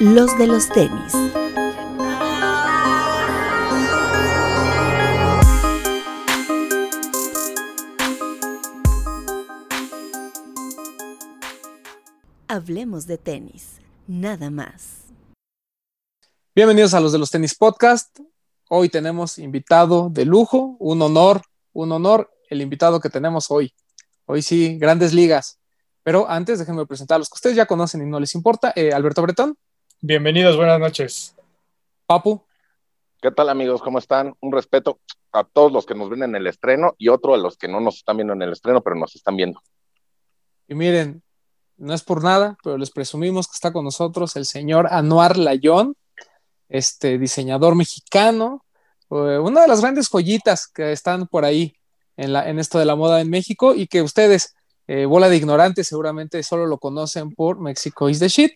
Los de los tenis. Hablemos de tenis, nada más. Bienvenidos a los de los tenis podcast. Hoy tenemos invitado de lujo, un honor, un honor el invitado que tenemos hoy. Hoy sí, grandes ligas. Pero antes déjenme presentar a los que ustedes ya conocen y no les importa. Eh, Alberto Bretón. Bienvenidos, buenas noches. Papu. ¿Qué tal amigos? ¿Cómo están? Un respeto a todos los que nos ven en el estreno y otro a los que no nos están viendo en el estreno, pero nos están viendo. Y miren, no es por nada, pero les presumimos que está con nosotros el señor Anuar Layón, este diseñador mexicano, eh, una de las grandes joyitas que están por ahí en, la, en esto de la moda en México y que ustedes, eh, bola de ignorantes, seguramente solo lo conocen por Mexico is the shit,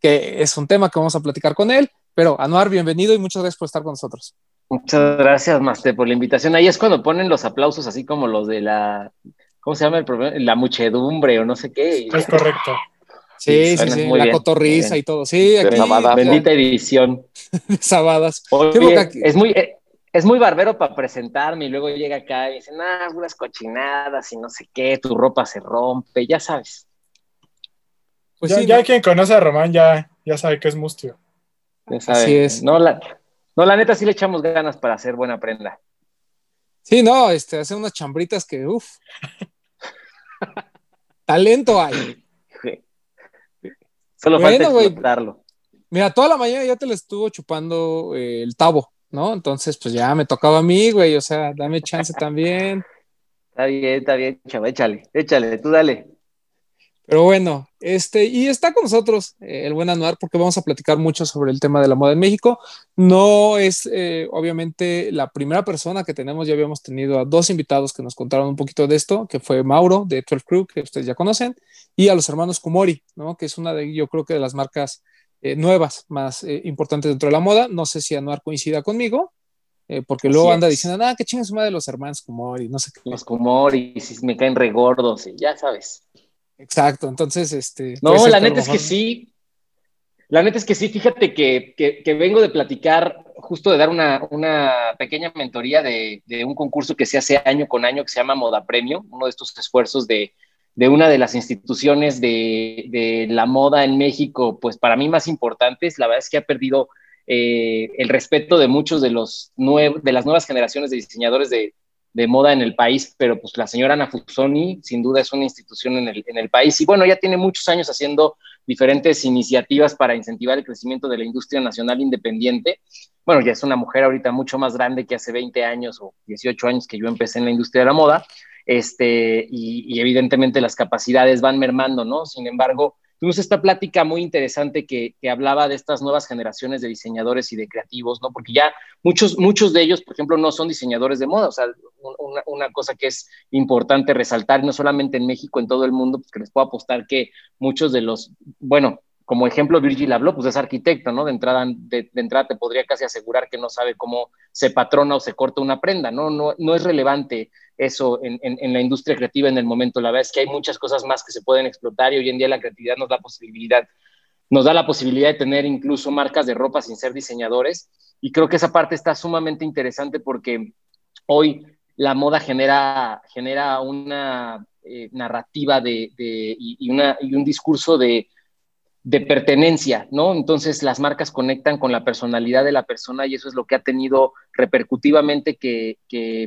que es un tema que vamos a platicar con él. Pero Anuar, bienvenido y muchas gracias por estar con nosotros. Muchas gracias, Master, por la invitación. Ahí es cuando ponen los aplausos, así como los de la, ¿cómo se llama el problema? La muchedumbre o no sé qué. Es correcto. Sí, sí, sí, la cotorriza y todo. Sí, aquí. Bendita edición. Sabadas. es muy, es muy barbero para presentarme y luego llega acá y dice, ah, unas cochinadas y no sé qué, tu ropa se rompe, ya sabes. Pues ya, ya quien conoce a Román ya, ya sabe que es mustio. Así es. No la, no, la neta sí le echamos ganas para hacer buena prenda. Sí, no, este, hace unas chambritas que, uff. Talento hay. Solo falta explotarlo. Mira, toda la mañana ya te le estuvo chupando eh, el tabo. ¿No? Entonces, pues ya me tocaba a mí, güey, o sea, dame chance también. Está bien, está bien, chaval, échale, échale, tú dale. Pero bueno, este, y está con nosotros eh, el buen Anuar porque vamos a platicar mucho sobre el tema de la moda en México. No es, eh, obviamente, la primera persona que tenemos, ya habíamos tenido a dos invitados que nos contaron un poquito de esto, que fue Mauro de 12 Crew, que ustedes ya conocen, y a los hermanos Kumori, ¿no? Que es una de, yo creo que de las marcas eh, nuevas más eh, importantes dentro de la moda. No sé si Anuar coincida conmigo, eh, porque luego anda diciendo, ah, qué chingas madre de los hermanos Kumori, no sé qué. Los Kumori, si me caen regordos, y ya sabes. Exacto, entonces, este. No, la neta es que sí. La neta es que sí, fíjate que, que, vengo de platicar, justo de dar una, una pequeña mentoría de, de, un concurso que se hace año con año que se llama Moda Premio, uno de estos esfuerzos de, de una de las instituciones de, la moda en México, pues para mí más importantes, la verdad es que ha perdido eh, el respeto de muchos de, los de las nuevas generaciones de diseñadores de, moda en el país, pero pues la señora Ana Fusoni sin duda es una institución en el, en el país. Y bueno, ya tiene muchos años haciendo diferentes iniciativas para incentivar el crecimiento de la industria nacional independiente. Bueno, ya es una mujer ahorita mucho más grande que hace 20 años o 18 años que yo empecé en la industria de la moda, este, y, evidentemente las capacidades van mermando, ¿no? Sin embargo, tuvimos esta plática muy interesante que, hablaba de estas nuevas generaciones de diseñadores y de creativos, ¿no? Porque ya muchos, muchos de ellos, por ejemplo, no son diseñadores de moda, o sea, una, una, cosa que es importante resaltar, no solamente en México, en todo el mundo, pues que les puedo apostar que muchos de los, bueno, como ejemplo, Virgil habló, pues es arquitecto, ¿no? De entrada, de, entrada te podría casi asegurar que no sabe cómo se patrona o se corta una prenda, ¿no? No, no es relevante eso en, en, la industria creativa en el momento. La verdad es que hay muchas cosas más que se pueden explotar y hoy en día la creatividad nos da posibilidad, nos da la posibilidad de tener incluso marcas de ropa sin ser diseñadores. Y creo que esa parte está sumamente interesante porque hoy la moda genera, genera una eh, narrativa de, de y, una, y un discurso de de pertenencia, ¿no? Entonces las marcas conectan con la personalidad de la persona y eso es lo que ha tenido repercutivamente que,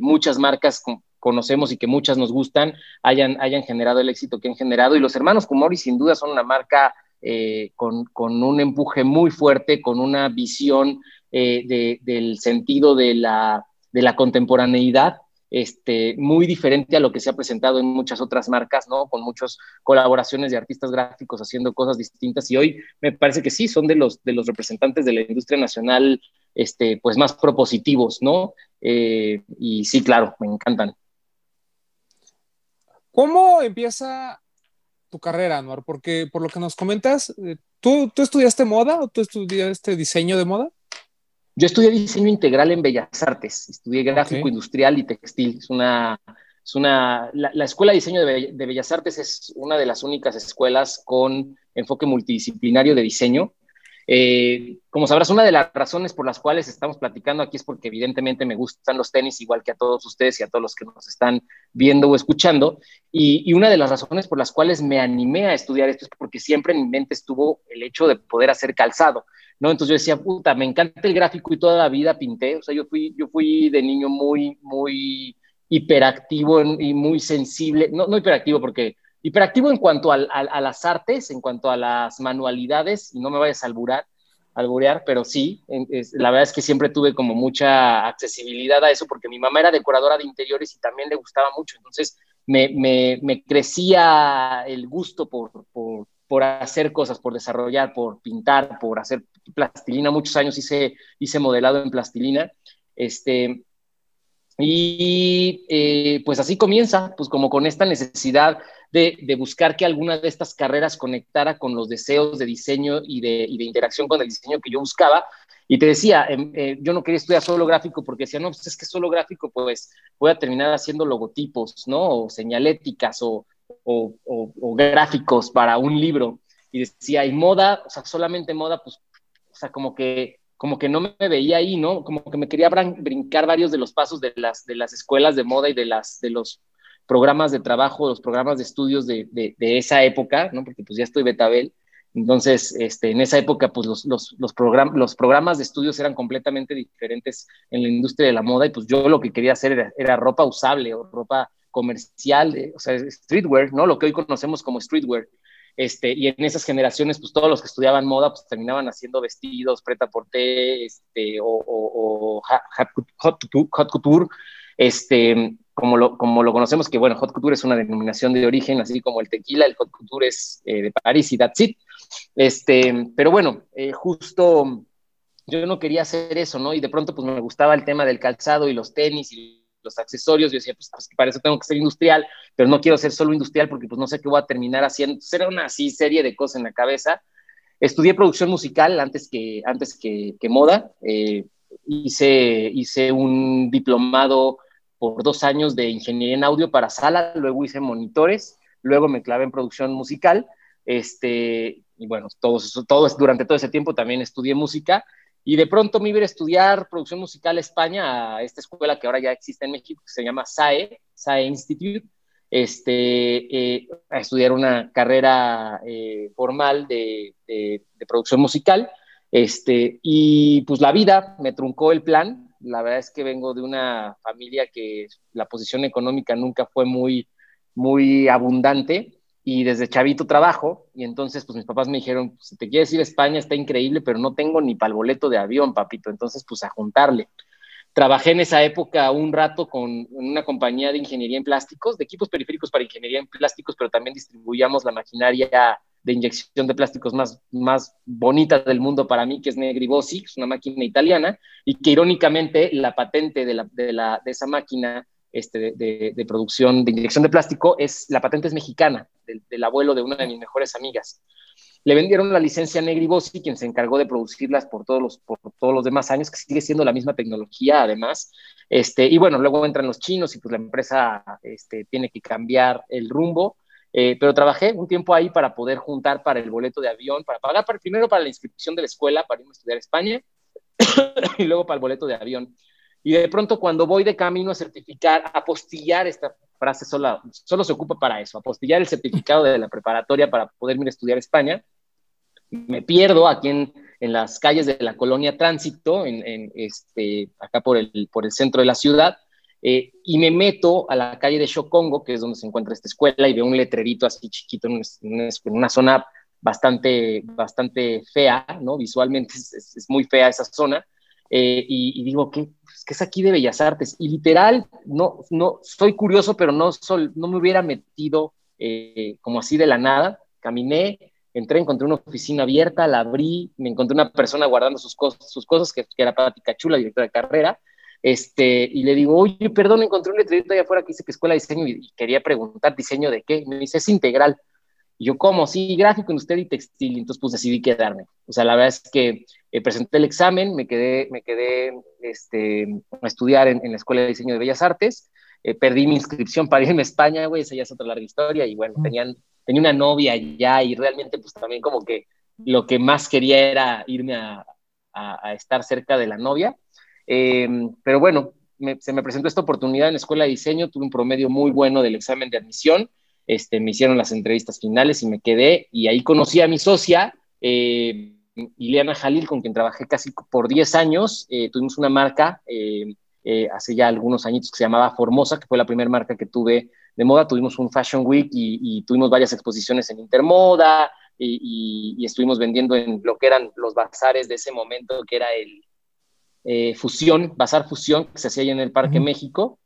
muchas marcas conocemos y que muchas nos gustan hayan, hayan generado el éxito que han generado. Y los hermanos Kumori sin duda son una marca eh, con, un empuje muy fuerte, con una visión eh, del sentido de la, de la contemporaneidad este, muy diferente a lo que se ha presentado en muchas otras marcas, ¿no? Con muchas colaboraciones de artistas gráficos haciendo cosas distintas y hoy me parece que sí, son de los, de los representantes de la industria nacional, este, pues más propositivos, ¿no? Eh, y sí, claro, me encantan. ¿Cómo empieza tu carrera, Anuar? Porque por lo que nos comentas, eh, ¿tú, ¿tú estudiaste moda o tú estudiaste diseño de moda? Yo estudié diseño integral en Bellas Artes, estudié gráfico industrial y textil. Es una, es una, la, Escuela de Diseño de, Bellas Artes es una de las únicas escuelas con enfoque multidisciplinario de diseño. Eh, como sabrás, una de las razones por las cuales estamos platicando aquí es porque evidentemente me gustan los tenis, igual que a todos ustedes y a todos los que nos están viendo o escuchando. Y, y, una de las razones por las cuales me animé a estudiar esto es porque siempre en mi mente estuvo el hecho de poder hacer calzado. ¿no? Entonces yo decía, puta, me encanta el gráfico y toda la vida pinté. O sea, yo fui, yo fui de niño muy, muy hiperactivo y muy sensible. No, no hiperactivo porque hiperactivo en cuanto a, las artes, en cuanto a las manualidades, y no me vayas a alburar, alburear, pero sí, la verdad es que siempre tuve como mucha accesibilidad a eso, porque mi mamá era decoradora de interiores y también le gustaba mucho, entonces me, crecía el gusto por, hacer cosas, por desarrollar, por pintar, por hacer plastilina, muchos años hice, hice modelado en plastilina, este, y eh, pues así comienza, pues como con esta necesidad de, buscar que alguna de estas carreras conectara con los deseos de diseño y de, interacción con el diseño que yo buscaba. Y te decía, em, eh, yo no quería estudiar solo gráfico porque decía, no, pues es que solo gráfico, pues voy a terminar haciendo logotipos, ¿no? O señaléticas o, o, gráficos para un libro. Y decía, y moda, o sea, solamente moda, pues, o sea, como que como que no me veía ahí, ¿no? Como que me quería brincar varios de los pasos de las, de las escuelas de moda y de, las, de los programas de trabajo, los programas de estudios de, de, esa época, ¿no? Porque pues ya estoy Betabel. Entonces, este, en esa época, pues los, los, los, los programas de estudios eran completamente diferentes en la industria de la moda y pues yo lo que quería hacer era, ropa usable o ropa comercial, o sea, streetwear, ¿no? Lo que hoy conocemos como streetwear. Este, y en esas generaciones, pues todos los que estudiaban moda, pues terminaban haciendo vestidos, preta por té, este, o hot, hot, couture, este, como lo, como lo conocemos, que bueno, hot couture es una denominación de origen, así como el tequila, el hot couture es eh, de París y that's it. Este, pero bueno, eh, justo yo no quería hacer eso, ¿no? Y de pronto pues me gustaba el tema del calzado y los tenis y los accesorios. Yo decía, pues, pues para eso tengo que ser industrial, pero no quiero ser solo industrial porque pues no sé qué voy a terminar haciendo. Era una así serie de cosas en la cabeza. Estudié producción musical antes que, antes que, que moda. Eh, hice, hice un diplomado por dos años de ingeniería en audio para sala, luego hice monitores, luego me clavé en producción musical, este, y bueno, todo, todo, durante todo ese tiempo también estudié música, y de pronto me iba a estudiar producción musical a España, a esta escuela que ahora ya existe en México, que se llama SAE, SAE Institute, este, eh, a estudiar una carrera eh, formal de, de, de, producción musical, este, y pues la vida me truncó el plan, la verdad es que vengo de una familia que la posición económica nunca fue muy, muy abundante y desde chavito trabajo y entonces pues mis papás me dijeron, pues, si te quieres ir a España está increíble, pero no tengo ni para el boleto de avión, papito, entonces pues a juntarle. Trabajé en esa época un rato con una compañía de ingeniería en plásticos, de equipos periféricos para ingeniería en plásticos, pero también distribuíamos la maquinaria de inyección de plásticos más, más bonita del mundo para mí, que es Negribossi, que es una máquina italiana, y que irónicamente la patente de, la, de, la, de esa máquina este, de, producción de inyección de plástico es, la patente es mexicana, del, abuelo de una de mis mejores amigas. Le vendieron la licencia a Negribossi, quien se encargó de producirlas por todos, los, por todos los demás años, que sigue siendo la misma tecnología además. Este, y bueno, luego entran los chinos y pues la empresa este, tiene que cambiar el rumbo eh, pero trabajé un tiempo ahí para poder juntar para el boleto de avión, para pagar primero para la inscripción de la escuela, para irme a estudiar a España, y luego para el boleto de avión. Y de pronto cuando voy de camino a certificar, apostillar, esta frase solo, solo se ocupa para eso, apostillar el certificado de la preparatoria para poder ir a estudiar a España, me pierdo aquí en, en las calles de la colonia Tránsito, en, en este, acá por el, por el centro de la ciudad, eh, y me meto a la calle de Shokongo, que es donde se encuentra esta escuela, y veo un letrerito así chiquito en, una zona bastante, bastante fea, ¿no? Visualmente es, muy fea esa zona. Eh, y, digo, ¿qué, pues, ¿qué, es aquí de Bellas Artes? Y literal, no, no, soy curioso, pero no, no me hubiera metido eh, como así de la nada. Caminé, entré, encontré una oficina abierta, la abrí, me encontré una persona guardando sus, cosas, sus cosas, que, que era Pati Cachula, directora de carrera, este, y le digo, oye, perdón, encontré un letrerito allá afuera que dice que escuela de diseño y, quería preguntar diseño de qué. Y me dice, es integral. Y yo, ¿cómo? Sí, gráfico, industrial y textil. Y entonces, pues decidí quedarme. O sea, la verdad es que eh, presenté el examen, me quedé, me quedé este, a estudiar en, la Escuela de Diseño de Bellas Artes. Eh, perdí mi inscripción para irme a España, güey, esa ya es otra larga historia. Y bueno, tenían tenía una novia ya y realmente pues también como que lo que más quería era irme a, estar cerca de la novia. Eh, pero bueno, se me presentó esta oportunidad en la escuela de diseño, tuve un promedio muy bueno del examen de admisión, este, me hicieron las entrevistas finales y me quedé y ahí conocí a mi socia, eh, Ileana Jalil, con quien trabajé casi por 10 años. Eh, tuvimos una marca eh, hace ya algunos añitos que se llamaba Formosa, que fue la primera marca que tuve de moda. Tuvimos un Fashion Week y, tuvimos varias exposiciones en Intermoda y, estuvimos vendiendo en lo que eran los bazares de ese momento, que era el Fusión, Bazar Fusión, que se hacía ahí en el Parque México.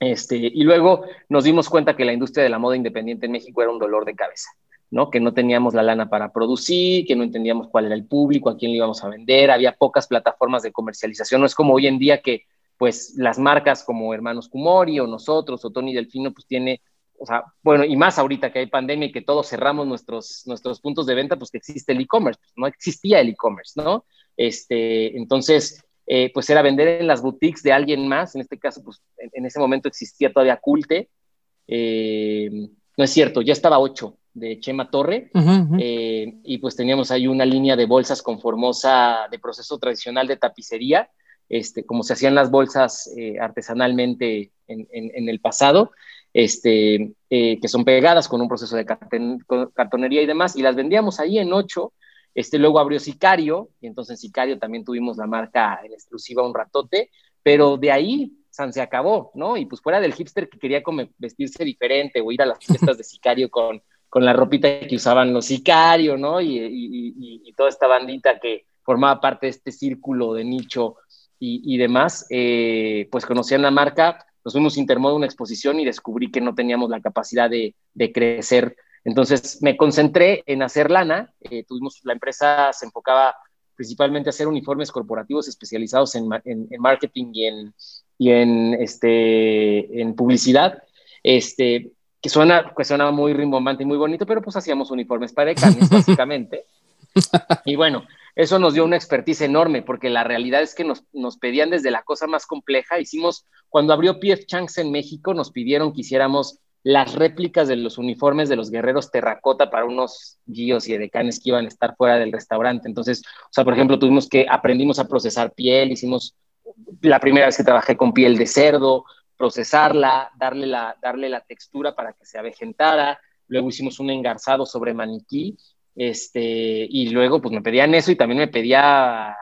Este, y luego nos dimos cuenta que la industria de la moda independiente en México era un dolor de cabeza, ¿no? Que no teníamos la lana para producir, que no entendíamos cuál era el público, a quién le íbamos a vender, había pocas plataformas de comercialización, no es como hoy en día que pues las marcas como Hermanos Kumori o nosotros o Tony Delfino pues tiene, o sea, bueno, y más ahorita que hay pandemia y que todos cerramos nuestros, nuestros puntos de venta, pues que existe el e-commerce, pues no existía el e-commerce, ¿no? Este, entonces, eh, pues era vender en las boutiques de alguien más, en este caso, pues en, ese momento existía todavía Culte, eh, no es cierto, ya estaba 8 de Chema Torre, eh, y pues teníamos ahí una línea de bolsas con formosa de proceso tradicional de tapicería, este, como se hacían las bolsas artesanalmente en, el pasado, este, que son pegadas con un proceso de cartonería y demás, y las vendíamos ahí en 8 este, luego abrió Sicario, y entonces en Sicario también tuvimos la marca en exclusiva un ratote, pero de ahí San se acabó, ¿no? Y pues fuera del hipster que quería vestirse diferente o ir a las fiestas de Sicario con, la ropita que usaban los Sicario, ¿no? Y, toda esta bandita que formaba parte de este círculo de nicho y, demás, eh, pues conocían la marca, nos fuimos intermodo a una exposición y descubrí que no teníamos la capacidad de crecer entonces me concentré en hacer lana. Eh, tuvimos, la empresa se enfocaba principalmente a hacer uniformes corporativos especializados en, marketing y en, y en, este, en publicidad. Este, que suena, que suena muy rimbombante y muy bonito, pero pues hacíamos uniformes para ecanes, básicamente. y bueno, eso nos dio una expertise enorme, porque la realidad es que nos, nos, pedían desde la cosa más compleja. Hicimos, cuando abrió PF Changs en México, nos pidieron que hiciéramos las réplicas de los uniformes de los guerreros terracota para unos guíos y edecanes que iban a estar fuera del restaurante. Entonces, o sea, por ejemplo, tuvimos que aprendimos a procesar piel, hicimos la primera vez que trabajé con piel de cerdo, procesarla, darle la, darle la textura para que se avejentara, luego hicimos un engarzado sobre maniquí, este, y luego pues me pedían eso y también me pedía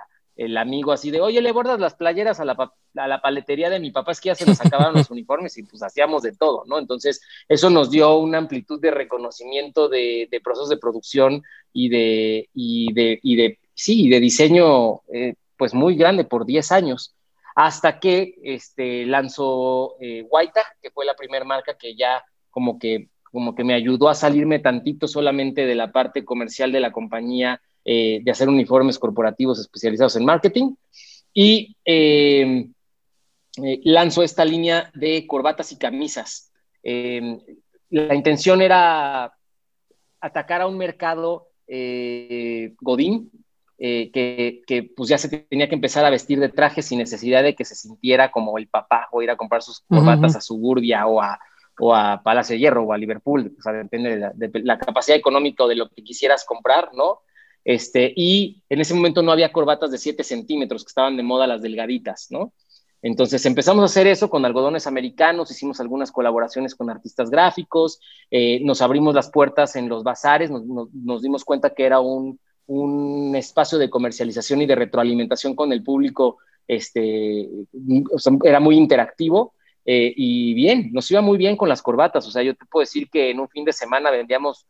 el amigo así de, oye, le bordas las playeras a la, a la paletería de mi papá, es que ya se nos acabaron los uniformes y pues hacíamos de todo, ¿no? Entonces, eso nos dio una amplitud de reconocimiento de, procesos de producción y de, y de, y de sí, de diseño, eh, pues muy grande por 10 años, hasta que este, lanzó eh, Guaita, que fue la primera marca que ya como que, como que me ayudó a salirme tantito solamente de la parte comercial de la compañía eh, de hacer uniformes corporativos especializados en marketing y eh, eh, lanzó esta línea de corbatas y camisas. la intención era atacar a un mercado godín que, que, pues ya se tenía que empezar a vestir de traje sin necesidad de que se sintiera como el papá o ir a comprar sus corbatas a Suburbia o a, o a Palacio de Hierro o a Liverpool, o sea, depende de la, de la, capacidad económica o de lo que quisieras comprar, ¿no? Este, y en ese momento no había corbatas de 7 centímetros, que estaban de moda las delgaditas, ¿no? Entonces empezamos a hacer eso con algodones americanos, hicimos algunas colaboraciones con artistas gráficos, eh, nos abrimos las puertas en los bazares, nos, dimos cuenta que era un, espacio de comercialización y de retroalimentación con el público, este, era muy interactivo eh, y bien, nos iba muy bien con las corbatas, o sea, yo te puedo decir que en un fin de semana vendíamos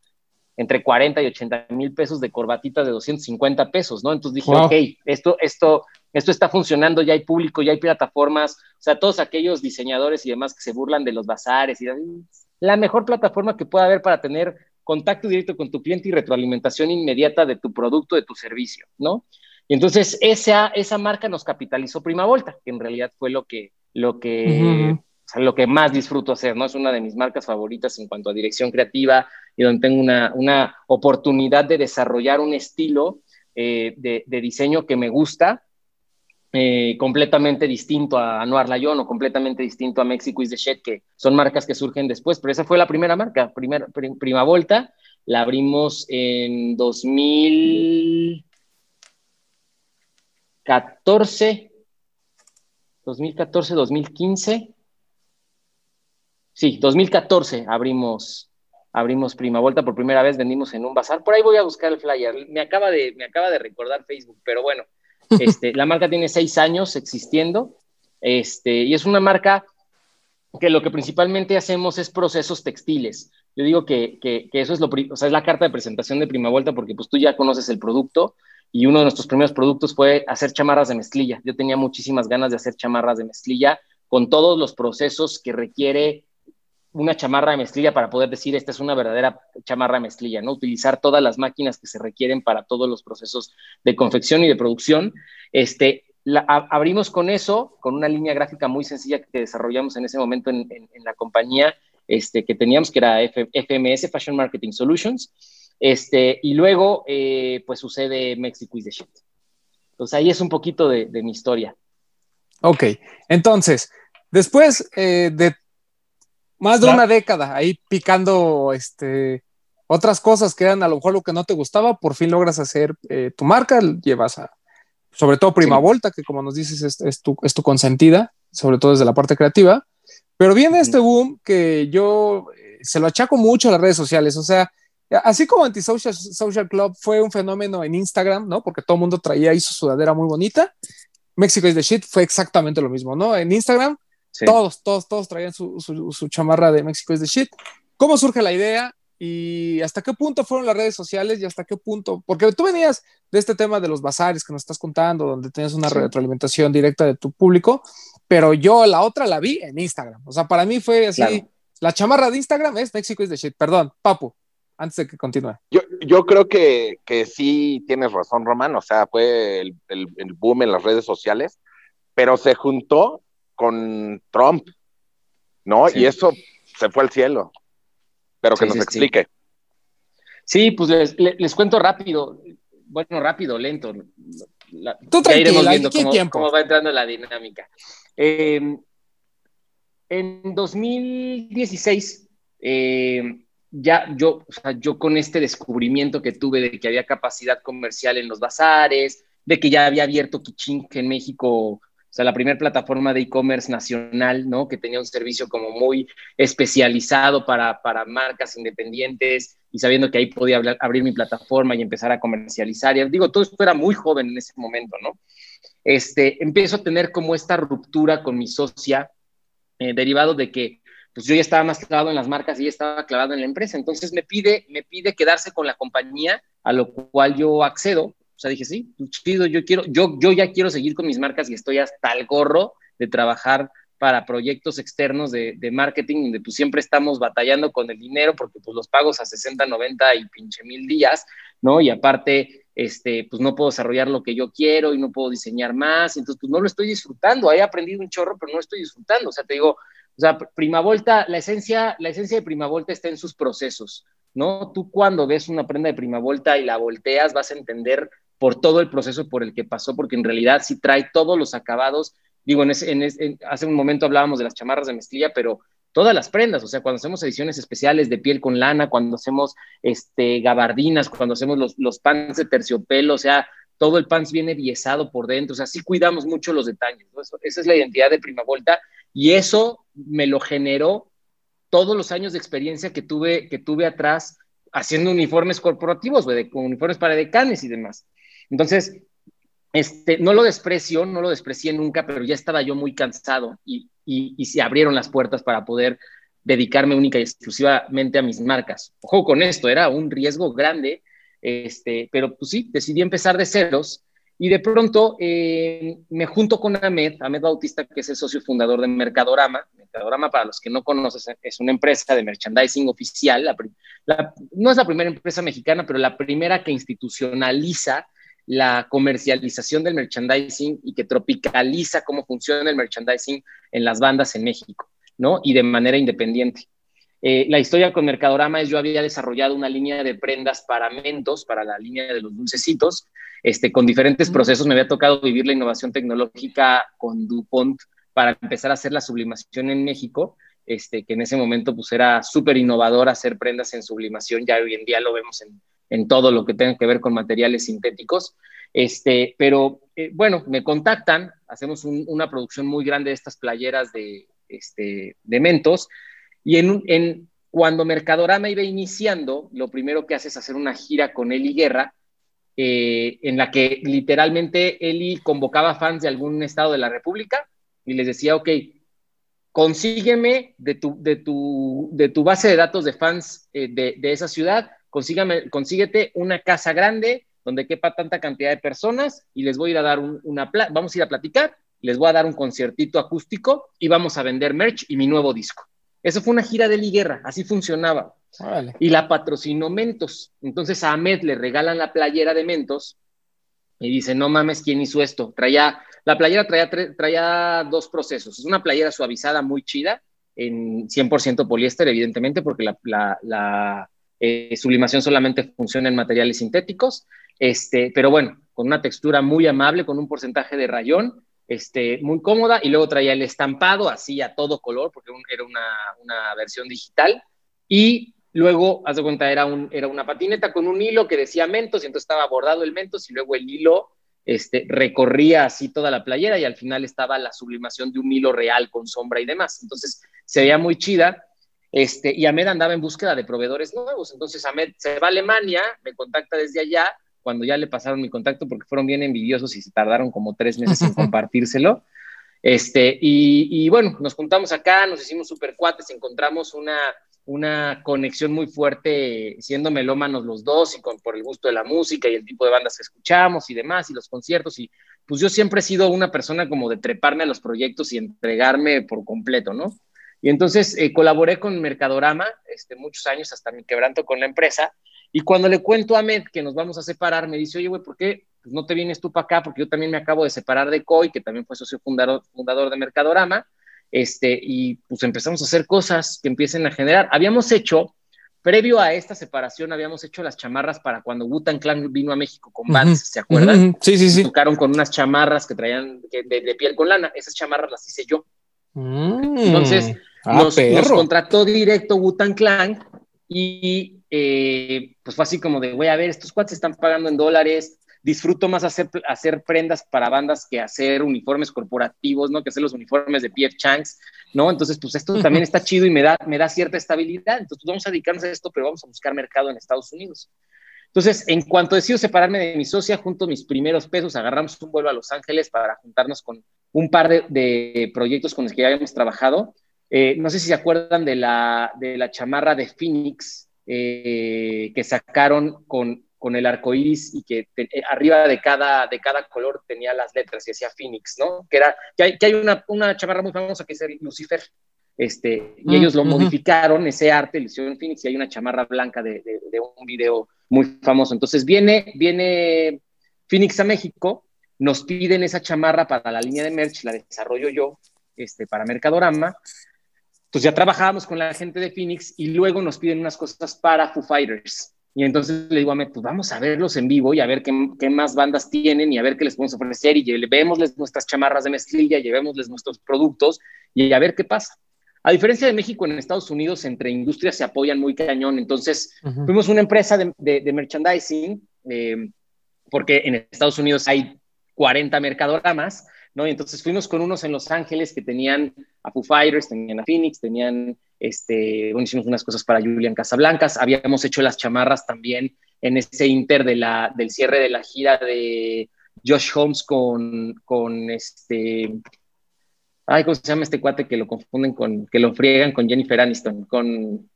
entre 40 y 80 mil pesos de corbatitas de 250 pesos, ¿no? Entonces dije, ok, esto, esto, esto está funcionando, ya hay público, ya hay plataformas, o sea, todos aquellos diseñadores y demás que se burlan de los bazares y la mejor plataforma que pueda haber para tener contacto directo con tu cliente y retroalimentación inmediata de tu producto, de tu servicio, ¿no? Y entonces esa, esa marca nos capitalizó Prima Volta, que en realidad fue lo que, lo que lo que más disfruto hacer, ¿no? Es una de mis marcas favoritas en cuanto a dirección creativa y donde tengo una, una oportunidad de desarrollar un estilo eh, de, diseño que me gusta eh, completamente distinto a Anuar Layón o completamente distinto a Mexico is the Shit, que son marcas que surgen después, pero esa fue la primera marca, primer, Prima Volta, la abrimos en 2014, 2014, 2015. Sí, 2014 abrimos, abrimos Prima Volta por primera vez, vendimos en un bazar. Por ahí voy a buscar el flyer. Me acaba de, me acaba de recordar Facebook, pero bueno, este, la marca tiene seis años existiendo este, y es una marca que lo que principalmente hacemos es procesos textiles. Yo digo que, que, eso es, lo, o sea, es la carta de presentación de Prima Vuelta porque pues tú ya conoces el producto y uno de nuestros primeros productos fue hacer chamarras de mezclilla. Yo tenía muchísimas ganas de hacer chamarras de mezclilla con todos los procesos que requiere una chamarra de mezclilla para poder decir esta es una verdadera chamarra de mezclilla, ¿no? Utilizar todas las máquinas que se requieren para todos los procesos de confección y de producción. Este, abrimos con eso, con una línea gráfica muy sencilla que desarrollamos en ese momento en, la compañía este, que teníamos, que era FMS, Fashion Marketing Solutions. Este, y luego, eh, pues sucede Mexico is the shit. Entonces ahí es un poquito de, mi historia. Ok, entonces, después eh, de más de una década ahí picando este, otras cosas que eran a lo mejor lo que no te gustaba, por fin logras hacer eh, tu marca, llevas a, sobre todo Prima Volta, que como nos dices es, tu, es, tu, consentida, sobre todo desde la parte creativa, pero viene este boom que yo eh, se lo achaco mucho a las redes sociales, o sea, así como Antisocial Social Club fue un fenómeno en Instagram, ¿no? Porque todo el mundo traía ahí su sudadera muy bonita. México is the shit fue exactamente lo mismo, ¿no? En Instagram todos, todos, todos traían su, su, chamarra de México is the shit. ¿Cómo surge la idea? ¿Y hasta qué punto fueron las redes sociales y hasta qué punto? Porque tú venías de este tema de los bazares que nos estás contando, donde tienes una retroalimentación directa de tu público, pero yo la otra la vi en Instagram. O sea, para mí fue así, la chamarra de Instagram es México is the shit. Perdón, Papu, antes de que continúe. Yo, yo creo que, que, sí tienes razón, Román. O sea, fue el, el, el boom en las redes sociales, pero se juntó con Trump, ¿no? Y eso se fue al cielo. Pero que nos explique. Sí, pues les, cuento rápido. Bueno, rápido, lento. Tú ya iremos viendo cómo, va entrando la dinámica. Em, en 2016, em, ya yo, o sea, yo con este descubrimiento que tuve de que había capacidad comercial en los bazares, de que ya había abierto Kichink en México o sea, la primera plataforma de e-commerce nacional, ¿no? Que tenía un servicio como muy especializado para, para marcas independientes y sabiendo que ahí podía abrir mi plataforma y empezar a comercializar. Y digo, todo esto era muy joven en ese momento, ¿no? Este, empiezo a tener como esta ruptura con mi socia, eh, derivado de que pues yo ya estaba más clavado en las marcas y ella estaba clavado en la empresa. Entonces me pide, me pide quedarse con la compañía, a lo cual yo accedo sea, dije, sí, pues, chido, yo quiero, yo, yo ya quiero seguir con mis marcas y estoy hasta el gorro de trabajar para proyectos externos de, de, marketing, donde pues siempre estamos batallando con el dinero porque pues los pagos a 60, 90 y pinche mil días, ¿no? Y aparte, este, pues no puedo desarrollar lo que yo quiero y no puedo diseñar más, entonces pues no lo estoy disfrutando, he aprendido un chorro, pero no lo estoy disfrutando, o sea, te digo, o sea, Prima Volta, la esencia, la esencia de Prima Volta está en sus procesos, ¿no? Tú cuando ves una prenda de Prima Volta y la volteas vas a entender por todo el proceso por el que pasó, porque en realidad sí trae todos los acabados. Digo, en, hace un momento hablábamos de las chamarras de mezclilla, pero todas las prendas, o sea, cuando hacemos ediciones especiales de piel con lana, cuando hacemos este, gabardinas, cuando hacemos los, los pants de terciopelo, o sea, todo el pants viene biesado por dentro, o sea, sí cuidamos mucho los detalles. esa es la identidad de Prima Volta y eso me lo generó todos los años de experiencia que tuve, que tuve atrás haciendo uniformes corporativos, uniformes para decanes y demás. Entonces, este, no lo desprecio, no lo desprecié nunca, pero ya estaba yo muy cansado y, se abrieron las puertas para poder dedicarme única y exclusivamente a mis marcas. Ojo con esto, era un riesgo grande, este, pero pues sí, decidí empezar de ceros y de pronto eh, me junto con Ahmed, Ahmed Bautista, que es el socio fundador de Mercadorama. Mercadorama, para los que no conocen, es una empresa de merchandising oficial. no es la primera empresa mexicana, pero la primera que institucionaliza la comercialización del merchandising y que tropicaliza cómo funciona el merchandising en las bandas en México, ¿no? Y de manera independiente. Eh, la historia con Mercadorama es yo había desarrollado una línea de prendas para mentos, para la línea de los dulcecitos, este, con diferentes procesos. Me había tocado vivir la innovación tecnológica con DuPont para empezar a hacer la sublimación en México, este, que en ese momento pues era súper innovador hacer prendas en sublimación, ya hoy en día lo vemos en, en todo lo que tenga que ver con materiales sintéticos. Este, pero eh, bueno, me contactan, hacemos una producción muy grande de estas playeras de, este, de mentos y en, en, cuando Mercadorama iba iniciando, lo primero que hace es hacer una gira con Eli Guerra, eh, en la que literalmente Eli convocaba fans de algún estado de la República y les decía, ok, consígueme de tu, de tu, de tu base de datos de fans eh, de, de, esa ciudad, consígame, consíguete una casa grande donde quepa tanta cantidad de personas y les voy a ir a dar una, vamos a ir a platicar, les voy a dar un conciertito acústico y vamos a vender merch y mi nuevo disco. Eso fue una gira de Liguerra, así funcionaba. Y la patrocinó Mentos. Entonces a Ahmed le regalan la playera de Mentos y dice, no mames, ¿quién hizo esto? Traía, la playera traía, traía dos procesos. Es una playera suavizada muy chida, en 100% poliéster, evidentemente, porque la, la, eh, sublimación solamente funciona en materiales sintéticos. Este, pero bueno, con una textura muy amable, con un porcentaje de rayón este, muy cómoda y luego traía el estampado así a todo color porque era una, una, versión digital y luego, haz de cuenta, era, un, era una patineta con un hilo que decía Mentos y entonces estaba bordado el Mentos y luego el hilo este, recorría así toda la playera y al final estaba la sublimación de un hilo real con sombra y demás. Entonces se veía muy chida. Este, y Ahmed andaba en búsqueda de proveedores nuevos. Entonces Ahmed se va a Alemania, me contacta desde allá cuando ya le pasaron mi contacto porque fueron bien envidiosos y se tardaron como tres meses en compartírselo. Este, y, bueno, nos juntamos acá, nos hicimos super cuates, encontramos una, una conexión muy fuerte siendo melómanos los dos y con, por el gusto de la música y el tipo de bandas que escuchamos y demás y los conciertos y pues yo siempre he sido una persona como de treparme a los proyectos y entregarme por completo, ¿no? Y entonces eh, colaboré con Mercadorama este, muchos años hasta mi quebranto con la empresa y cuando le cuento a Ahmed que nos vamos a separar, me dice, oye, güey, ¿por qué pues, no te vienes tú para acá? Porque yo también me acabo de separar de COI, que también fue socio fundador, fundador de Mercadorama, este, y pues empezamos a hacer cosas que empiecen a generar. Habíamos hecho, previo a esta separación, habíamos hecho las chamarras para cuando Wutan Clan vino a México con Vans, ¿se acuerdan? Sí, sí, sí. Tocaron con unas chamarras que traían de, piel con lana. Esas chamarras las hice yo. Mm. Entonces, ah, nos, nos, contrató directo Wutan Clan y eh, pues fue así como de, voy a ver, estos cuates están pagando en dólares, disfruto más hacer, hacer prendas para bandas que hacer uniformes corporativos, ¿no? Que hacer los uniformes de PF Changs, ¿no? Entonces, pues esto también está chido y me da, me da cierta estabilidad. Entonces, pues, vamos a dedicarnos a esto, pero vamos a buscar mercado en Estados Unidos. Entonces, en cuanto decido separarme de mi socia, junto mis primeros pesos, agarramos un vuelo a Los Ángeles para juntarnos con un par de, proyectos con los que ya habíamos trabajado. Eh, no sé si se acuerdan de la, de la chamarra de Phoenix, eh, que sacaron con, con el arco iris y que eh, arriba de cada, de cada color tenía las letras y decía Phoenix, ¿no? Que, era, que hay, que hay una, una chamarra muy famosa que es el Lucifer. Este, y mm, ellos lo modificaron, ese arte, le hicieron Phoenix, y hay una chamarra blanca de, de, un video muy famoso. Entonces viene, viene Phoenix a México, nos piden esa chamarra para la línea de merch, la desarrollo yo este, para Mercadorama, pues ya trabajábamos con la gente de Phoenix y luego nos piden unas cosas para Foo Fighters. Y entonces le digo a Met, pues vamos a verlos en vivo y a ver qué, qué, más bandas tienen y a ver qué les podemos ofrecer y llevémosles nuestras chamarras de mezclilla, llevémosles nuestros productos y a ver qué pasa. A diferencia de México, en Estados Unidos, entre industrias se apoyan muy cañón. Entonces, fuimos una empresa de, de, merchandising, eh, porque en Estados Unidos hay 40 mercadoramas, ¿no? Y entonces fuimos con unos en Los Ángeles que tenían a Foo Fighters, tenían a Phoenix, tenían, este, bueno, hicimos unas cosas para Julian Casablancas, habíamos hecho las chamarras también en ese inter de la, del cierre de la gira de Josh Holmes con, con este, ay, ¿cómo se llama este cuate que lo confunden con, que lo friegan con Jennifer Aniston? Con...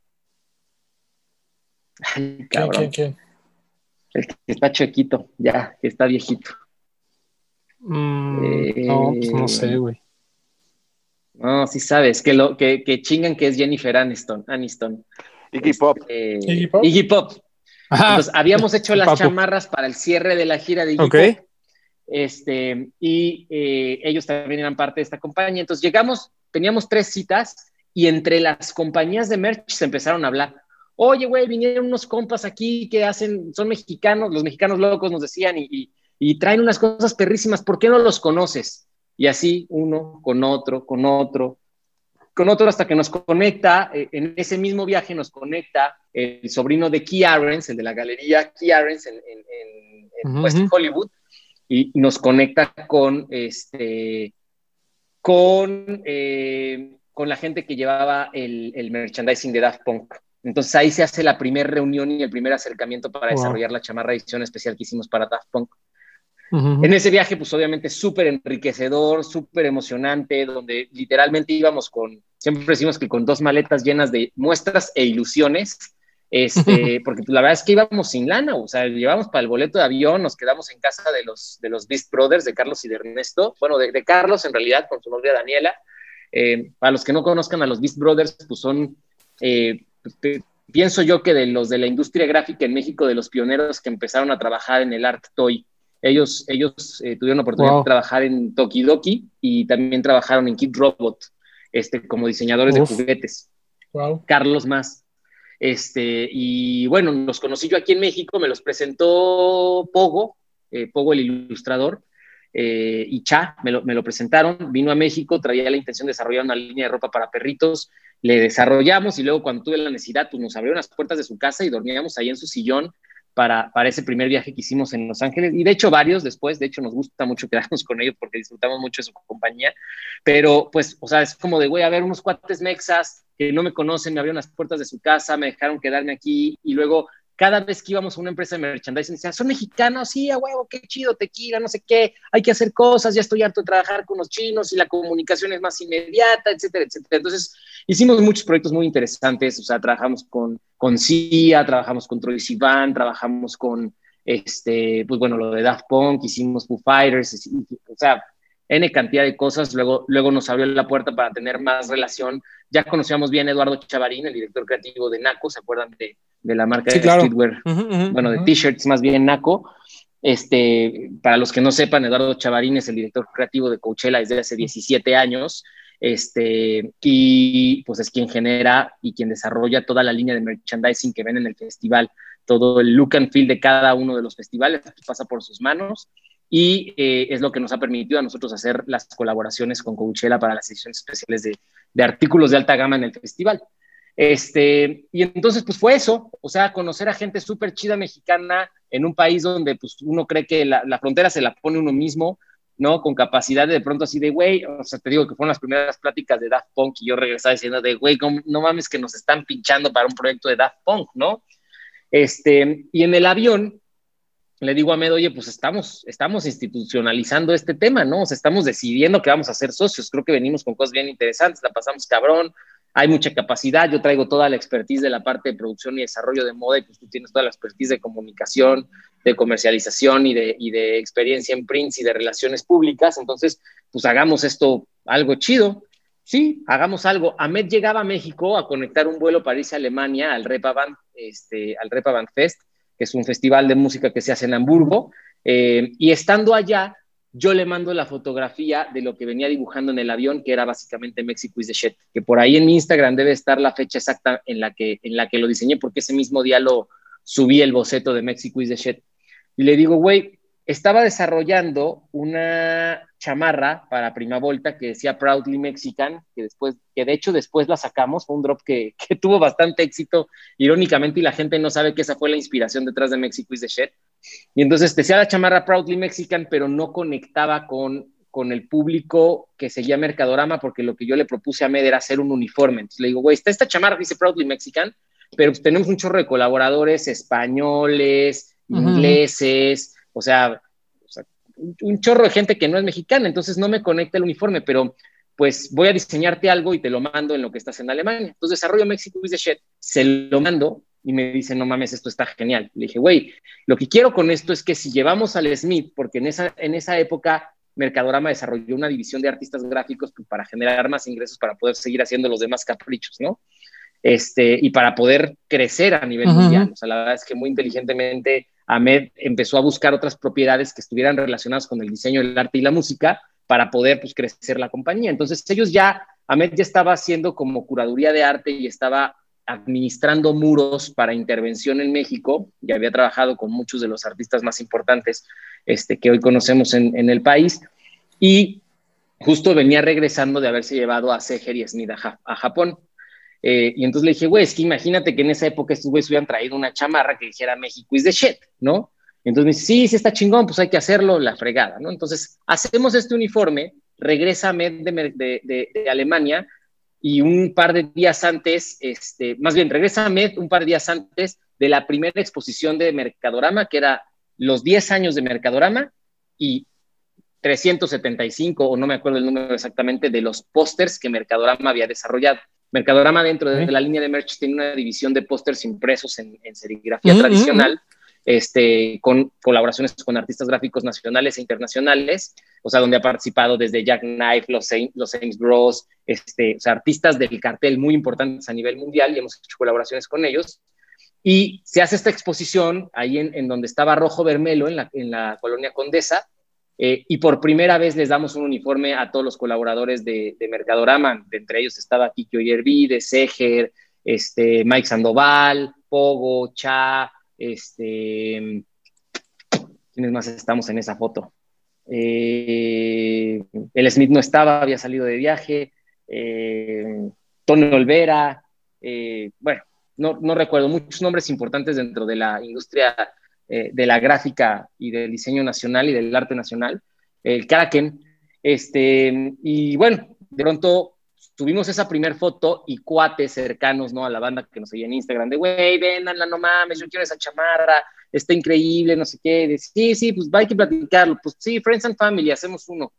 Ay, cabrón. El que está chuequito, ya, que está viejito. Mm, no, pues no sé, eh, güey. No, sí sabes, que, lo, que, que chingan que es Jennifer Aniston. Aniston. Iggy Pop. Este, Iggy Pop. Iggy Pop. Entonces, habíamos hecho las chamarras para el cierre de la gira de Iggy Pop. Este, y eh, ellos también eran parte de esta compañía. Entonces llegamos, teníamos tres citas y entre las compañías de merch se empezaron a hablar. Oye, güey, vinieron unos compas aquí que hacen, son mexicanos, los mexicanos locos nos decían y, y traen unas cosas perrísimas, ¿por qué no los conoces? Y así uno con otro, con otro, con otro hasta que nos conecta, eh, en ese mismo viaje nos conecta el sobrino de Key Arens, el de la galería Key Arens en, en, West Hollywood, y, nos conecta con, este, con, eh, con la gente que llevaba el, el, merchandising de Daft Punk. Entonces ahí se hace la primera reunión y el primer acercamiento para desarrollar la chamarra edición especial que hicimos para Daft Punk. En ese viaje, pues obviamente súper enriquecedor, súper emocionante, donde literalmente íbamos con, siempre decimos que con dos maletas llenas de muestras e ilusiones, este, porque pues, la verdad es que íbamos sin lana, o sea, llevamos para el boleto de avión, nos quedamos en casa de los, de los Beast Brothers, de Carlos y de Ernesto, bueno, de, Carlos en realidad, con su novia Daniela. Eh, para los que no conozcan a los Beast Brothers, pues son, eh, pues, pienso yo que de los de la industria gráfica en México, de los pioneros que empezaron a trabajar en el art toy, ellos, ellos eh, tuvieron la oportunidad de trabajar en Tokidoki y también trabajaron en Kid Robot, este, como diseñadores de juguetes. Carlos más. Este, y bueno, los conocí yo aquí en México, me los presentó Pogo, eh, Pogo el ilustrador, eh, y Cha, me lo, me lo, presentaron, vino a México, traía la intención de desarrollar una línea de ropa para perritos, le desarrollamos y luego cuando tuve la necesidad, pues nos abrieron las puertas de su casa y dormíamos ahí en su sillón para, ese primer viaje que hicimos en Los Ángeles. Y de hecho varios después, de hecho nos gusta mucho quedarnos con ellos porque disfrutamos mucho de su compañía, pero pues, o sea, es como de, voy a ver unos cuates mexas que no me conocen, me abrieron las puertas de su casa, me dejaron quedarme aquí y luego cada vez que íbamos a una empresa de merchandising, decían, son mexicanos, sí, a huevo, qué chido, tequila, no sé qué, hay que hacer cosas, ya estoy harto de trabajar con los chinos y la comunicación es más inmediata, etcétera, etcétera. Entonces, hicimos muchos proyectos muy interesantes, o sea, trabajamos con, con CIA, trabajamos con Troy Sivan, trabajamos con, este, pues bueno, lo de Daft Punk, hicimos Foo Fighters, o sea, N cantidad de cosas, luego, luego nos abrió la puerta para tener más relación. Ya conocíamos bien a Eduardo Chavarín, el director creativo de NACO, ¿se acuerdan de, de la marca de streetwear? bueno, de t-shirts más bien NACO. Este, para los que no sepan, Eduardo Chavarín es el director creativo de Coachella desde hace 17 años. Este, y pues es quien genera y quien desarrolla toda la línea de merchandising que ven en el festival. Todo el look and feel de cada uno de los festivales pasa por sus manos y eh, es lo que nos ha permitido a nosotros hacer las colaboraciones con Coachella para las ediciones especiales de, de, artículos de alta gama en el festival. Este, y entonces, pues fue eso, o sea, conocer a gente súper chida mexicana en un país donde pues, uno cree que la, la, frontera se la pone uno mismo, ¿no? Con capacidad de, de pronto así de, güey, o sea, te digo que fueron las primeras pláticas de Daft Punk y yo regresaba diciendo de, güey, no mames que nos están pinchando para un proyecto de Daft Punk, ¿no? Este, y en el avión, le digo a Med, oye, pues estamos, estamos institucionalizando este tema, ¿no? O sea, estamos decidiendo que vamos a ser socios. Creo que venimos con cosas bien interesantes, la pasamos cabrón, hay mucha capacidad. Yo traigo toda la expertise de la parte de producción y desarrollo de moda, y pues tú tienes toda la expertise de comunicación, de comercialización y de, y de experiencia en prints y de relaciones públicas. Entonces, pues hagamos esto algo chido. Sí, hagamos algo. Ahmed llegaba a México a conectar un vuelo París-Alemania al Repa este, al Repa Band Fest que es un festival de música que se hace en Hamburgo, eh, y estando allá, yo le mando la fotografía de lo que venía dibujando en el avión, que era básicamente Mexico is the shit, que por ahí en mi Instagram debe estar la fecha exacta en la que, en la que lo diseñé, porque ese mismo día lo subí el boceto de Mexico is the shit. Y le digo, güey, estaba desarrollando una chamarra para Prima Volta que decía Proudly Mexican, que después, que de hecho después la sacamos, fue un drop que, que, tuvo bastante éxito, irónicamente, y la gente no sabe que esa fue la inspiración detrás de Mexico is the Shit. Y entonces decía la chamarra Proudly Mexican, pero no conectaba con, con el público que seguía Mercadorama, porque lo que yo le propuse a Med era hacer un uniforme. Entonces le digo, güey, está esta chamarra dice Proudly Mexican, pero pues tenemos un chorro de colaboradores españoles, ingleses, o sea, un chorro de gente que no es mexicana, entonces no me conecta el uniforme, pero pues voy a diseñarte algo y te lo mando en lo que estás en Alemania. Entonces desarrollo México is the shit, se lo mando y me dice, no mames, esto está genial. Le dije, güey, lo que quiero con esto es que si llevamos al Smith, porque en esa, en esa época Mercadorama desarrolló una división de artistas gráficos para generar más ingresos para poder seguir haciendo los demás caprichos, ¿no? Este, y para poder crecer a nivel mundial. O sea, la verdad es que muy inteligentemente Ahmed empezó a buscar otras propiedades que estuvieran relacionadas con el diseño, el arte y la música para poder pues, crecer la compañía. Entonces ellos ya Ahmed ya estaba haciendo como curaduría de arte y estaba administrando muros para intervención en México, y había trabajado con muchos de los artistas más importantes este, que hoy conocemos en, el país, y justo venía regresando de haberse llevado a Seger y Smith a, Japón. Eh, y entonces le dije, güey, es que imagínate que en esa época estos güeyes hubieran traído una chamarra que dijera México is the shit, ¿no? entonces me dice, sí, sí está chingón, pues hay que hacerlo, la fregada, ¿no? Entonces hacemos este uniforme, regresa Med de, Alemania, y un par de días antes, este, más bien, regresa Med un par de días antes de la primera exposición de Mercadorama, que era los 10 años de Mercadorama y 375, o no me acuerdo el número exactamente, de los pósters que Mercadorama había desarrollado. Mercadorama dentro de la línea de merch tiene una división de pósters impresos en, serigrafía tradicional este, con colaboraciones con artistas gráficos nacionales e internacionales, o sea, donde ha participado desde Jack Knife, los, los Bros, este, o sea, artistas del cartel muy importantes a nivel mundial y hemos hecho colaboraciones con ellos. Y se hace esta exposición ahí en, donde estaba Rojo Vermelo, en la, en la colonia Condesa, eh, y por primera vez les damos un uniforme a todos los colaboradores de, de Mercadorama, entre ellos estaba Kikyo Yerbi, Seger, este, Mike Sandoval, Pogo, Cha, este, ¿quiénes más estamos en esa foto? Eh, el Smith no estaba, había salido de viaje. Eh, Tony Olvera. Bueno, no, no, recuerdo muchos nombres importantes dentro de la industria de la gráfica y del diseño nacional y del arte nacional. El Kraken. Este, y bueno, de pronto tuvimos esa primer foto y cuates cercanos, ¿no? A la banda que nos seguía en Instagram, de, güey, vendanla, no mames, yo quiero esa chamarra, está increíble, no sé qué. De, sí, sí, pues hay que platicarlo. Pues sí, Friends and Family, hacemos uno.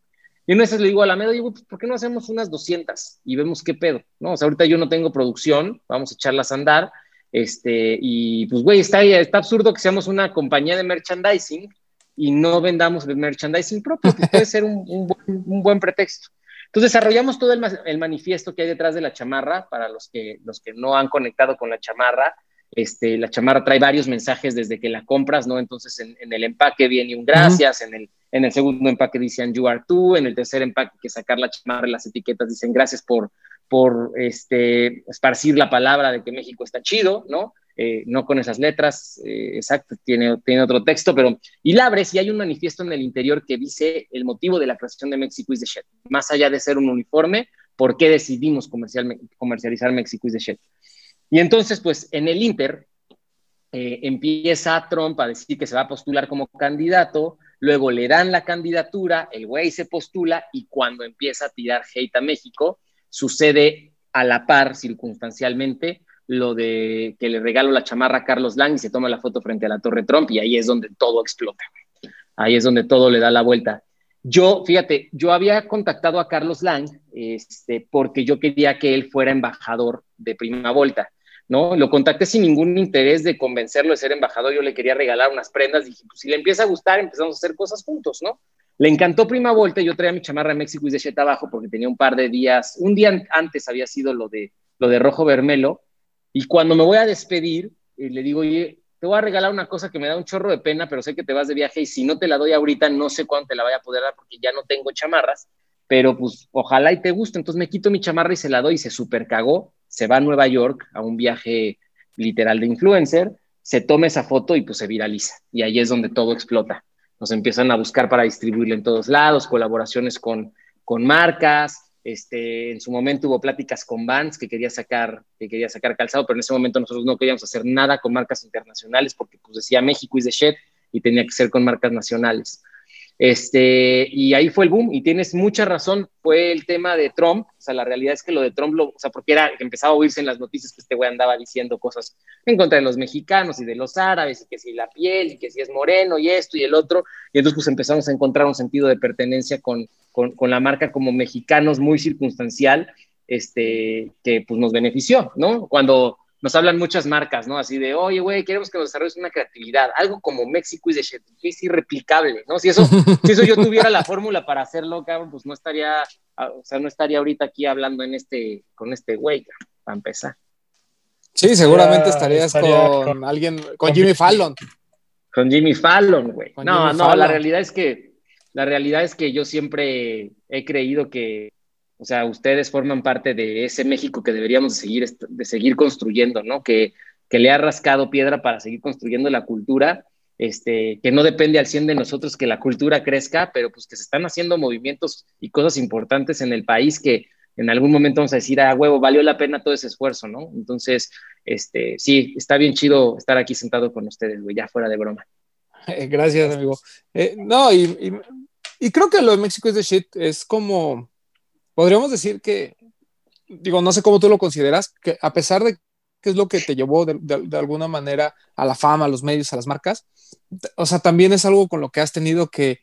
Y una vez le digo a la media, digo, pues, ¿por qué no hacemos unas 200 y vemos qué pedo? ¿No? O sea, ahorita yo no tengo producción, vamos a echarlas a andar. Este, y pues, güey, está, está absurdo que seamos una compañía de merchandising y no vendamos el merchandising propio, que puede ser un, un, buen, un buen pretexto. Entonces desarrollamos todo el, manifiesto que hay detrás de la chamarra para los que, los que no han conectado con la chamarra. Este, la chamarra trae varios mensajes desde que la compras, ¿no? Entonces en, el empaque viene un gracias, en, el, en el segundo empaque dicen you are too, en el tercer empaque que sacar la chamarra, las etiquetas dicen gracias por, por este, esparcir la palabra de que México está chido, ¿no? Eh, no con esas letras, eh, exacto, tiene, tiene otro texto, pero y la abres y hay un manifiesto en el interior que dice el motivo de la creación de México is the shit. Más allá de ser un uniforme, ¿por qué decidimos comercializar México is the shit? Y entonces, pues en el Inter eh, empieza Trump a decir que se va a postular como candidato, luego le dan la candidatura, el güey se postula y cuando empieza a tirar hate a México, sucede a la par, circunstancialmente, lo de que le regalo la chamarra a Carlos Lang y se toma la foto frente a la Torre Trump y ahí es donde todo explota. Ahí es donde todo le da la vuelta. Yo, fíjate, yo había contactado a Carlos Lang este, porque yo quería que él fuera embajador de Prima Volta, ¿no? Lo contacté sin ningún interés de convencerlo de ser embajador, yo le quería regalar unas prendas, dije, pues si le empieza a gustar, empezamos a hacer cosas juntos, ¿no? Le encantó Prima Volta, yo traía mi chamarra de México y de Chet abajo porque tenía un par de días, un día antes había sido lo de, lo de Rojo Vermelo, y cuando me voy a despedir, eh, le digo, oye, te voy a regalar una cosa que me da un chorro de pena, pero sé que te vas de viaje y si no te la doy ahorita, no sé cuándo te la vaya a poder dar porque ya no tengo chamarras, pero pues ojalá y te guste. Entonces me quito mi chamarra y se la doy y se super cagó. Se va a Nueva York a un viaje literal de influencer, se toma esa foto y pues se viraliza. Y ahí es donde todo explota. Nos empiezan a buscar para distribuirla en todos lados, colaboraciones con, con marcas, este, en su momento hubo pláticas con Vans que quería sacar, que quería sacar calzado, pero en ese momento nosotros no queríamos hacer nada con marcas internacionales porque pues decía México is the shit y tenía que ser con marcas nacionales. Este, y ahí fue el boom, y tienes mucha razón, fue el tema de Trump, o sea, la realidad es que lo de Trump, lo, o sea, porque era, empezaba a oírse en las noticias que este güey andaba diciendo cosas en contra de los mexicanos y de los árabes, y que si la piel, y que si es moreno, y esto y el otro, y entonces pues empezamos a encontrar un sentido de pertenencia con, con, con la marca como mexicanos muy circunstancial, este, que pues nos benefició, ¿no? Cuando nos hablan muchas marcas, ¿no? Así de, oye, güey, queremos que nos desarrolles una creatividad, algo como México y de shit, que es irreplicable, ¿no? Si eso, si eso yo tuviera la fórmula para hacerlo, cabrón, pues no estaría, ah, o sea, no estaría ahorita aquí hablando en este, con este güey, para empezar. Sí, seguramente estarías con, alguien, con, Jimmy Fallon. Con Jimmy Fallon, güey. No, no, la realidad es que, la realidad es que yo siempre he creído que O sea, ustedes forman parte de ese México que deberíamos seguir, de seguir construyendo, ¿no? Que, que le ha rascado piedra para seguir construyendo la cultura, este, que no depende al 100 de nosotros que la cultura crezca, pero pues que se están haciendo movimientos y cosas importantes en el país que en algún momento vamos a decir, ah, huevo, valió la pena todo ese esfuerzo, ¿no? Entonces, este, sí, está bien chido estar aquí sentado con ustedes, güey, ya fuera de broma. gracias, amigo. Eh, no, y, y, creo que lo de México es de shit, es como, podríamos decir que, digo, no sé cómo tú lo consideras, que a pesar de que es lo que te llevó de, de, alguna manera a la fama, a los medios, a las marcas, o sea, también es algo con lo que has tenido que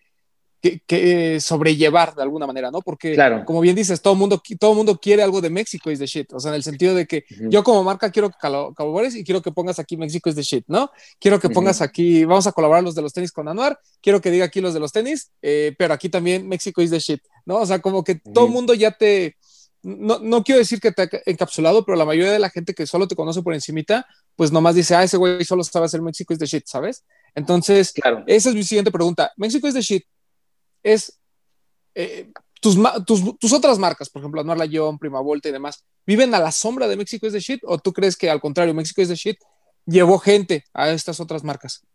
que, sobrellevar de alguna manera, ¿no? Porque, como bien dices, todo el mundo, todo mundo quiere algo de México is the shit. O sea, en el sentido de que yo como marca quiero que colabores y quiero que pongas aquí México is the shit, ¿no? Quiero que pongas aquí, vamos a colaborar los de los tenis con Anuar, quiero que diga aquí los de los tenis, eh, pero aquí también México is the shit, ¿no? O sea, como que todo el mundo ya te, no, no, quiero decir que te ha encapsulado, pero la mayoría de la gente que solo te conoce por encimita, pues nomás dice, ah, ese güey solo sabe hacer México is the shit, ¿sabes? Entonces, claro. esa es mi siguiente pregunta. México is the shit es eh, tus, tus, otras marcas, por ejemplo, Anuar Layón, Prima Volta y demás, ¿viven a la sombra de México es de shit? ¿O tú crees que al contrario, México es de shit llevó gente a estas otras marcas?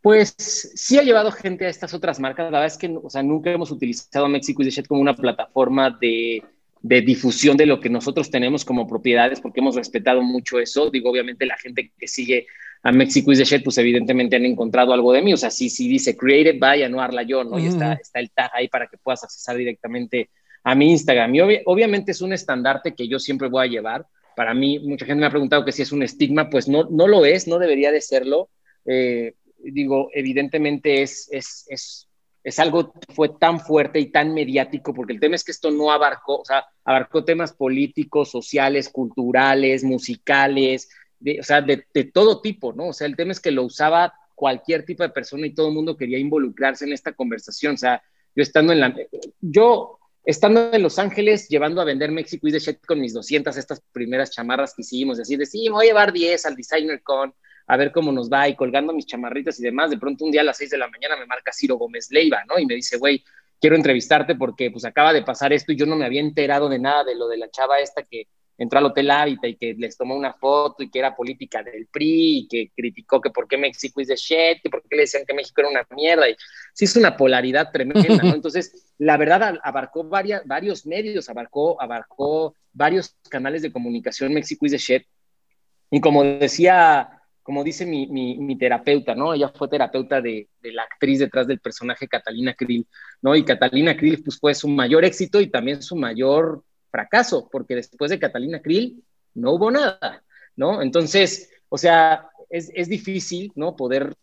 Pues sí ha llevado gente a estas otras marcas. La verdad es que o sea, nunca hemos utilizado México is the Shit como una plataforma de, de difusión de lo que nosotros tenemos como propiedades, porque hemos respetado mucho eso. Digo, obviamente la gente que sigue a México is the Shit, pues evidentemente han encontrado algo de mí. O sea, sí, sí dice created by Anuar yo, ¿no? Y está, está el tag ahí para que puedas accesar directamente a mi Instagram. Y obviamente es un estandarte que yo siempre voy a llevar. Para mí, mucha gente me ha preguntado que si es un estigma, pues no, no lo es, no debería de serlo. Eh, digo, evidentemente es, es, es es algo que fue tan fuerte y tan mediático, porque el tema es que esto no abarcó, o sea, abarcó temas políticos, sociales, culturales, musicales, de, o sea, de, todo tipo, ¿no? O sea, el tema es que lo usaba cualquier tipo de persona y todo el mundo quería involucrarse en esta conversación, o sea, yo estando en la, yo estando en Los Ángeles, llevando a vender México y de Shit con mis 200, estas primeras chamarras que hicimos, así de, sí, voy a llevar 10 al Designer Con, a ver cómo nos va y colgando mis chamarritas y demás, de pronto un día a las 6 de la mañana me marca Ciro Gómez Leiva, ¿no? Y me dice, güey, quiero entrevistarte porque pues acaba de pasar esto y yo no me había enterado de nada de lo de la chava esta que entró al Hotel Hábitat y que les tomó una foto y que era política del PRI y que criticó que por qué México es de shit y por qué le decían que México era una mierda. Y sí es una polaridad tremenda, ¿no? Entonces, la verdad abarcó varias, varios medios, abarcó, abarcó varios canales de comunicación México is de shit. Y como decía como dice mi, mi, terapeuta, ¿no? Ella fue terapeuta de, de, la actriz detrás del personaje Catalina Krill, ¿no? Y Catalina Krill pues, fue su mayor éxito y también su mayor fracaso, porque después de Catalina Krill no hubo nada, ¿no? Entonces, o sea, es, es difícil, ¿no? Poder,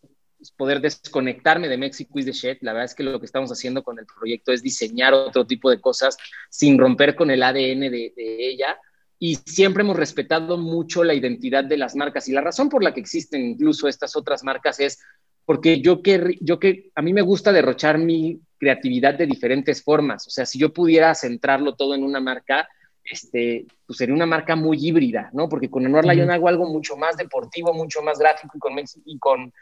poder desconectarme de México is the shit. La verdad es que lo que estamos haciendo con el proyecto es diseñar otro tipo de cosas sin romper con el ADN de, de ella y siempre hemos respetado mucho la identidad de las marcas. Y la razón por la que existen incluso estas otras marcas es porque yo que, yo que a mí me gusta derrochar mi creatividad de diferentes formas. O sea, si yo pudiera centrarlo todo en una marca, este, pues sería una marca muy híbrida, ¿no? Porque con Anuar Lion hago algo mucho más deportivo, mucho más gráfico y con, y con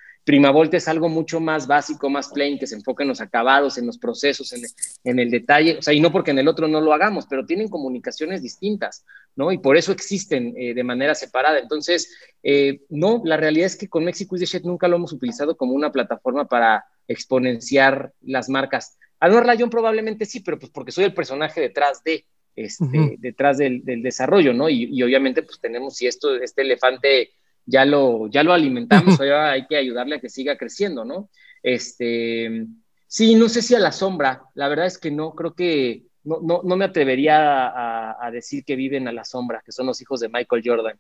Volta es algo mucho más básico, más plain, que se enfoca en los acabados, en los procesos, en, el detalle. O sea, y no porque en el otro no lo hagamos, pero tienen comunicaciones distintas, ¿no? Y por eso existen eh, de manera separada. Entonces, eh, no, la realidad es que con Mexico is the Shit nunca lo hemos utilizado como una plataforma para exponenciar las marcas. Anuar Lion probablemente sí, pero pues porque soy el personaje detrás de, este, detrás del, desarrollo, ¿no? Y, y, obviamente pues tenemos, si esto, este elefante ya lo, ya lo alimentamos, ahora hay que ayudarle a que siga creciendo, ¿no? Este, sí, no sé si a la sombra, la verdad es que no, creo que no, no, no me atrevería a, decir que viven a la sombra, que son los hijos de Michael Jordan.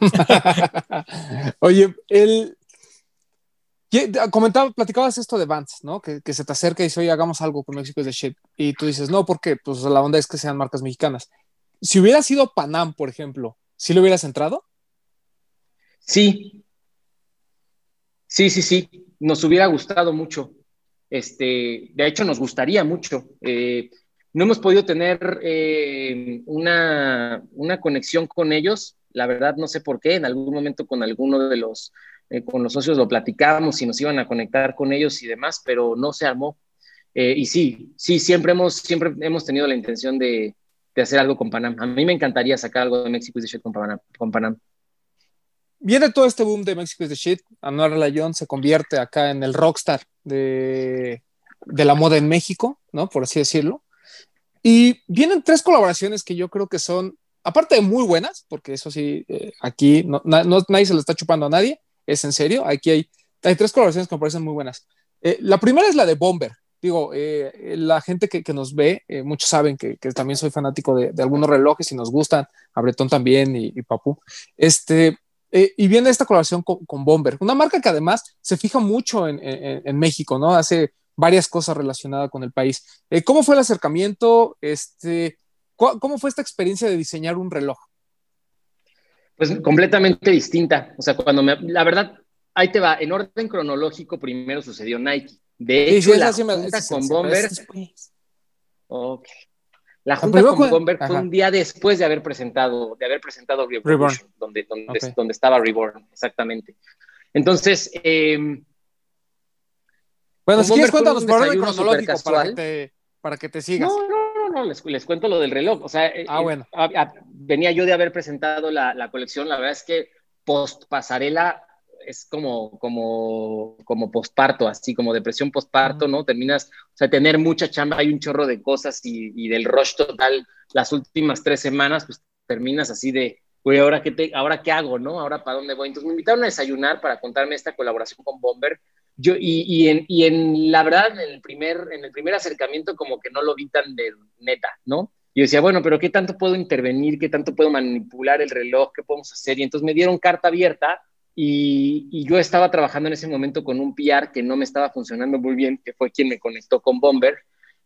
Oye, él comentaba, platicabas esto de Vance, ¿no? Que, se te acerca y dice, oye, hagamos algo con México de shit. Y tú dices, no, porque pues la onda es que sean marcas mexicanas. Si hubiera sido Panam, por ejemplo, ¿sí lo hubieras entrado? Sí, sí, sí, sí, nos hubiera gustado mucho. Este, de hecho, nos gustaría mucho. Eh, no hemos podido tener eh, una, conexión con ellos. La verdad, no sé por qué. En algún momento con alguno de los, eh, con los socios lo platicamos y nos iban a conectar con ellos y demás, pero no se armó. Y sí, sí, siempre hemos, siempre hemos tenido la intención de, de, hacer algo con Panam. A mí me encantaría sacar algo de México the Shit con Panam. Con Panam. Viene todo este boom de México is the Shit. Anuar Layón se convierte acá en el rockstar de, de la moda en México, ¿no? Por así decirlo. Y vienen tres colaboraciones que yo creo que son, aparte de muy buenas, porque eso sí, eh, aquí no, nadie se lo está chupando a nadie, es en serio. Aquí hay, hay tres colaboraciones que me parecen muy buenas. Eh, la primera es la de Bomber. Digo, eh, la gente que, que nos ve, muchos saben que, que, también soy fanático de, de, algunos relojes y nos gustan, a Bretón también y, y Papu. Este, y viene esta colaboración con, con, Bomber, una marca que además se fija mucho en, en, en México, ¿no? Hace varias cosas relacionadas con el país. Eh, ¿Cómo fue el acercamiento? Este, ¿Cómo fue esta experiencia de diseñar un reloj? Pues completamente distinta. O sea, cuando me, la verdad, ahí te va, en orden cronológico primero sucedió Nike. De hecho, sí, sí, la me, con Bomber... Okay. La junta con Bomber fue un día después de haber presentado, de haber presentado Reborn, donde, donde, okay. donde, estaba Reborn, exactamente. Entonces, eh, bueno, si quieres cuéntanos por orden cronológico para que, te, para que te sigas. No, no, no, no les, les, cuento lo del reloj. O sea, ah, eh, bueno. a, a, venía yo de haber presentado la, la, colección. La verdad es que post pasarela es como, como, como postparto, así como depresión postparto, ¿no? Terminas, o sea, tener mucha chamba, hay un chorro de cosas y, y del rush total las últimas tres semanas, pues terminas así de, güey, ¿ahora qué, te, ¿ahora qué hago, no? ¿Ahora para dónde voy? Entonces me invitaron a desayunar para contarme esta colaboración con Bomber yo, y, y, en, y en la verdad, en el, primer, en el primer acercamiento como que no lo vi tan de neta, ¿no? Yo decía, bueno, pero ¿qué tanto puedo intervenir? ¿Qué tanto puedo manipular el reloj? ¿Qué podemos hacer? Y entonces me dieron carta abierta y, yo estaba trabajando en ese momento con un PR que no me estaba funcionando muy bien, que fue quien me conectó con Bomber.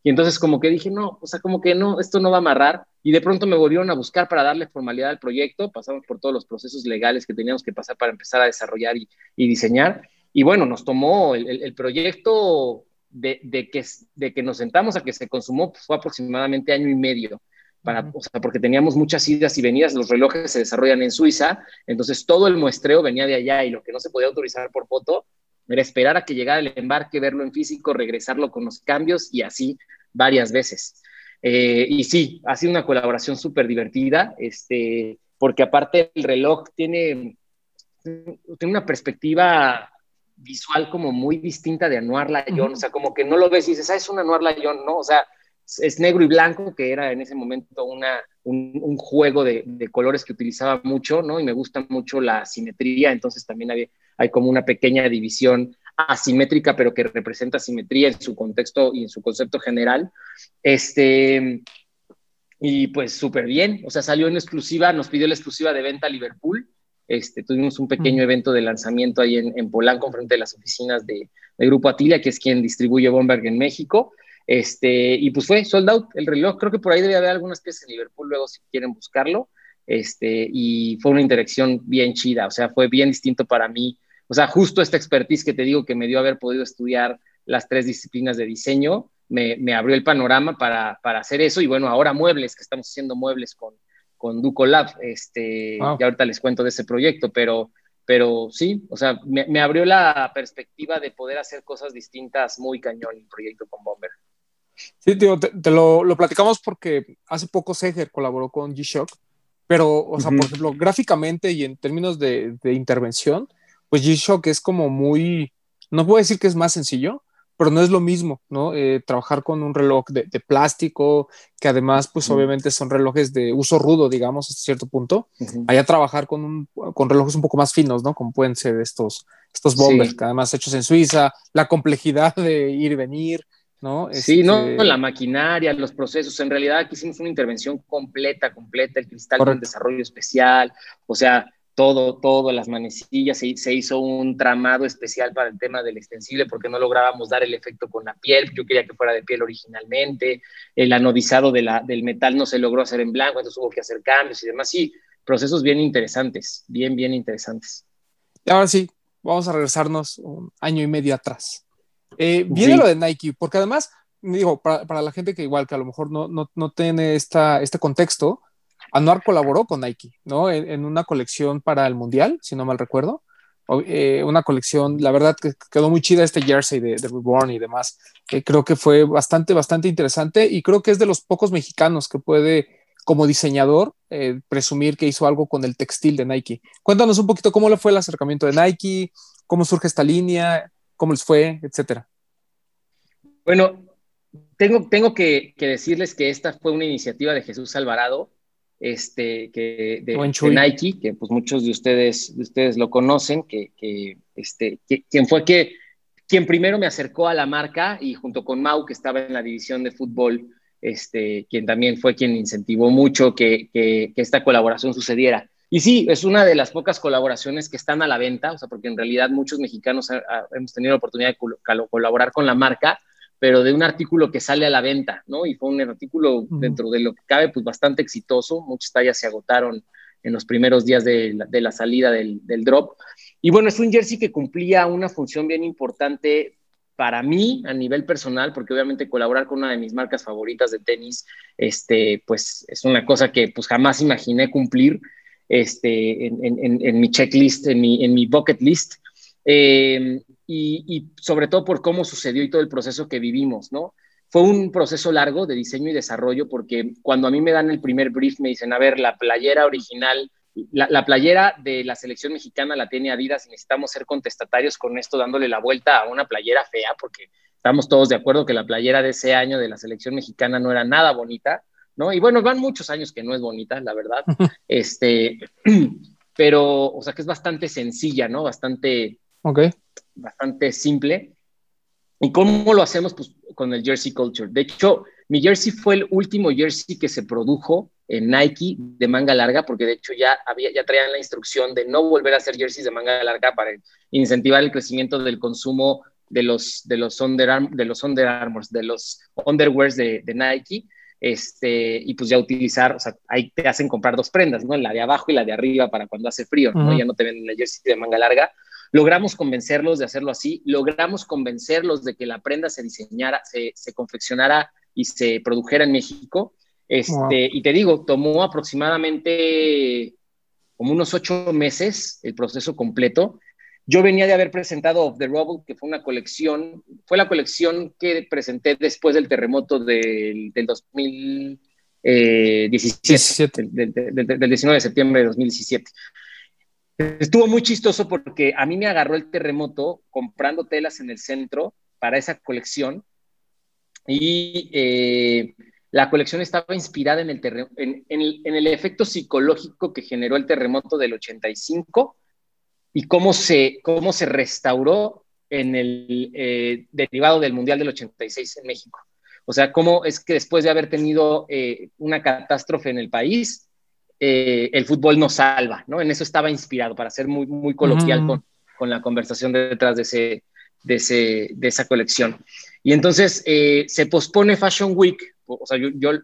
Y entonces como que dije, no, o sea, como que no, esto no va a amarrar. Y de pronto me volvieron a buscar para darle formalidad al proyecto. Pasamos por todos los procesos legales que teníamos que pasar para empezar a desarrollar y, diseñar. Y bueno, nos tomó el, proyecto de, de, que, de que nos sentamos a que se consumó, pues, fue aproximadamente año y medio. Para, o sea, porque teníamos muchas idas y venidas, los relojes se desarrollan en Suiza, entonces todo el muestreo venía de allá y lo que no se podía autorizar por foto era esperar a que llegara el embarque, verlo en físico, regresarlo con los cambios y así varias veces. Eh, y sí, ha sido una colaboración súper divertida, este, porque aparte el reloj tiene, tiene una perspectiva visual como muy distinta de Anuar Layón, o sea, como que no lo ves y dices, ah, es un Anuar Layón, ¿no? O sea, es negro y blanco, que era en ese momento una, un, un juego de, de, colores que utilizaba mucho, ¿no? Y me gusta mucho la simetría, entonces también hay, hay como una pequeña división asimétrica, pero que representa simetría en su contexto y en su concepto general. Este, y pues súper bien, o sea, salió en exclusiva, nos pidió la exclusiva de venta a Liverpool, este, tuvimos un pequeño evento de lanzamiento ahí en, en Polanco, frente a las oficinas de, de, Grupo Atilia, que es quien distribuye Bomberg en México. Este, y pues fue sold out el reloj. Creo que por ahí debe haber algunas piezas en Liverpool luego si quieren buscarlo. Este, y fue una interacción bien chida, o sea, fue bien distinto para mí. O sea, justo esta expertise que te digo que me dio haber podido estudiar las tres disciplinas de diseño, me, me abrió el panorama para, para hacer eso. Y bueno, ahora muebles, que estamos haciendo muebles con, con Ducolab, este, wow. y ahorita les cuento de ese proyecto, pero, pero sí, o sea, me, me, abrió la perspectiva de poder hacer cosas distintas muy cañón el proyecto con Bomber. Sí, tío, te, te lo, lo, platicamos porque hace poco Seger colaboró con G-Shock, pero, o sea, uh -huh. por ejemplo, gráficamente y en términos de, de intervención, pues G-Shock es como muy, no puedo decir que es más sencillo, pero no es lo mismo, ¿no? Eh, trabajar con un reloj de, de, plástico, que además, pues uh -huh. obviamente son relojes de uso rudo, digamos, hasta cierto punto, uh -huh. allá trabajar con, un, con relojes un poco más finos, ¿no? Como pueden ser estos, estos bombers, sí. que además hechos en Suiza, la complejidad de ir y venir, ¿no? Sí, este... no, la maquinaria, los procesos, en realidad aquí hicimos una intervención completa, completa, el cristal con desarrollo especial, o sea, todo, todo, las manecillas, se, se, hizo un tramado especial para el tema del extensible porque no lográbamos dar el efecto con la piel, yo quería que fuera de piel originalmente, el anodizado de la, del metal no se logró hacer en blanco, entonces hubo que hacer cambios y demás, sí, procesos bien interesantes, bien, bien interesantes. Y ahora sí, vamos a regresarnos un año y medio atrás. Eh, viene sí. lo de Nike, porque además, digo, para, para, la gente que igual que a lo mejor no, no, no tiene esta, este contexto, Anuar colaboró con Nike, ¿no? En, en, una colección para el Mundial, si no mal recuerdo. eh, una colección, la verdad que quedó muy chida este jersey de, Reborn y demás. creo que fue bastante, bastante interesante y creo que es de los pocos mexicanos que puede, como diseñador, eh, presumir que hizo algo con el textil de Nike. Cuéntanos un poquito cómo le fue el acercamiento de Nike, cómo surge esta línea, cómo les fue, etcétera. Bueno, tengo, tengo que, que decirles que esta fue una iniciativa de Jesús Alvarado este, que, de, Nike, que pues muchos de ustedes, de ustedes lo conocen, que, que este, quien fue que, quien primero me acercó a la marca y junto con Mau, que estaba en la división de fútbol, este, quien también fue quien incentivó mucho que, que, esta colaboración sucediera. Y sí, es una de las pocas colaboraciones que están a la venta, o sea, porque en realidad muchos mexicanos hemos tenido la oportunidad de colaborar con la marca, pero de un artículo que sale a la venta, ¿no? Y fue un artículo dentro de lo que cabe, pues bastante exitoso. Muchas tallas se agotaron en los primeros días de la, salida del, drop. Y bueno, es un jersey que cumplía una función bien importante para mí a nivel personal, porque obviamente colaborar con una de mis marcas favoritas de tenis, este, pues es una cosa que pues jamás imaginé cumplir este, en, mi checklist, en mi, en mi bucket list. Eh, y, sobre todo por cómo sucedió y todo el proceso que vivimos, ¿no? Fue un proceso largo de diseño y desarrollo porque cuando a mí me dan el primer brief me dicen, a ver, la playera original, la, playera de la selección mexicana la tiene Adidas y necesitamos ser contestatarios con esto, dándole la vuelta a una playera fea porque estamos todos de acuerdo que la playera de ese año de la selección mexicana no era nada bonita, ¿no? Y bueno, van muchos años que no es bonita, la verdad. este, pero, o sea, que es bastante sencilla, ¿no? Bastante Okay. Bastante simple. ¿Y cómo lo hacemos? Pues con el Jersey Culture. De hecho, mi jersey fue el último jersey que se produjo en Nike de manga larga, porque de hecho ya, había, ya traían la instrucción de no volver a hacer jerseys de manga larga para incentivar el crecimiento del consumo de los, de los, under, de los Under Armours, de los underwears de, de Nike. Este, y pues ya utilizar, o sea, ahí te hacen comprar dos prendas, ¿no? La de abajo y la de arriba para cuando hace frío, ¿no? Ya no te ven el jersey de manga larga, Logramos convencerlos de hacerlo así, logramos convencerlos de que la prenda se diseñara, se, confeccionara y se produjera en México. Este, Y te digo, tomó aproximadamente como unos ocho meses el proceso completo. Yo venía de haber presentado Of the Rubble, que fue una colección, fue la colección que presenté después del terremoto del, del 2017, eh, del, del, 19 de septiembre de 2017. Estuvo muy chistoso porque a mí me agarró el terremoto comprando telas en el centro para esa colección y eh, la colección estaba inspirada en el, en, en, el, efecto psicológico que generó el terremoto del 85 y cómo se, cómo se restauró en el eh, derivado del Mundial del 86 en México. O sea, cómo es que después de haber tenido eh, una catástrofe en el país, eh, el fútbol nos salva, ¿no? En eso estaba inspirado, para ser muy, muy coloquial con, con, la conversación detrás de, ese, de, ese, de esa colección. Y entonces eh, se pospone Fashion Week, o sea, yo, yo,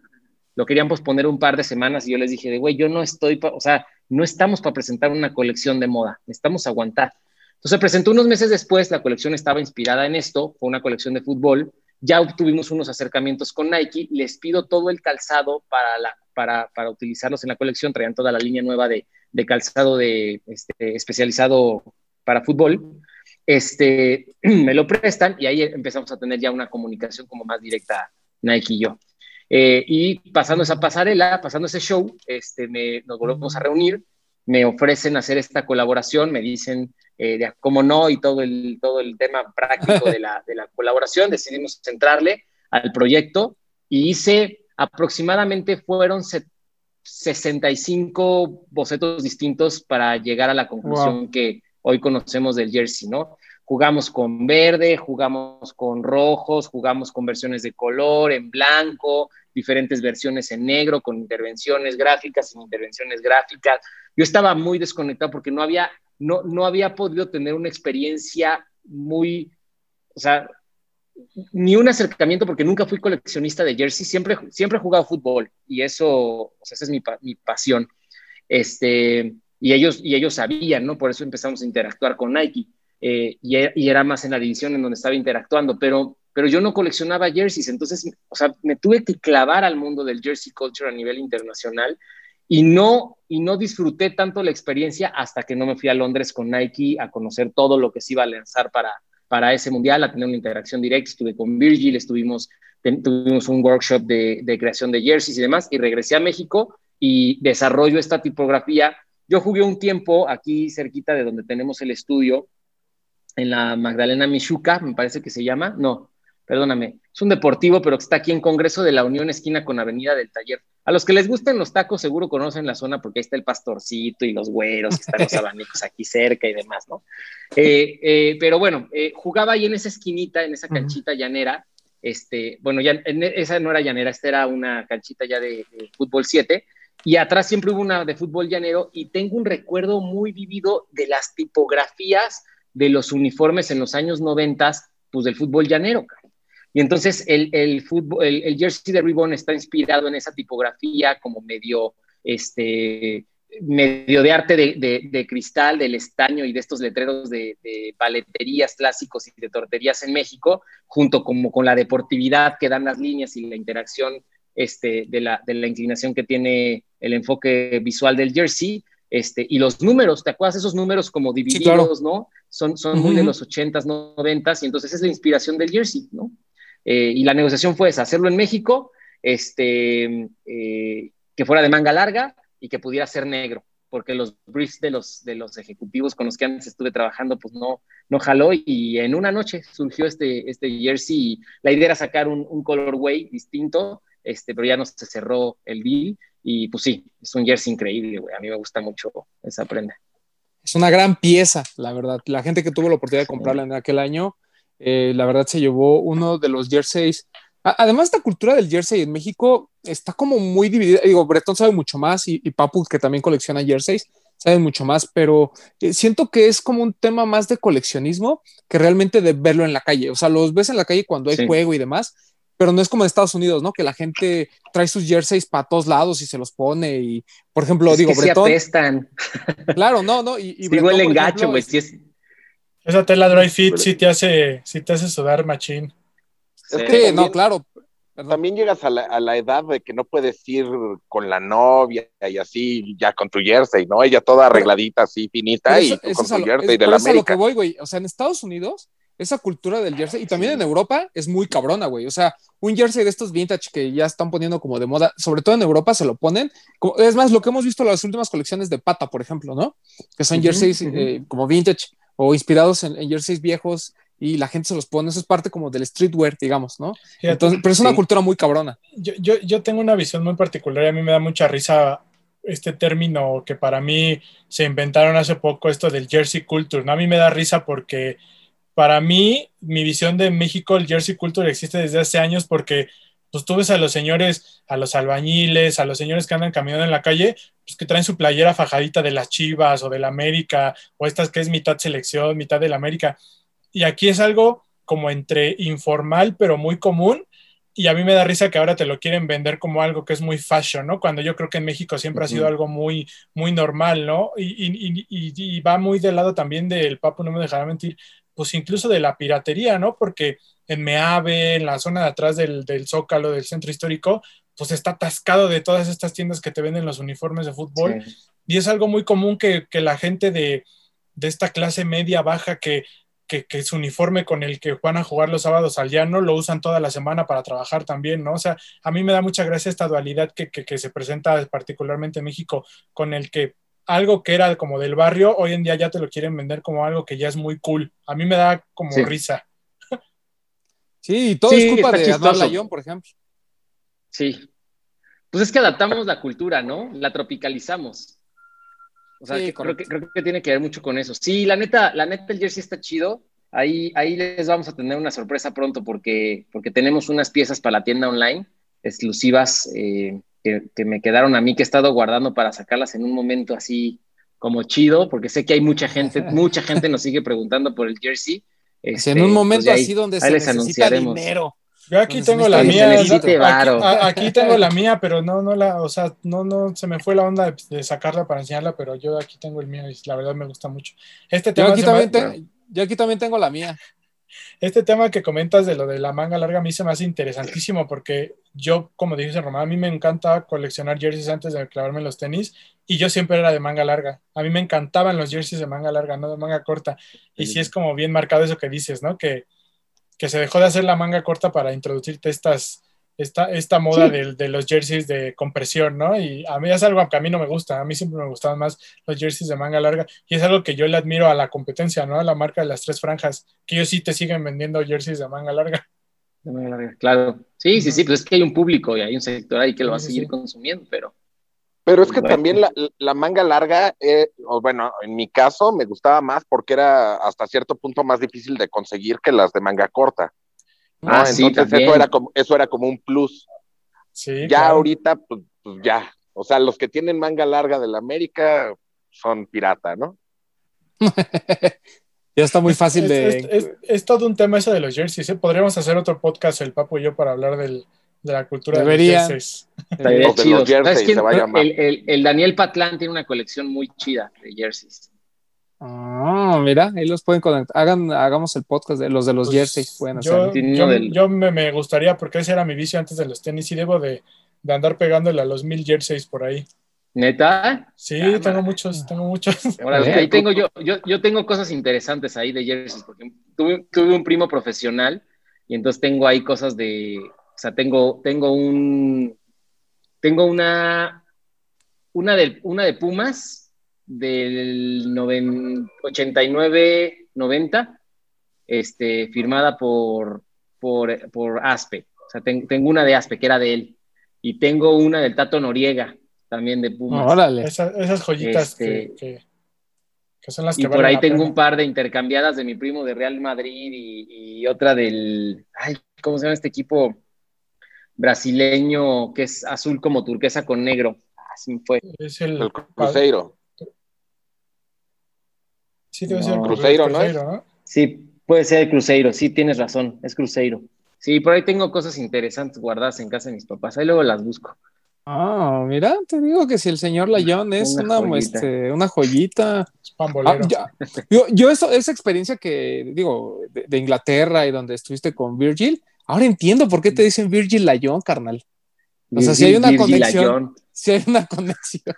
lo querían posponer un par de semanas y yo les dije, de güey, yo no estoy, o sea, no estamos para presentar una colección de moda, necesitamos aguantar. Entonces se presentó unos meses después, la colección estaba inspirada en esto, fue una colección de fútbol, ya obtuvimos unos acercamientos con Nike, les pido todo el calzado para para, para utilizarlos en la colección. Traían toda la línea nueva de, de calzado de, este, especializado para fútbol. Este, me lo prestan y ahí empezamos a tener ya una comunicación como más directa Nike y yo. Eh, y pasando esa pasarela, pasando ese show, este, me, nos volvemos a reunir, me ofrecen hacer esta colaboración, me dicen eh, de cómo no y todo el, todo el tema práctico de la, de la colaboración, decidimos centrarle al proyecto y hice aproximadamente fueron 65 bocetos distintos para llegar a la conclusión que hoy conocemos del jersey, ¿no? Jugamos con verde, jugamos con rojos, jugamos con versiones de color, en blanco, diferentes versiones en negro, con intervenciones gráficas, sin intervenciones gráficas. Yo estaba muy desconectado porque no había, no, no había podido tener una experiencia muy, o sea, ni un acercamiento porque nunca fui coleccionista de jersey, siempre, siempre he jugado fútbol y eso, o sea, esa es mi, mi pasión. Este, y ellos, y ellos sabían, ¿no? Por eso empezamos a interactuar con Nike eh, y, y, era más en la división en donde estaba interactuando, pero, pero yo no coleccionaba jerseys, entonces, o sea, me tuve que clavar al mundo del jersey culture a nivel internacional y no, y no disfruté tanto la experiencia hasta que no me fui a Londres con Nike a conocer todo lo que se iba a lanzar para, para ese mundial, a tener una interacción directa. Estuve con Virgil, estuvimos, tuvimos un workshop de, de creación de jerseys y demás, y regresé a México y desarrollo esta tipografía. Yo jugué un tiempo aquí cerquita de donde tenemos el estudio, en la Magdalena Michuca, me parece que se llama, no, perdóname, es un deportivo, pero que está aquí en Congreso de la Unión, esquina con Avenida del Taller. A los que les gusten los tacos, seguro conocen la zona porque ahí está el pastorcito y los güeros, que están los abanicos aquí cerca y demás, ¿no? Eh, eh, pero bueno, eh, jugaba ahí en esa esquinita, en esa canchita llanera. Este, bueno, ya esa no era llanera, esta era una canchita ya de, de fútbol 7. Y atrás siempre hubo una de fútbol llanero y tengo un recuerdo muy vivido de las tipografías de los uniformes en los años 90, pues del fútbol llanero. Y entonces el, el, fútbol, el, jersey de Ribbon está inspirado en esa tipografía como medio, este, medio de arte de, de, cristal, del estaño y de estos letreros de, de, paleterías clásicos y de torterías en México, junto como con la deportividad que dan las líneas y la interacción este, de, la, de la inclinación que tiene el enfoque visual del jersey, este, y los números, ¿te acuerdas esos números como divididos, no? Son, son muy de los 80s, 90s, y entonces es la inspiración del jersey, ¿no? Eh, y la negociación fue esa, hacerlo en México, este, eh, que fuera de manga larga y que pudiera ser negro, porque los briefs de los, de los ejecutivos con los que antes estuve trabajando, pues no, no jaló, y en una noche surgió este, este jersey, y la idea era sacar un, un colorway distinto, este, pero ya no se cerró el deal, y pues sí, es un jersey increíble, güey. A mí me gusta mucho esa prenda. Es una gran pieza, la verdad. La gente que tuvo la oportunidad de comprarla en aquel año, eh, la verdad se llevó uno de los jerseys. Además, esta cultura del jersey en México está como muy dividida. Digo, Bretón sabe mucho más y, Papu, que también colecciona jerseys, sabe mucho más, pero eh, siento que es como un tema más de coleccionismo que realmente de verlo en la calle. O sea, los ves en la calle cuando hay juego y demás, pero no es como en Estados Unidos, ¿no? Que la gente trae sus jerseys para todos lados y se los pone y, por ejemplo, digo, que Bretón. apestan. Claro, no, no. Y, y Bretón, el engacho, güey. Esa tela dry fit sí te hace, sí te hace sudar machín. Es que, no, claro. También llegas a la, edad de que no puedes ir con la novia y así, ya con tu jersey, ¿no? Ella toda arregladita, así, finita, y tú con tu jersey de la América. Es lo que voy, güey. O sea, en Estados Unidos esa cultura del jersey, y también en Europa, es muy cabrona, güey. O sea, un jersey de estos vintage que ya están poniendo como de moda, sobre todo en Europa se lo ponen. Es más, lo que hemos visto en las últimas colecciones de Pata, por ejemplo, ¿no? Que son jerseys eh, como vintage o inspirados en, jerseys viejos y la gente se los pone. Eso es parte como del streetwear, digamos, ¿no? Entonces, pero es una cultura muy cabrona. Yo, yo, yo tengo una visión muy particular y a mí me da mucha risa este término que para mí se inventaron hace poco, esto del jersey culture. ¿no? A mí me da risa porque para mí, mi visión de México, el Jersey Culture existe desde hace años porque pues tú ves a los señores, a los albañiles, a los señores que andan caminando en la calle, pues que traen su playera fajadita de las Chivas o del América, o estas que es mitad selección, mitad del América. Y aquí es algo como entre informal, pero muy común. Y a mí me da risa que ahora te lo quieren vender como algo que es muy fashion, ¿no? Cuando yo creo que en México siempre ha sido algo muy, muy normal, ¿no? Y, y, y, y, va muy del lado también del Papo, no me dejará mentir, pues incluso de la piratería, ¿no? Porque en Meave, en la zona de atrás del, Zócalo, del centro histórico, pues está atascado de todas estas tiendas que te venden los uniformes de fútbol. Y es algo muy común que, la gente de, esta clase media baja que, que, su uniforme con el que van a jugar los sábados al llano lo usan toda la semana para trabajar también, ¿no? O sea, a mí me da mucha gracia esta dualidad que, que se presenta particularmente en México, con el que algo que era como del barrio, hoy en día ya te lo quieren vender como algo que ya es muy cool. A mí me da como risa. Sí, y todo es culpa de Adán por ejemplo. Sí. Pues es que adaptamos la cultura, ¿no? La tropicalizamos. O sea, creo, que, creo que tiene que ver mucho con eso. Sí, la neta, la neta, el jersey está chido. Ahí, ahí les vamos a tener una sorpresa pronto porque, porque tenemos unas piezas para la tienda online exclusivas eh, que, me quedaron a mí, que he estado guardando para sacarlas en un momento así como chido, porque sé que hay mucha gente, mucha gente nos sigue preguntando por el jersey. Este, en un momento pues así donde se necesita dinero. Yo aquí tengo la mía. Aquí, tengo la mía, pero no, no la, o sea, no, no, se me fue la onda de, sacarla para enseñarla, pero yo aquí tengo el mío y la verdad me gusta mucho. Este tema yo, aquí también, yo aquí también tengo la mía. Este tema que comentas de lo de la manga larga a mí se me hace interesantísimo porque yo, como dije Román, a mí me encanta coleccionar jerseys antes de clavarme los tenis y yo siempre era de manga larga. A mí me encantaban los jerseys de manga larga, no de manga corta. Y sí es como bien marcado eso que dices, ¿no? Que, que se dejó de hacer la manga corta para introducirte estas, esta, esta moda de, de, los jerseys de compresión, ¿no? Y a mí es algo que a mí no me gusta, a mí siempre me gustaban más los jerseys de manga larga y es algo que yo le admiro a la competencia, ¿no? A la marca de las tres franjas, que ellos sí te siguen vendiendo jerseys de manga larga. Claro, sí, sí, sí, pues es que hay un público y hay un sector ahí que lo va a seguir consumiendo, pero... Pero es que también la, la, manga larga, eh, o bueno, en mi caso me gustaba más porque era hasta cierto punto más difícil de conseguir que las de manga corta. Ah, Entonces eso, era como, eso era como un plus. Sí, ya ahorita, pues, pues, ya. O sea, los que tienen manga larga de la América son pirata, ¿no? Ya está muy fácil de. Es, todo un tema eso de los jerseys. ¿eh? Podríamos hacer otro podcast, el Papo y yo, para hablar del, de la cultura Debería. de los jerseys. el, el, Daniel Patlán tiene una colección muy chida de jerseys. Ah, mira, ahí los pueden conectar. Hagan, hagamos el podcast de los de los pues, jerseys. Pueden yo, yo, me, me, gustaría, porque ese era mi vicio antes de los tenis y debo de, de andar pegándole a los mil jerseys por ahí. ¿Neta? Sí, tengo muchos, tengo muchos. ahí tengo yo, yo, yo tengo cosas interesantes ahí de jerseys, porque tuve, tuve, un primo profesional y entonces tengo ahí cosas de, o sea, tengo, tengo un, tengo una, una de, una de Pumas del 89-90, este, firmada por, por, por Aspe. O sea, tengo una de Aspe, que era de él. Y tengo una del Tato Noriega, también de Pumas. órale. esas joyitas que, este, que, son las que Y por ahí tengo un par de intercambiadas de mi primo de Real Madrid y, otra del. Ay, ¿cómo se llama este equipo brasileño que es azul como turquesa con negro? Así fue. Es el, el Cruzeiro. Sí, debe ser el Cruzeiro, ¿no? Sí, puede ser el Cruzeiro, sí, tienes razón, es Cruzeiro. Sí, por ahí tengo cosas interesantes guardadas en casa de mis papás, ahí luego las busco. Ah, mira, te digo que si el señor Layón es una, una, este, una joyita. Ah, yo, yo eso, esa experiencia que digo de, Inglaterra y donde estuviste con Virgil, ahora entiendo por qué te dicen Virgil Layón, carnal. O sea, si hay una conexión. Si hay una conexión.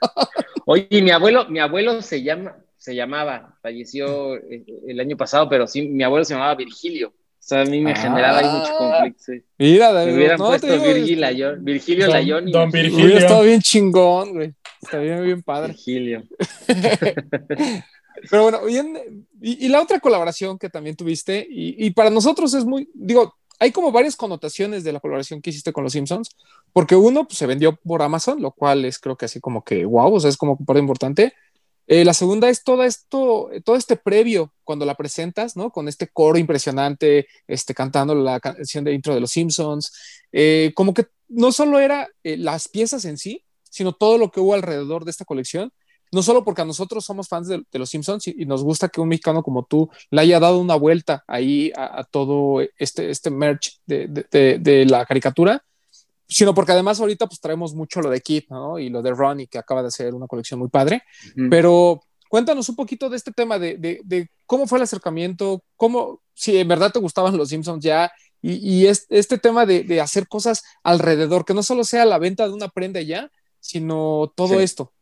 Oye, mi abuelo, mi abuelo se llama, se llamaba, falleció eh, el año pasado, pero sí, mi abuelo se llamaba Virgilio. O sea, a mí me generaba ahí mucho ah. conflicto. Mira, me hubieran puesto Virgil Layón, Virgilio Layón. Don Virgilio. Hubiera estado bien chingón, güey. Está bien, bien padre. Virgilio. Pero bueno, bien, y, y, la otra colaboración que también tuviste, y, y, para nosotros es muy, digo, hay como varias connotaciones de la colaboración que hiciste con los Simpsons, porque uno pues, se vendió por Amazon, lo cual es creo que así como que wow, o sea, es como un parte importante. Eh, la segunda es todo esto, todo este previo cuando la presentas, ¿no? Con este coro impresionante, este, cantando la canción de intro de Los Simpsons. Eh, como que no solo era eh, las piezas en sí, sino todo lo que hubo alrededor de esta colección. No solo porque a nosotros somos fans de, Los Simpsons y, nos gusta que un mexicano como tú le haya dado una vuelta ahí a, todo este, este merch de, de la caricatura, sino porque además ahorita pues traemos mucho lo de Kid, ¿no? Y lo de Ronnie, que acaba de hacer una colección muy padre. Pero cuéntanos un poquito de este tema de, de, cómo fue el acercamiento, cómo, si en verdad te gustaban los Simpsons ya, y, y este, tema de, hacer cosas alrededor, que no solo sea la venta de una prenda ya, sino todo esto.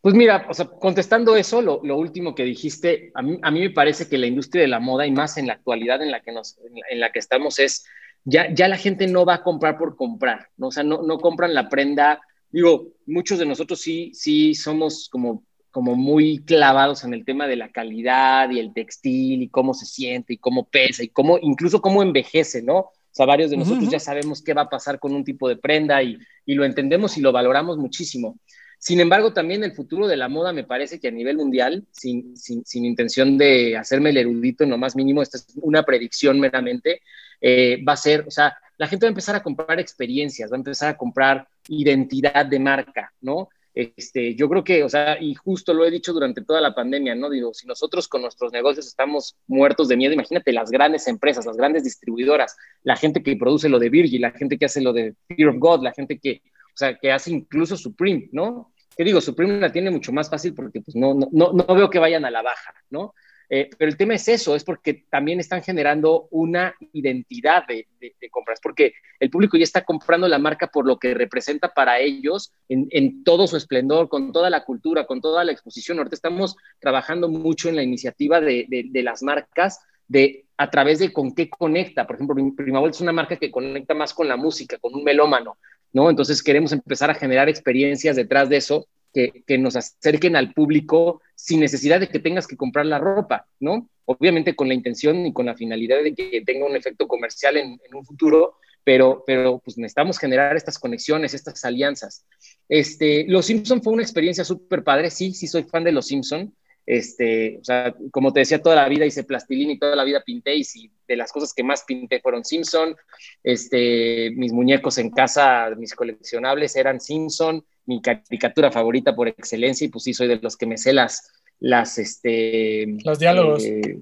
Pues mira, o sea, contestando eso, lo, lo último que dijiste, a mí, a mí, me parece que la industria de la moda y más en la actualidad en la que, nos, en la que estamos es ya, ya la gente no va a comprar por comprar, ¿no? O sea, no, no compran la prenda. Digo, muchos de nosotros sí, sí somos como, como muy clavados en el tema de la calidad y el textil y cómo se siente y cómo pesa y cómo, incluso cómo envejece, ¿no? O sea, varios de nosotros ya sabemos qué va a pasar con un tipo de prenda y, y lo entendemos y lo valoramos muchísimo. Sin embargo, también el futuro de la moda me parece que a nivel mundial, sin, sin, sin intención de hacerme el erudito en lo más mínimo, esta es una predicción meramente, eh, va a ser, o sea, la gente va a empezar a comprar experiencias, va a empezar a comprar identidad de marca, ¿no? Este, yo creo que, o sea, y justo lo he dicho durante toda la pandemia, ¿no? Digo, si nosotros con nuestros negocios estamos muertos de miedo, imagínate las grandes empresas, las grandes distribuidoras, la gente que produce lo de Virgil, la gente que hace lo de Fear of God, la gente que, o sea, que hace incluso Supreme, ¿no? Que digo, Supreme la tiene mucho más fácil porque pues no, no, no, veo que vayan a la baja, ¿no? Eh, pero el tema es eso, es porque también están generando una identidad de, compras, porque el público ya está comprando la marca por lo que representa para ellos en, todo su esplendor, con toda la cultura, con toda la exposición. Ahorita estamos trabajando mucho en la iniciativa de, las marcas de a través de con qué conecta. Por ejemplo, Primavol es una marca que conecta más con la música, con un melómano, ¿no? Entonces queremos empezar a generar experiencias detrás de eso que, nos acerquen al público sin necesidad de que tengas que comprar la ropa, ¿no? Obviamente con la intención y con la finalidad de que tenga un efecto comercial en, un futuro, pero, pero pues necesitamos generar estas conexiones, estas alianzas. Este, Los Simpson fue una experiencia súper padre, sí, sí soy fan de Los Simpson. Este, o sea, como te decía, toda la vida hice plastilina y toda la vida pinté y de las cosas que más pinté fueron Simpson. Este, mis muñecos en casa, mis coleccionables eran Simpson mi caricatura favorita por excelencia y pues sí soy de los que me sé las, las este, los diálogos. Eh,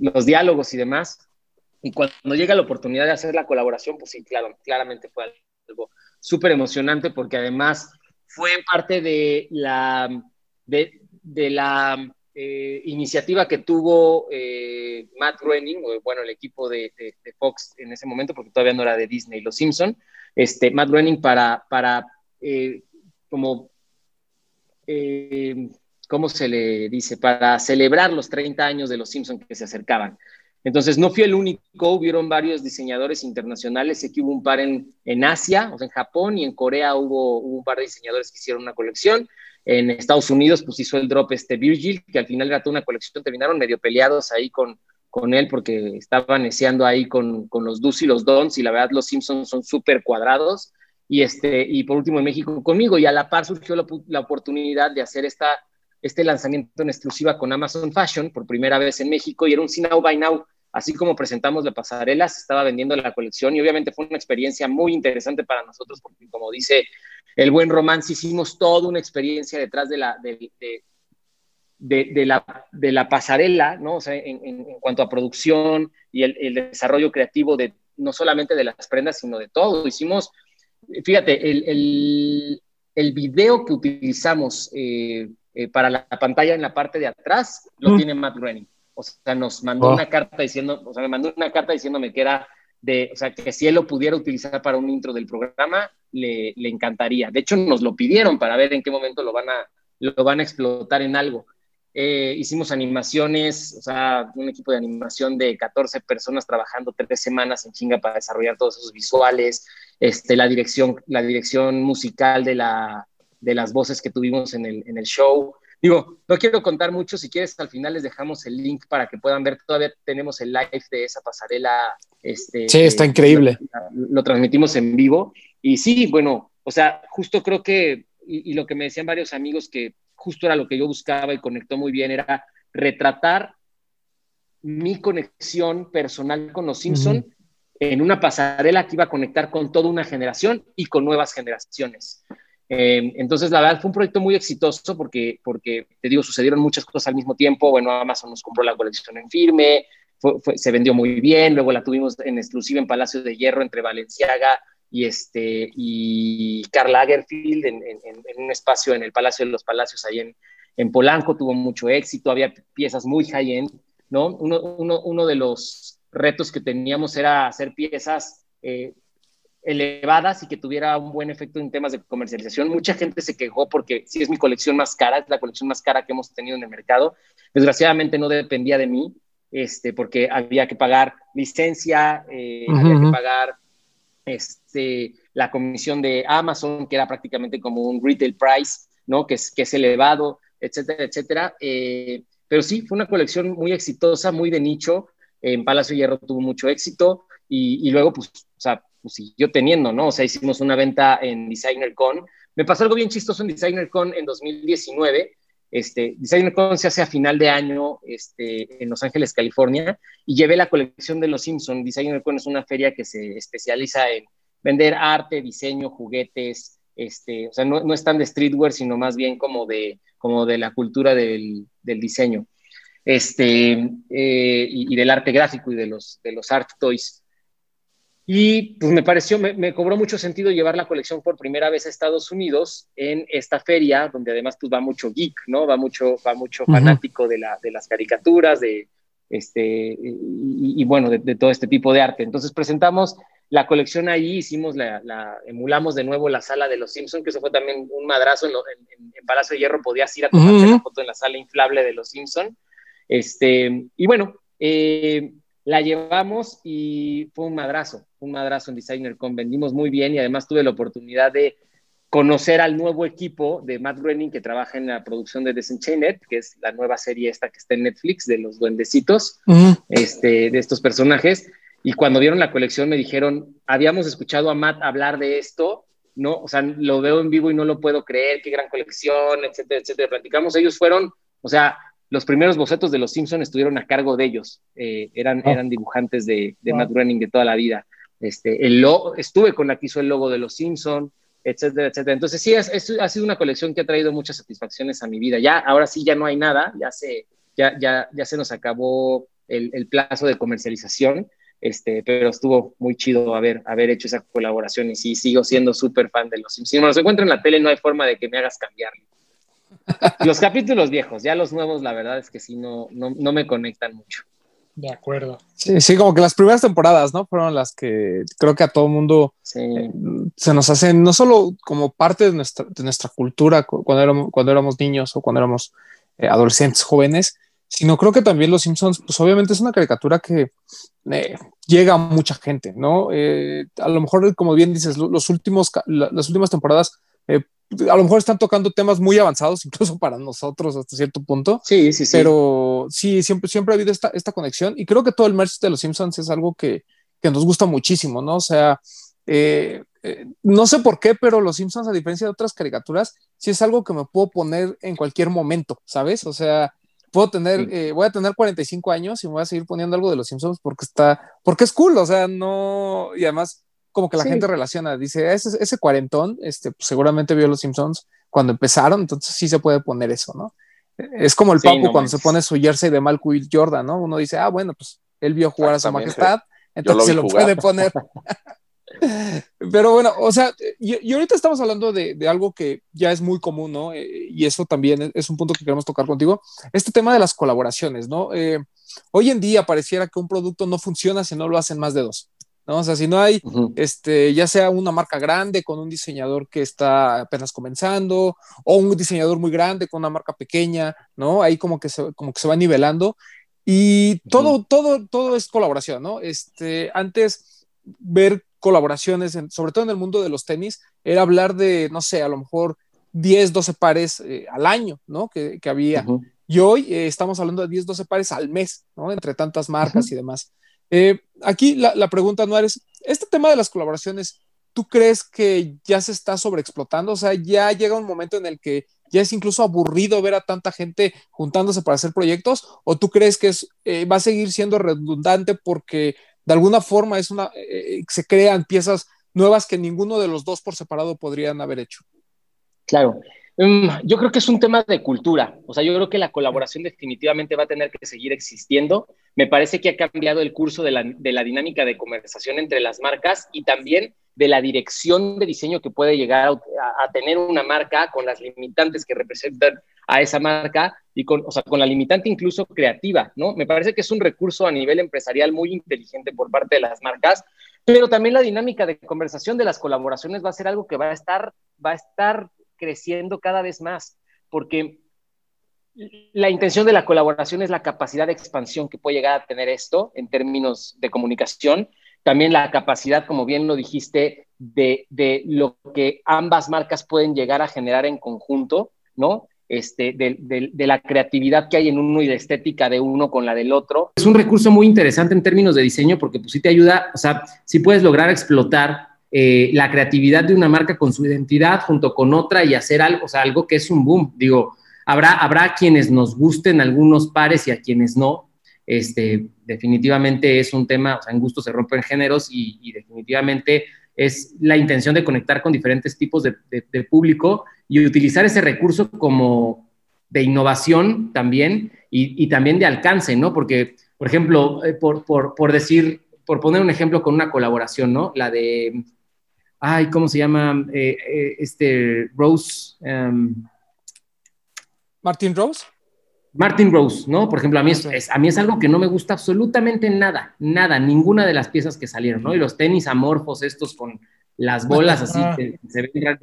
los diálogos y demás. Y cuando llega la oportunidad de hacer la colaboración, pues sí, claro, claramente fue algo súper emocionante porque además fue parte de la, de, la eh, iniciativa que tuvo eh, Matt Groening, bueno, el equipo de, Fox en ese momento, porque todavía no era de Disney, Los Simpson, este, Matt Groening para, para como, eh, ¿cómo se le dice? Para celebrar los 30 años de los Simpsons que se acercaban. Entonces, no fui el único, hubieron varios diseñadores internacionales, sé que hubo un par en, en Asia, o sea, en Japón y en Corea hubo, un par de diseñadores que hicieron una colección. En Estados Unidos, pues hizo el drop este Virgil, que al final era una colección, terminaron medio peleados ahí con, con él porque estaban neceando ahí con, con los Do's y los Dons, y la verdad los Simpsons son súper cuadrados y, este, y por último en México conmigo. Y a la par surgió la, oportunidad de hacer esta, este lanzamiento en exclusiva con Amazon Fashion por primera vez en México y era un Now by Now. Así como presentamos la pasarela, se estaba vendiendo la colección y obviamente fue una experiencia muy interesante para nosotros porque como dice el buen romance, hicimos toda una experiencia detrás de la, de, la, de la pasarela, ¿no? O sea, en, en, cuanto a producción y el, el, desarrollo creativo de no solamente de las prendas, sino de todo. Hicimos fíjate, el, el, video que utilizamos eh, eh, para la pantalla en la parte de atrás lo tiene Matt Groening. O sea, nos mandó oh. una carta diciendo, o sea, me mandó una carta diciéndome que era de, o sea, que si él lo pudiera utilizar para un intro del programa, le, le encantaría. De hecho, nos lo pidieron para ver en qué momento lo van a, lo van a explotar en algo. Eh, hicimos animaciones, o sea, un equipo de animación de 14 personas trabajando tres semanas en chinga para desarrollar todos esos visuales, este, la, dirección, la dirección musical de, la, de las voces que tuvimos en el, en el show. Digo, no quiero contar mucho, si quieres al final les dejamos el link para que puedan ver, todavía tenemos el live de esa pasarela. Este, sí, está increíble. Lo, transmitimos en vivo y sí, bueno, o sea, justo creo que, y lo que me decían varios amigos que justo era lo que yo buscaba y conectó muy bien, era retratar mi conexión personal con los Simpson en una pasarela que iba a conectar con toda una generación y con nuevas generaciones. Eh, entonces, la verdad, fue un proyecto muy exitoso porque, porque, te digo, sucedieron muchas cosas al mismo tiempo. Bueno, Amazon nos compró la colección en firme, se vendió muy bien, luego la tuvimos en exclusiva en Palacio de Hierro entre Valenciaga y, este, y Karl Lagerfield en, un espacio en el Palacio de los Palacios, ahí en, en Polanco, tuvo mucho éxito, había piezas muy high-end, ¿no? Uno, uno, uno, de los retos que teníamos era hacer piezas eh, elevadas y que tuviera un buen efecto en temas de comercialización. Mucha gente se quejó porque sí es mi colección más cara, es la colección más cara que hemos tenido en el mercado. Desgraciadamente no dependía de mí, este, porque había que pagar licencia, eh, había que pagar este, la comisión de Amazon, que era prácticamente como un retail price, ¿no? Que es, que es elevado, etcétera, etcétera. Eh, pero sí, fue una colección muy exitosa, muy de nicho. En Palacio Hierro tuvo mucho éxito y, luego, pues, o sea, pues siguió teniendo, ¿no? O sea, hicimos una venta en Designer Con. Me pasó algo bien chistoso en Designer Con en 2019. Este, Designer Con se hace a final de año este, en Los Ángeles, California, y llevé la colección de Los Simpson. Designer Con es una feria que se especializa en vender arte, diseño, juguetes, este, o sea, no, no es tan de streetwear, sino más bien como de, como de la cultura del, del diseño este, eh, y, del arte gráfico y de los, de los art toys. Y pues me pareció, me, cobró mucho sentido llevar la colección por primera vez a Estados Unidos en esta feria, donde además pues va mucho geek, ¿no? Va mucho, va mucho fanático de, la, de las caricaturas, de, este, y, bueno, de, todo este tipo de arte. Entonces presentamos la colección ahí, hicimos la, emulamos de nuevo la sala de los Simpsons, que eso fue también un madrazo en, Palacio de Hierro, podías ir a tomar una foto en la sala inflable de los Simpsons. Este, y bueno, eh, la llevamos y fue un madrazo, un madrazo en Designer Con. Vendimos muy bien y además tuve la oportunidad de conocer al nuevo equipo de Matt Groening que trabaja en la producción de Desenchained, que es la nueva serie esta que está en Netflix de los duendecitos, este, de estos personajes. Y cuando vieron la colección me dijeron, habíamos escuchado a Matt hablar de esto, ¿no? O sea, lo veo en vivo y no lo puedo creer, qué gran colección, etcétera, etcétera. Platicamos, ellos fueron, o sea, los primeros bocetos de los Simpsons estuvieron a cargo de ellos. Eh, eran, ah. eran dibujantes de, de Matt Groening de toda la vida. Este, el estuve con la que hizo el logo de los Simpsons, etcétera, etcétera. Entonces sí, es, ha sido una colección que ha traído muchas satisfacciones a mi vida. Ya, ahora sí ya no hay nada, ya se, ya, ya, ya se nos acabó el, el plazo de comercialización, este, pero estuvo muy chido haber, haber hecho esa colaboración y sí, sigo siendo súper fan de los Simpsons. Si me los encuentro en la tele, no hay forma de que me hagas cambiarlo. Los capítulos viejos, ya los nuevos, la verdad es que sí, no, no, me conectan mucho. De acuerdo. Sí, sí, como que las primeras temporadas, ¿no? Fueron las que creo que a todo mundo eh, se nos hacen, no solo como parte de nuestra, de nuestra cultura cuando éramos, cuando éramos niños o cuando éramos eh, adolescentes, jóvenes, sino creo que también Los Simpsons, pues obviamente es una caricatura que eh, llega a mucha gente, ¿no? a lo mejor, como bien dices, los últimos, las últimas temporadas a lo mejor están tocando temas muy avanzados, incluso para nosotros hasta cierto punto. Sí, sí, sí. Pero sí, siempre, siempre ha habido esta, esta conexión y creo que todo el merch de los Simpsons es algo que, que nos gusta muchísimo, ¿no? O sea, eh, eh, no sé por qué, pero los Simpsons, a diferencia de otras caricaturas, sí es algo que me puedo poner en cualquier momento, ¿sabes? O sea, puedo tener, eh, voy a tener 45 años y me voy a seguir poniendo algo de los Simpsons porque está, porque es cool, o sea, no, y además como que la gente relaciona, dice, ese, ese cuarentón, este, pues, seguramente vio los Simpsons cuando empezaron, entonces sí se puede poner eso, ¿no? Es como el Papu cuando se pone su jersey de Malcolm Jordan, ¿no? Uno dice, ah, bueno, pues él vio jugar a su majestad, entonces se lo puede poner. Pero bueno, o sea, y, ahorita estamos hablando de, de, algo que ya es muy común, ¿no? Eh, y eso también es, un punto que queremos tocar contigo, este tema de las colaboraciones, ¿no? Eh, hoy en día pareciera que un producto no funciona si no lo hacen más de dos. ¿No? O sea, si no hay, este, ya sea una marca grande con un diseñador que está apenas comenzando, o un diseñador muy grande con una marca pequeña, ¿no? Ahí como que se, como que se va nivelando. Y todo, todo, todo es colaboración, ¿no? Este, antes ver colaboraciones, sobre todo en el mundo de los tenis, era hablar de, no sé, a lo mejor 10, 12 pares eh, al año, ¿no? Que, que había. Y hoy eh, estamos hablando de 10, 12 pares al mes, ¿no? Entre tantas marcas y demás. Eh, aquí la, pregunta no es, este tema de las colaboraciones, ¿tú crees que ya se está sobreexplotando? O sea, ya llega un momento en el que ya es incluso aburrido ver a tanta gente juntándose para hacer proyectos, o tú crees que es, eh, va a seguir siendo redundante porque de alguna forma es una, eh, se crean piezas nuevas que ninguno de los dos por separado podrían haber hecho? Claro, Mm, yo creo que es un tema de cultura. O sea, yo creo que la colaboración definitivamente va a tener que seguir existiendo. Me parece que ha cambiado el curso de la, dinámica de conversación entre las marcas y también de la dirección de diseño que puede llegar a, tener una marca con las limitantes que representan a esa marca y con, la limitante incluso creativa, ¿no? Me parece que es un recurso a nivel empresarial muy inteligente por parte de las marcas, pero también la dinámica de conversación de las colaboraciones va a ser algo que va a estar, va a estar creciendo cada vez más, porque la intención de la colaboración es la capacidad de expansión que puede llegar a tener esto en términos de comunicación, también la capacidad, como bien lo dijiste, de, lo que ambas marcas pueden llegar a generar en conjunto, ¿no? Este, de, la creatividad que hay en uno y la estética de uno con la del otro. Es un recurso muy interesante en términos de diseño porque pues sí te ayuda, o sea, si puedes lograr explotar eh, la creatividad de una marca con su identidad junto con otra y hacer algo, o sea, algo que es un boom. Digo, habrá, habrá quienes nos gusten algunos pares y a quienes no. Este, definitivamente es un tema, o sea, en gusto se rompen géneros y, definitivamente es la intención de conectar con diferentes tipos de, público y utilizar ese recurso como de innovación también y, también de alcance, ¿no? Porque, por ejemplo, eh, por, por, por decir por poner un ejemplo con una colaboración, ¿no? La de, ay, ¿cómo se llama? Eh, eh, este, Rose. Um, Martin Rose. Martin Rose, ¿no? Por ejemplo, a mí es, a mí es algo que no me gusta absolutamente nada, nada, ninguna de las piezas que salieron, ¿no? Y los tenis amorfos estos con las bolas así, que se ven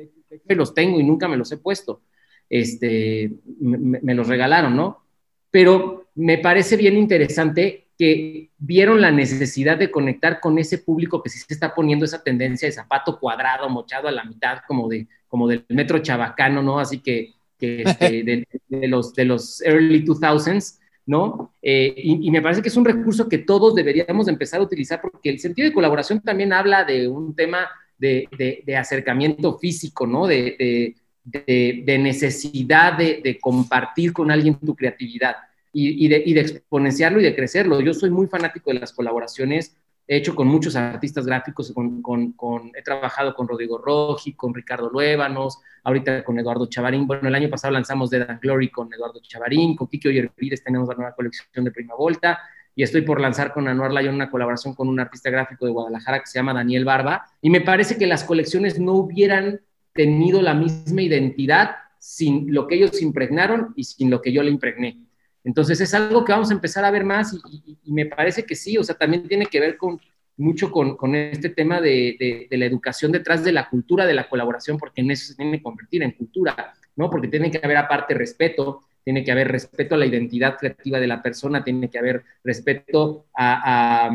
me los tengo y nunca me los he puesto. Este, me, los regalaron, ¿no? Pero me parece bien interesante que vieron la necesidad de conectar con ese público que sí se está poniendo esa tendencia de zapato cuadrado, mochado a la mitad, como, de, como del metro chabacano, ¿no? Así que que este, de, los, de los early 2000s, ¿no? Eh, y, me parece que es un recurso que todos deberíamos empezar a utilizar porque el sentido de colaboración también habla de un tema de, de acercamiento físico, ¿no? De, necesidad de, compartir con alguien tu creatividad y, de, y de exponenciarlo y de crecerlo. Yo soy muy fanático de las colaboraciones he hecho con muchos artistas gráficos, con, he trabajado con Rodrigo Roji, con Ricardo Luébanos, ahorita con Eduardo Chavarín. Bueno, el año pasado lanzamos Dead and Glory con Eduardo Chavarín, con Kiki Oyervides tenemos la nueva colección de Prima Volta, y estoy por lanzar con Anuar Lyon una colaboración con un artista gráfico de Guadalajara que se llama Daniel Barba, y me parece que las colecciones no hubieran tenido la misma identidad sin lo que ellos impregnaron y sin lo que yo le impregné. Entonces es algo que vamos a empezar a ver más y, me parece que sí, o sea, también tiene que ver con mucho con, este tema de, la educación detrás de la cultura de la colaboración, porque en eso se tiene que convertir en cultura, ¿no? Porque tiene que haber aparte respeto, tiene que haber respeto a la identidad creativa de la persona, tiene que haber respeto a,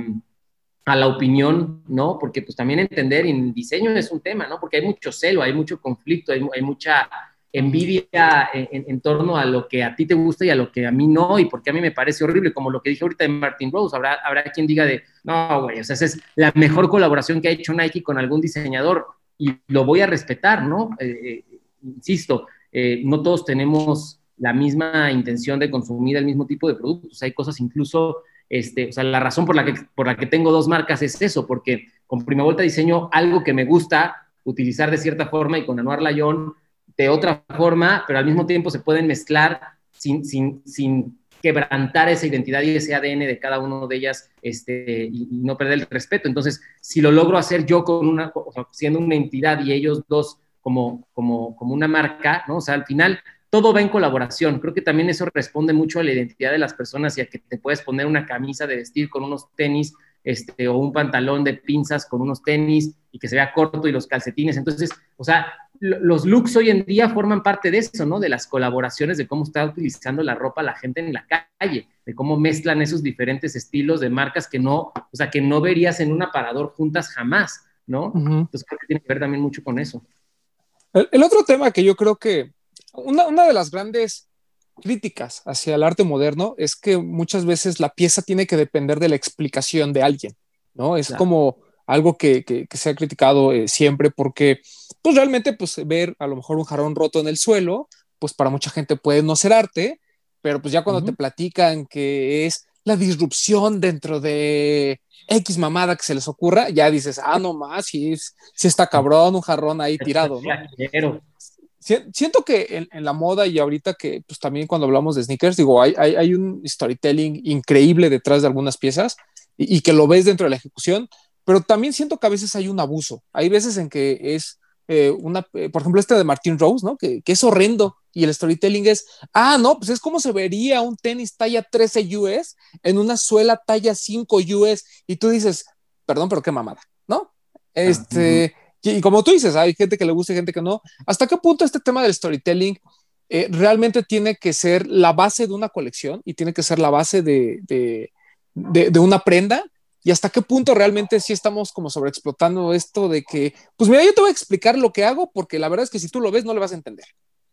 la opinión, ¿no? Porque pues también entender en diseño es un tema, ¿no? Porque hay mucho celo, hay mucho conflicto, hay mucha envidia en, torno a lo que a ti te gusta y a lo que a mí no, y porque a mí me parece horrible, como lo que dije ahorita de Martin Rose, habrá, habrá quien diga de, no, güey, o sea, esa es la mejor colaboración que ha hecho Nike con algún diseñador, y lo voy a respetar, ¿no? Eh, eh, insisto, eh, no todos tenemos la misma intención de consumir el mismo tipo de productos, hay cosas incluso, este, o sea, la razón por la, que, por la que tengo dos marcas es eso, porque con Prima Vuelta diseño algo que me gusta utilizar de cierta forma y con Anuar Layón de otra forma, pero al mismo tiempo se pueden mezclar sin, sin, sin quebrantar esa identidad y ese ADN de cada uno de ellas este, y, no perder el respeto. Entonces, si lo logro hacer yo con una, siendo una entidad y ellos dos como, como, como una marca, ¿no? O sea, al final todo va en colaboración. Creo que también eso responde mucho a la identidad de las personas y a que te puedes poner una camisa de vestir con unos tenis este, o un pantalón de pinzas con unos tenis y que se vea corto y los calcetines. Entonces, o sea, los looks hoy en día forman parte de eso, ¿no? De las colaboraciones, de cómo está utilizando la ropa la gente en la calle, de cómo mezclan esos diferentes estilos de marcas que no, o sea, que no verías en un aparador juntas jamás, ¿no? Entonces creo que tiene que ver también mucho con eso. El, otro tema que yo creo que una, una de las grandes críticas hacia el arte moderno es que muchas veces la pieza tiene que depender de la explicación de alguien, ¿no? Es como algo que, que, se ha criticado eh, siempre porque, pues realmente, pues ver a lo mejor un jarrón roto en el suelo, pues para mucha gente puede no ser arte, pero pues ya cuando te platican que es la disrupción dentro de X mamada que se les ocurra, ya dices, ah, no más, si, si está cabrón, un jarrón ahí tirado, ¿no? siento que en, la moda y ahorita que pues también cuando hablamos de sneakers, digo, hay, hay, hay un storytelling increíble detrás de algunas piezas y, que lo ves dentro de la ejecución, pero también siento que a veces hay un abuso. Hay veces en que es eh, una, eh, por ejemplo, este de Martin Rose, ¿no? Que, que, es horrendo y el storytelling es, ah, no, pues es como se vería un tenis talla 13 US en una suela talla 5 US y tú dices, perdón, pero qué mamada, ¿no? Este, y, como tú dices, hay gente que le gusta y gente que no. ¿Hasta qué punto este tema del storytelling eh, realmente tiene que ser la base de una colección y tiene que ser la base de, de, de, una prenda? ¿Y hasta qué punto realmente sí estamos como sobreexplotando esto de que, pues mira, yo te voy a explicar lo que hago porque la verdad es que si tú lo ves no le vas a entender.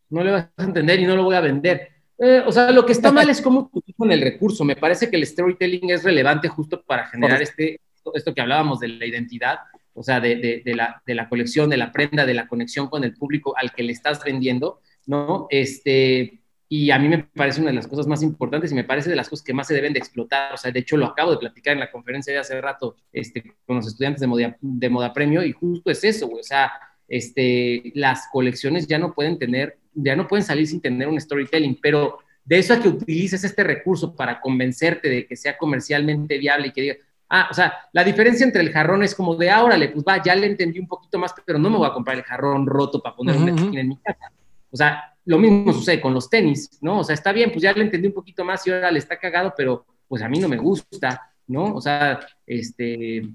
No le vas a entender y no lo voy a vender. Eh, o sea, lo que está mal es cómo con el recurso. Me parece que el storytelling es relevante justo para generar este, esto que hablábamos de la identidad o sea, de, la, colección, de la prenda, de la conexión con el público al que le estás vendiendo, ¿no? Este, y a mí me parece una de las cosas más importantes y me parece de las cosas que más se deben de explotar. O sea, de hecho lo acabo de platicar en la conferencia de hace rato este, con los estudiantes de Moda, de Moda Premio y justo es eso, O sea, este, las colecciones ya no pueden tener, ya no pueden salir sin tener un storytelling, pero de eso a que utilices este recurso para convencerte de que sea comercialmente viable y que diga, Ah, o sea, la diferencia entre el jarrón es como de, ah, órale, pues va, ya le entendí un poquito más, pero no me voy a comprar el jarrón roto para poner en mi casa. O sea, lo mismo sucede con los tenis, ¿no? O sea, está bien, pues ya le entendí un poquito más y ahora le está cagado, pero pues a mí no me gusta, ¿no? O sea, este,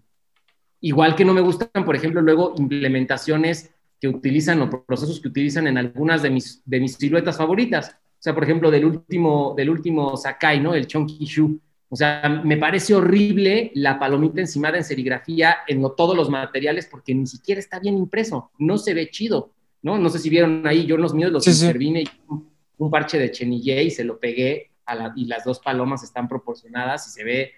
igual que no me gustan, por ejemplo, luego implementaciones que utilizan o procesos que utilizan en algunas de mis, de mis siluetas favoritas. O sea, por ejemplo, del último, del último Sakai, ¿no? El Chunky Shoe o sea, me parece horrible la palomita encimada en serigrafía en todos los materiales porque ni siquiera está bien impreso, no se ve chido, ¿no? No sé si vieron ahí, yo en los míos los intervine y un, parche de chenille y se lo pegué y las dos palomas están proporcionadas y se ve,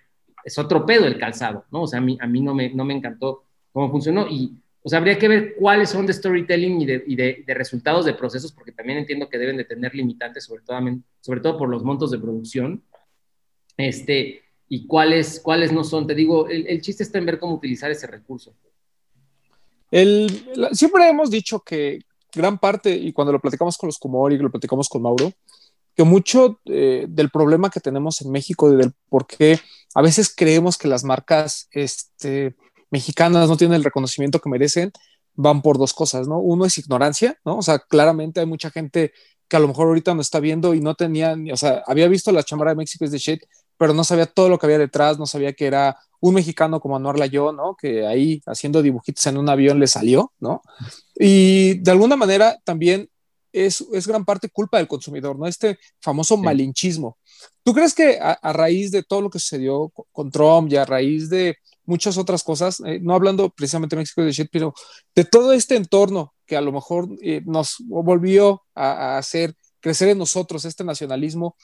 es otro pedo el calzado, ¿no? O sea, a mí, a mí no, me, no me encantó cómo funcionó y, o sea, habría que ver cuáles son de storytelling y, de, y de, de, resultados de procesos, porque también entiendo que deben de tener limitantes, sobre todo, sobre todo por los montos de producción este, y cuáles, cuáles no son. Te digo, el, chiste está en ver cómo utilizar ese recurso. El, siempre hemos dicho que gran parte, y cuando lo platicamos con los Kumori, lo platicamos con Mauro, que mucho eh, del problema que tenemos en México, del por qué a veces creemos que las marcas este, mexicanas no tienen el reconocimiento que merecen, van por dos cosas, ¿no? Uno es ignorancia, ¿no? O sea, claramente hay mucha gente que a lo mejor ahorita no está viendo y no tenía, o sea, había visto la chamara de México es de shit, pero no sabía todo lo que había detrás, no sabía que era un mexicano como Anuar Layó, ¿no? Que ahí haciendo dibujitos en un avión le salió, ¿no? Y de alguna manera también es, es gran parte culpa del consumidor, ¿no? Este famoso malinchismo. ¿Tú crees que a, raíz de todo lo que sucedió con Trump y a raíz de muchas otras cosas, eh, no hablando precisamente de México de shit, pero de todo este entorno que a lo mejor eh, nos volvió a, a hacer crecer en nosotros este nacionalismo,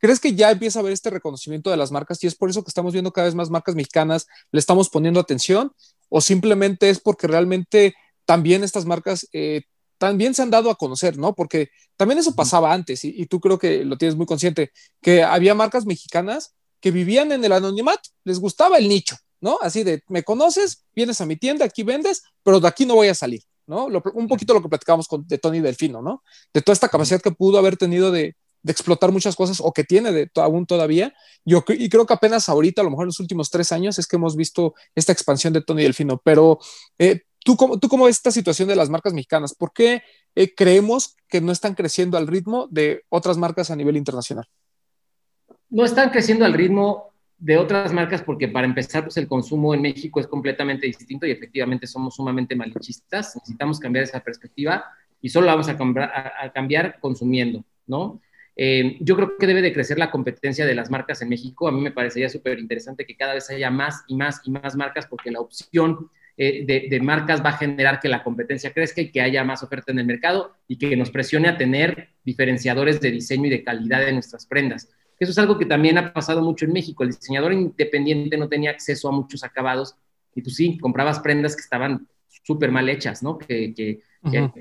¿Crees que ya empieza a haber este reconocimiento de las marcas y es por eso que estamos viendo cada vez más marcas mexicanas, le estamos poniendo atención? ¿O simplemente es porque realmente también estas marcas eh, también se han dado a conocer, ¿no? Porque también eso pasaba antes y, tú creo que lo tienes muy consciente, que había marcas mexicanas que vivían en el anonimato, les gustaba el nicho, ¿no? Así de, me conoces, vienes a mi tienda, aquí vendes, pero de aquí no voy a salir, ¿no? un poquito lo que platicábamos con, de Tony Delfino, ¿no? De toda esta capacidad que pudo haber tenido de, de explotar muchas cosas o que tiene de, aún todavía. Yo y creo que apenas ahorita, a lo mejor en los últimos tres años, es que hemos visto esta expansión de Tony Delfino. Pero eh, ¿tú, cómo, ¿tú cómo ves esta situación de las marcas mexicanas? ¿Por qué eh, creemos que no están creciendo al ritmo de otras marcas a nivel internacional? No están creciendo al ritmo de otras marcas porque para empezar, pues el consumo en México es completamente distinto y efectivamente somos sumamente malichistas. Necesitamos cambiar esa perspectiva y solo la vamos a, cambiar, a cambiar consumiendo, ¿no? Eh, yo creo que debe de crecer la competencia de las marcas en México. A mí me parecería súper interesante que cada vez haya más y más y más marcas porque la opción eh, de, marcas va a generar que la competencia crezca y que haya más oferta en el mercado y que nos presione a tener diferenciadores de diseño y de calidad de nuestras prendas. Eso es algo que también ha pasado mucho en México. El diseñador independiente no tenía acceso a muchos acabados y tú sí, comprabas prendas que estaban súper mal hechas, ¿no? Que, que,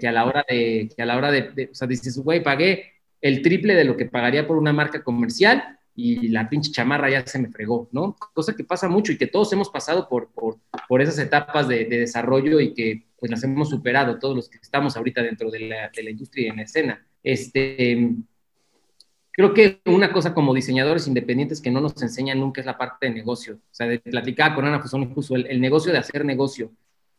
a la hora de, que a la hora de, de o sea, dices, güey, pagué el triple de lo que pagaría por una marca comercial y la pinche chamarra ya se me fregó, ¿no? Cosa que pasa mucho y que todos hemos pasado por, por, esas etapas de, desarrollo y que pues las hemos superado, todos los que estamos ahorita dentro de la, de la industria y en la escena. Este, creo que una cosa como diseñadores independientes que no nos enseñan nunca es la parte de negocio. O sea, de platicar con Ana Fusón incluso el, el negocio de hacer negocio.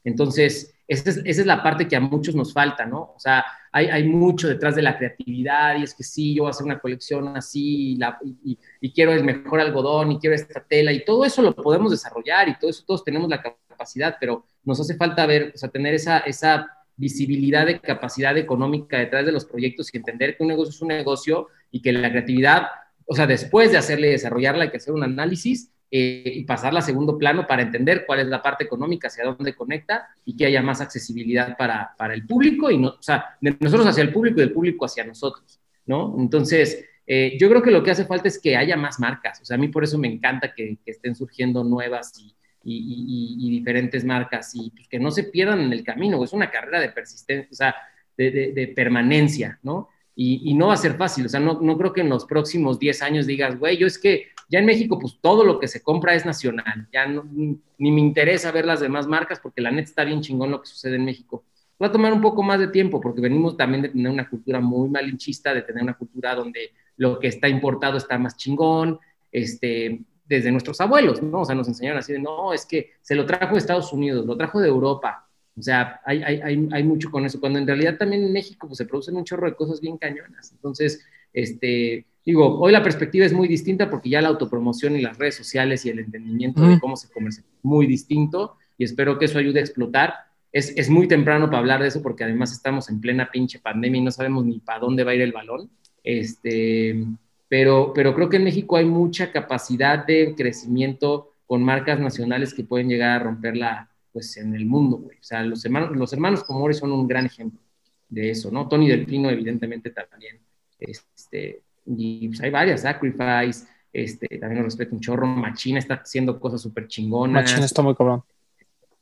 Entonces, esa es, la parte que a muchos nos falta, ¿no? O sea, hay, mucho detrás de la creatividad y es que sí, yo voy a hacer una colección así y, quiero el mejor algodón y quiero esta tela y todo eso lo podemos desarrollar y todo eso todos tenemos la capacidad, pero nos hace falta ver, o sea, tener esa, esa visibilidad de capacidad económica detrás de los proyectos y entender que un negocio es un negocio y que la creatividad, o sea, después de hacerle desarrollarla hay que hacer un análisis eh, y pasarla a segundo plano para entender cuál es la parte económica, hacia dónde conecta y que haya más accesibilidad para, para el público y no, o sea, de nosotros hacia el público y del público hacia nosotros, ¿no? Entonces, eh, yo creo que lo que hace falta es que haya más marcas, o sea, a mí por eso me encanta que, estén surgiendo nuevas y, y, diferentes marcas y pues, que no se pierdan en el camino, es una carrera de persistencia, o sea, de, de, de permanencia, ¿no? Y, no va a ser fácil, o sea, no, no creo que en los próximos 10 años digas, güey, yo es que ya en México, pues todo lo que se compra es nacional, ya ni me interesa ver las demás marcas porque la neta está bien chingón lo que sucede en México. Va a tomar un poco más de tiempo porque venimos también de tener una cultura muy malinchista, de tener una cultura donde lo que está importado está más chingón, este, desde nuestros abuelos, ¿no? O sea, nos enseñaron así de, no, es que se lo trajo de Estados Unidos, lo trajo de Europa. O sea, hay, hay, hay, mucho con eso, cuando en realidad también en México pues, se producen un chorro de cosas bien cañonas. Entonces, este, digo, hoy la perspectiva es muy distinta porque ya la autopromoción y las redes sociales y el entendimiento de cómo se comercia es muy distinto y espero que eso ayude a explotar. Es, es, muy temprano para hablar de eso porque además estamos en plena pinche pandemia y no sabemos ni para dónde va a ir el balón. Este, pero, pero creo que en México hay mucha capacidad de crecimiento con marcas nacionales que pueden llegar a romperla pues, en el mundo. O sea, los hermanos, los hermanos Comori son un gran ejemplo de eso, ¿no? Tony Delfino, evidentemente, también. Este, y pues, hay varias, Sacrifice, este, también lo respeto un chorro, Machina está haciendo cosas súper chingonas. Machina está muy cabrón.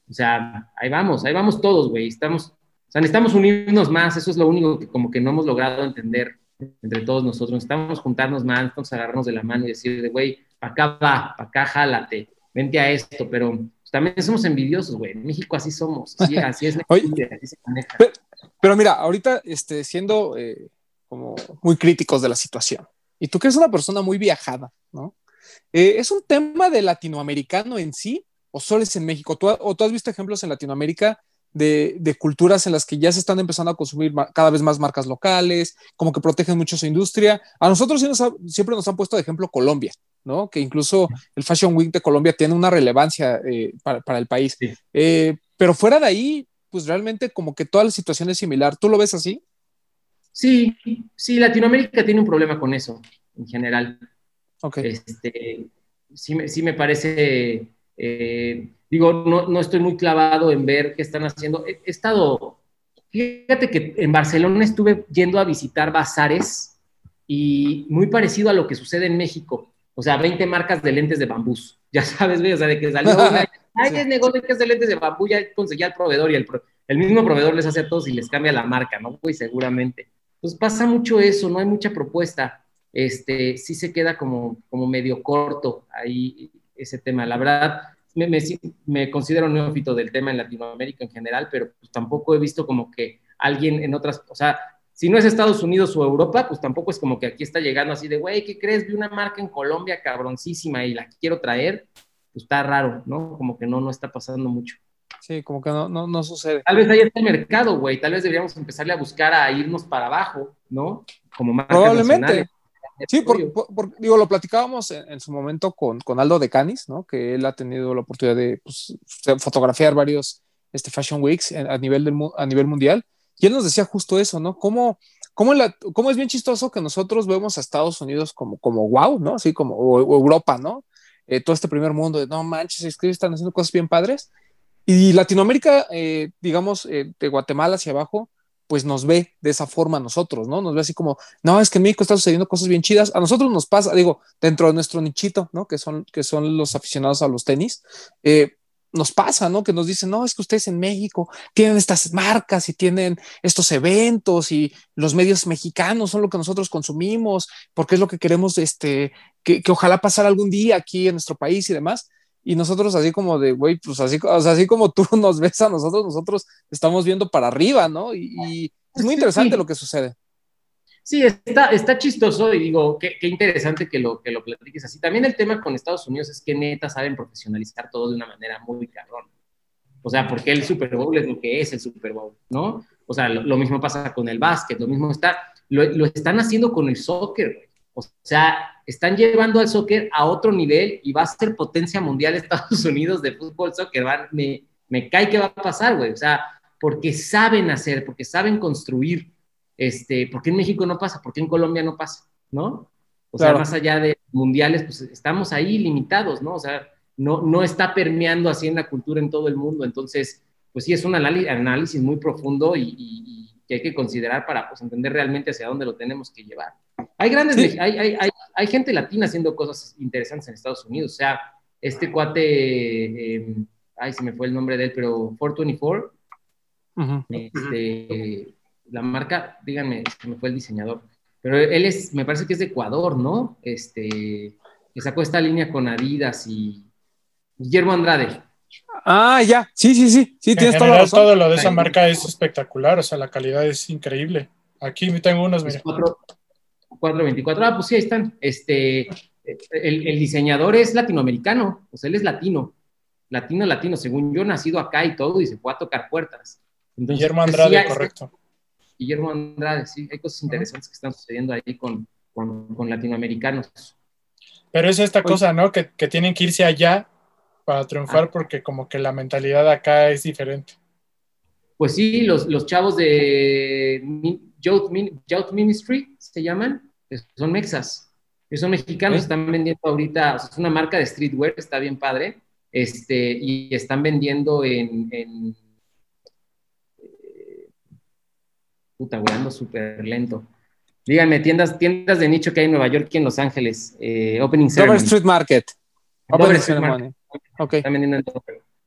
O sea, ahí vamos, ahí vamos todos, güey. Estamos, o sea, necesitamos unirnos más, eso es lo único que como que no hemos logrado entender entre todos nosotros. Necesitamos juntarnos más, necesitamos agarrarnos de la mano y decir, güey, para acá va, para acá jálate, vente a esto, pero pues, también somos envidiosos, güey. En México así somos, así, así es Oye, así se maneja. Pero, mira, ahorita este, siendo eh, como muy críticos de la situación, y tú que eres una persona muy viajada, ¿no? Eh, ¿Es un tema de latinoamericano en sí o solo es en México? ¿Tú, ¿O tú has visto ejemplos en Latinoamérica de, culturas en las que ya se están empezando a consumir cada vez más marcas locales, como que protegen mucho su industria. A nosotros siempre nos han puesto de ejemplo Colombia, ¿no? Que incluso el Fashion Week de Colombia tiene una relevancia eh, para, el país. Eh, pero fuera de ahí, pues realmente como que toda la situación es similar. ¿Tú lo ves así? Sí, sí, Latinoamérica tiene un problema con eso en general. Ok. Este, sí, sí me parece... Eh, digo, no, no, estoy muy clavado en ver qué están haciendo. He, estado, fíjate que en Barcelona estuve yendo a visitar bazares y muy parecido a lo que sucede en México. O sea, 20 marcas de lentes de bambús. Ya sabes, o sea, de que salió una, ay, es negocio que es de lentes de bambú, ya conseguía el proveedor y el, el mismo proveedor les hace a todos y les cambia la marca, ¿no? Pues seguramente. Pues pasa mucho eso, no hay mucha propuesta. Este, sí se queda como, como medio corto ahí ese tema. La verdad, me, me, considero neófito del tema en Latinoamérica en general, pero pues tampoco he visto como que alguien en otras, o sea, si no es Estados Unidos o Europa, pues tampoco es como que aquí está llegando así de, güey, ¿qué crees? Vi una marca en Colombia cabroncísima y la quiero traer, pues está raro, ¿no? Como que no, no está pasando mucho. Sí, como que no, no, no sucede. Tal vez ahí está el mercado, güey, tal vez deberíamos empezarle a buscar a irnos para abajo, ¿no? Como marcas Probablemente. Sí, digo, lo platicábamos en, su momento con, con, Aldo de Canis, ¿no? Que él ha tenido la oportunidad de pues, fotografiar varios este, Fashion Weeks a nivel, del, a nivel mundial. Y él nos decía justo eso, ¿no? Cómo, cómo, la, cómo es bien chistoso que nosotros vemos a Estados Unidos como, como wow, ¿no? Así como, o, Europa, ¿no? Eh, todo este primer mundo de, no manches, es que están haciendo cosas bien padres. Y Latinoamérica, eh, digamos, eh, de Guatemala hacia abajo, pues nos ve de esa forma a nosotros, ¿no? Nos ve así como, no, es que en México está sucediendo cosas bien chidas. A nosotros nos pasa, digo, dentro de nuestro nichito, ¿no? Que son, que son los aficionados a los tenis, eh, nos pasa, ¿no? Que nos dicen, no, es que ustedes en México tienen estas marcas y tienen estos eventos y los medios mexicanos son lo que nosotros consumimos, porque es lo que queremos, este, que, que ojalá pasara algún día aquí en nuestro país y demás y nosotros así como de, güey, pues así, o sea, así como tú nos ves a nosotros, nosotros estamos viendo para arriba, ¿no? Y, es muy interesante lo que sucede. Sí, está, está chistoso y digo, qué, interesante que lo, que lo platiques así. También el tema con Estados Unidos es que neta saben profesionalizar todo de una manera muy cabrón. O sea, porque el Super Bowl es lo que es el Super Bowl, ¿no? O sea, lo, mismo pasa con el básquet, lo mismo está, lo, lo están haciendo con el soccer, güey. O sea, están llevando al soccer a otro nivel y va a ser potencia mundial Estados Unidos de fútbol, soccer. me, me cae que va a pasar, güey. O sea, porque saben hacer, porque saben construir. Este, ¿Por qué en México no pasa? ¿Por qué en Colombia no pasa? ¿No? O sea, más allá de mundiales, pues estamos ahí limitados, ¿no? O sea, no, no está permeando así en la cultura en todo el mundo. Entonces, pues sí, es un análisis muy profundo y, que hay que considerar para pues, entender realmente hacia dónde lo tenemos que llevar. Hay grandes, hay, hay, hay, hay, gente latina haciendo cosas interesantes en Estados Unidos. O sea, este cuate, em, ay, se me fue el nombre de él, pero 424, este, la marca, díganme, se me fue el diseñador, pero él es, me parece que es de Ecuador, ¿no? Este, que sacó esta línea con Adidas y Guillermo Andrade. Ah, ya, sí, sí, sí, sí, tienes toda la razón. Todo lo de esa marca es espectacular, o sea, la calidad es increíble. Aquí tengo unos, mira. 424. Ah, pues sí, ahí están. Este, el, el, diseñador es latinoamericano, o sea, él es latino, latino, latino, según yo, nacido acá y todo, y se fue a tocar puertas. Entonces, Guillermo Andrade, correcto. Guillermo Andrade, sí, hay cosas interesantes que están sucediendo ahí con, con, con latinoamericanos. Pero es esta cosa, ¿no? Que, que, tienen que irse allá para triunfar ah. porque como que la mentalidad acá es diferente. Pues sí, los, los chavos de Youth, Ministry se llaman, son mexas, son mexicanos, están vendiendo ahorita, o sea, es una marca de streetwear, está bien padre, este, y están vendiendo en, en eh, puta, güey, ando súper lento. Díganme, tiendas, tiendas de nicho que hay en Nueva York y en Los Ángeles. Eh, opening Dover Street Market. Opening Street Market. Ok. Están vendiendo en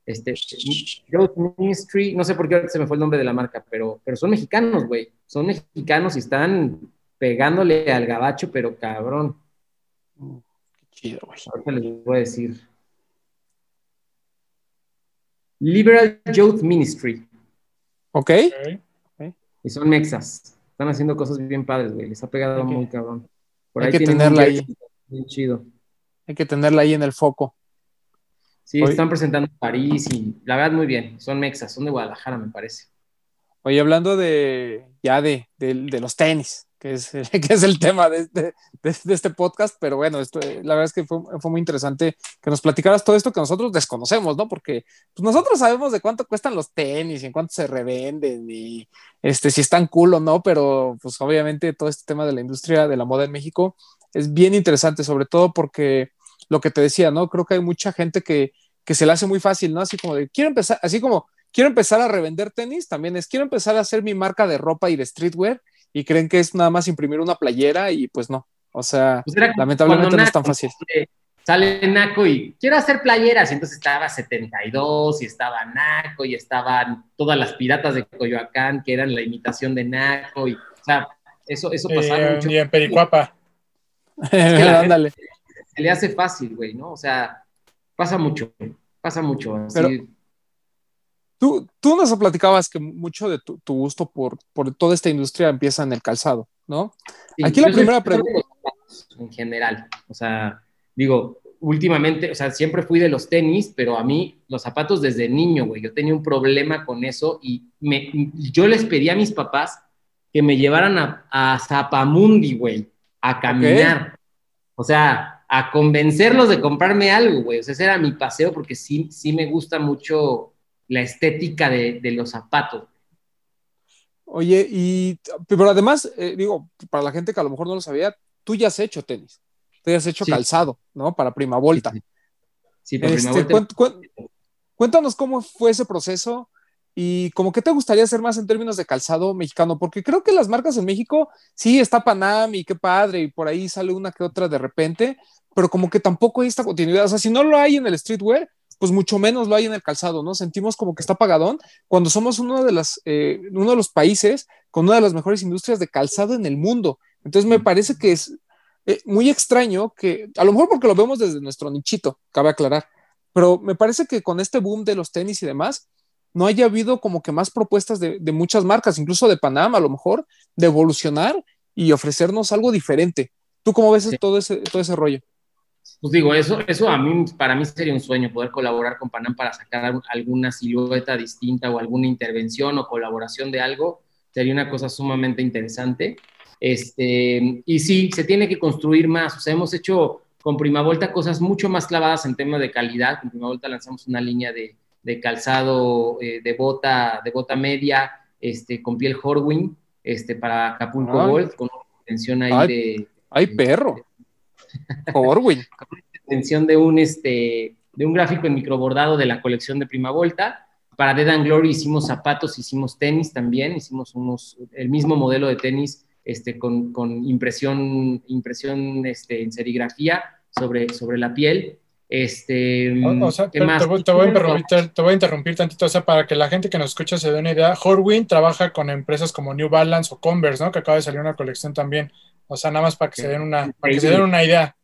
este, Youth Ministry, no sé por qué se me fue el nombre de la marca, pero, pero son mexicanos, güey. Son mexicanos y están pegándole al gabacho, pero cabrón. Qué chido, güey. Ahorita les voy a decir. Liberal Youth Ministry. Ok. okay. Y son mexas. Están haciendo cosas bien padres, güey. Les ha pegado muy cabrón. Por Hay que tenerla ahí. Bien chido. Hay que tenerla ahí en el foco. Sí, están presentando en París y la verdad muy bien. Son mexas, son de Guadalajara, me parece. Oye, hablando de ya de, de, los tenis, que es, que es el tema de, de, de, este podcast, pero bueno, esto, la verdad es que fue, fue, muy interesante que nos platicaras todo esto que nosotros desconocemos, ¿no? Porque pues, nosotros sabemos de cuánto cuestan los tenis y en cuánto se revenden y este, si están cool o no, pero pues obviamente todo este tema de la industria de la moda en México es bien interesante, sobre todo porque lo que te decía, ¿no? Creo que hay mucha gente que, que se le hace muy fácil, ¿no? Así como de, quiero empezar, así como quiero empezar a revender tenis, también es, quiero empezar a hacer mi marca de ropa y de streetwear y creen que es nada más imprimir una playera y pues no. O sea, pues lamentablemente no es tan fácil. Sale Naco y quiero hacer playeras, y entonces estaba 72 y estaba Naco y estaban todas las piratas de Coyoacán que eran la imitación de Naco y, o sea, eso, eso pasaba mucho. Y en Pericuapa. Ándale. se le hace fácil, güey, ¿no? O sea, pasa mucho, pasa mucho. Así, Tú, tú nos platicabas que mucho de tu, gusto por, por, toda esta industria empieza en el calzado, ¿no? Aquí la primera pregunta. En general, o sea, digo, últimamente, o sea, siempre fui de los tenis, pero a mí los zapatos desde niño, güey, yo tenía un problema con eso y me, yo les pedí a mis papás que me llevaran a, a Zapamundi, güey, a caminar. O sea, a convencerlos de comprarme algo, güey. O sea, ese era mi paseo porque sí, sí me gusta mucho la estética de, los zapatos. Oye, y pero además, eh, digo, para la gente que a lo mejor no lo sabía, tú ya has hecho tenis, tú ya has hecho calzado, ¿no? Para Prima Volta. Sí, para Prima este, Volta. cuéntanos cómo fue ese proceso y como que te gustaría hacer más en términos de calzado mexicano, porque creo que las marcas en México, sí, está Panam y qué padre, y por ahí sale una que otra de repente, pero como que tampoco hay esta continuidad. O sea, si no lo hay en el streetwear, pues mucho menos lo hay en el calzado, ¿no? Sentimos como que está pagadón cuando somos uno de, las, eh, uno de los países con una de las mejores industrias de calzado en el mundo. Entonces me parece que es eh, muy extraño que, a lo mejor porque lo vemos desde nuestro nichito, cabe aclarar, pero me parece que con este boom de los tenis y demás, no haya habido como que más propuestas de, de muchas marcas, incluso de Panamá a lo mejor, de evolucionar y ofrecernos algo diferente. ¿Tú cómo ves todo, ese, todo ese rollo? Pues digo, eso, eso a mí, para mí sería un sueño, poder colaborar con Panam para sacar alguna silueta distinta o alguna intervención o colaboración de algo, sería una cosa sumamente interesante. Este, y sí, se tiene que construir más. O sea, hemos hecho con Prima Volta cosas mucho más clavadas en tema de calidad. Con Prima Volta lanzamos una línea de, de calzado eh, de, bota, de bota media este, con piel Horwin este, para Acapulco Gold, con una ahí de... ¡Ay, perro! Orwin. Con de un, este, de un gráfico en microbordado de la colección de Prima Volta. Para Dead and Glory hicimos zapatos, hicimos tenis también, hicimos unos, el mismo modelo de tenis este, con, con impresión, impresión este, en serigrafía sobre, sobre la piel. Este, o, sea, te, te, voy a interrumpir, te, voy a interrumpir tantito, o sea, para que la gente que nos escucha se dé una idea, Horwin trabaja con empresas como New Balance o Converse, ¿no? Que acaba de salir una colección también. O sea, nada más para que se den una, para que se den una idea.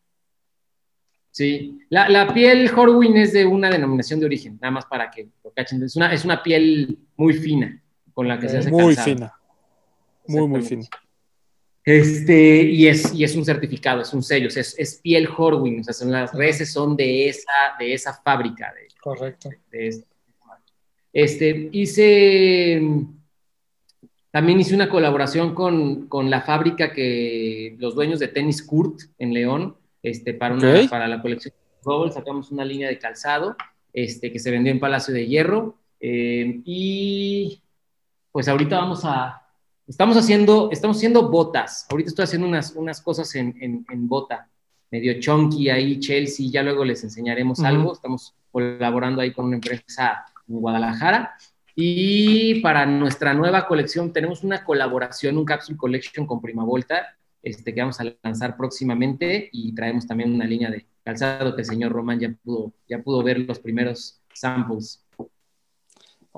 Sí, la, la, piel Horwin es de una denominación de origen, nada más para que lo cachen. Es una, es una piel muy fina con la que se hace Muy fina. Muy, muy fina. Este, y es, y es un certificado, es un sello, es, es piel Horwin, o sea, son las reses son de esa, de esa fábrica. De, Correcto. de este, este, hice, también hice una colaboración con, con, la fábrica que los dueños de tenis Kurt en León, este, para, una, para la colección Global, sacamos una línea de calzado este, que se vendió en Palacio de Hierro. eh, y pues ahorita vamos a, estamos haciendo, estamos haciendo botas. Ahorita estoy haciendo unas, unas cosas en, en, en bota, medio chunky ahí, Chelsea, ya luego les enseñaremos algo. Estamos colaborando ahí con una empresa en Guadalajara. Y para nuestra nueva colección tenemos una colaboración, un capsule collection con Prima Volta, este, que vamos a lanzar próximamente y traemos también una línea de calzado que el señor Román ya pudo, ya pudo ver los primeros samples.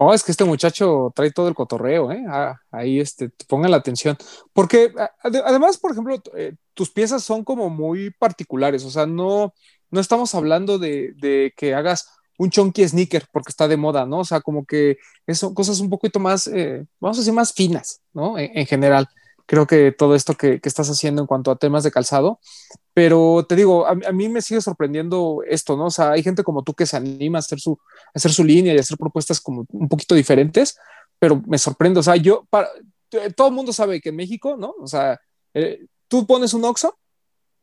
Oh, es que este muchacho trae todo el cotorreo, ¿eh? Ah, ahí este, pongan la atención. Porque además, por ejemplo, eh, tus piezas son como muy particulares, o sea, no, no estamos hablando de, de que hagas un chunky sneaker porque está de moda, ¿no? O sea, como que son cosas un poquito más, eh, vamos a decir, más finas, ¿no? En, en general. Creo que todo esto que, que estás haciendo en cuanto a temas de calzado, pero te digo, a, a mí me sigue sorprendiendo esto, ¿no? O sea, hay gente como tú que se anima a hacer su, hacer su línea y hacer propuestas como un poquito diferentes, pero me sorprende, o sea, yo, para, todo el mundo sabe que en México, ¿no? O sea, eh, tú pones un Oxxo,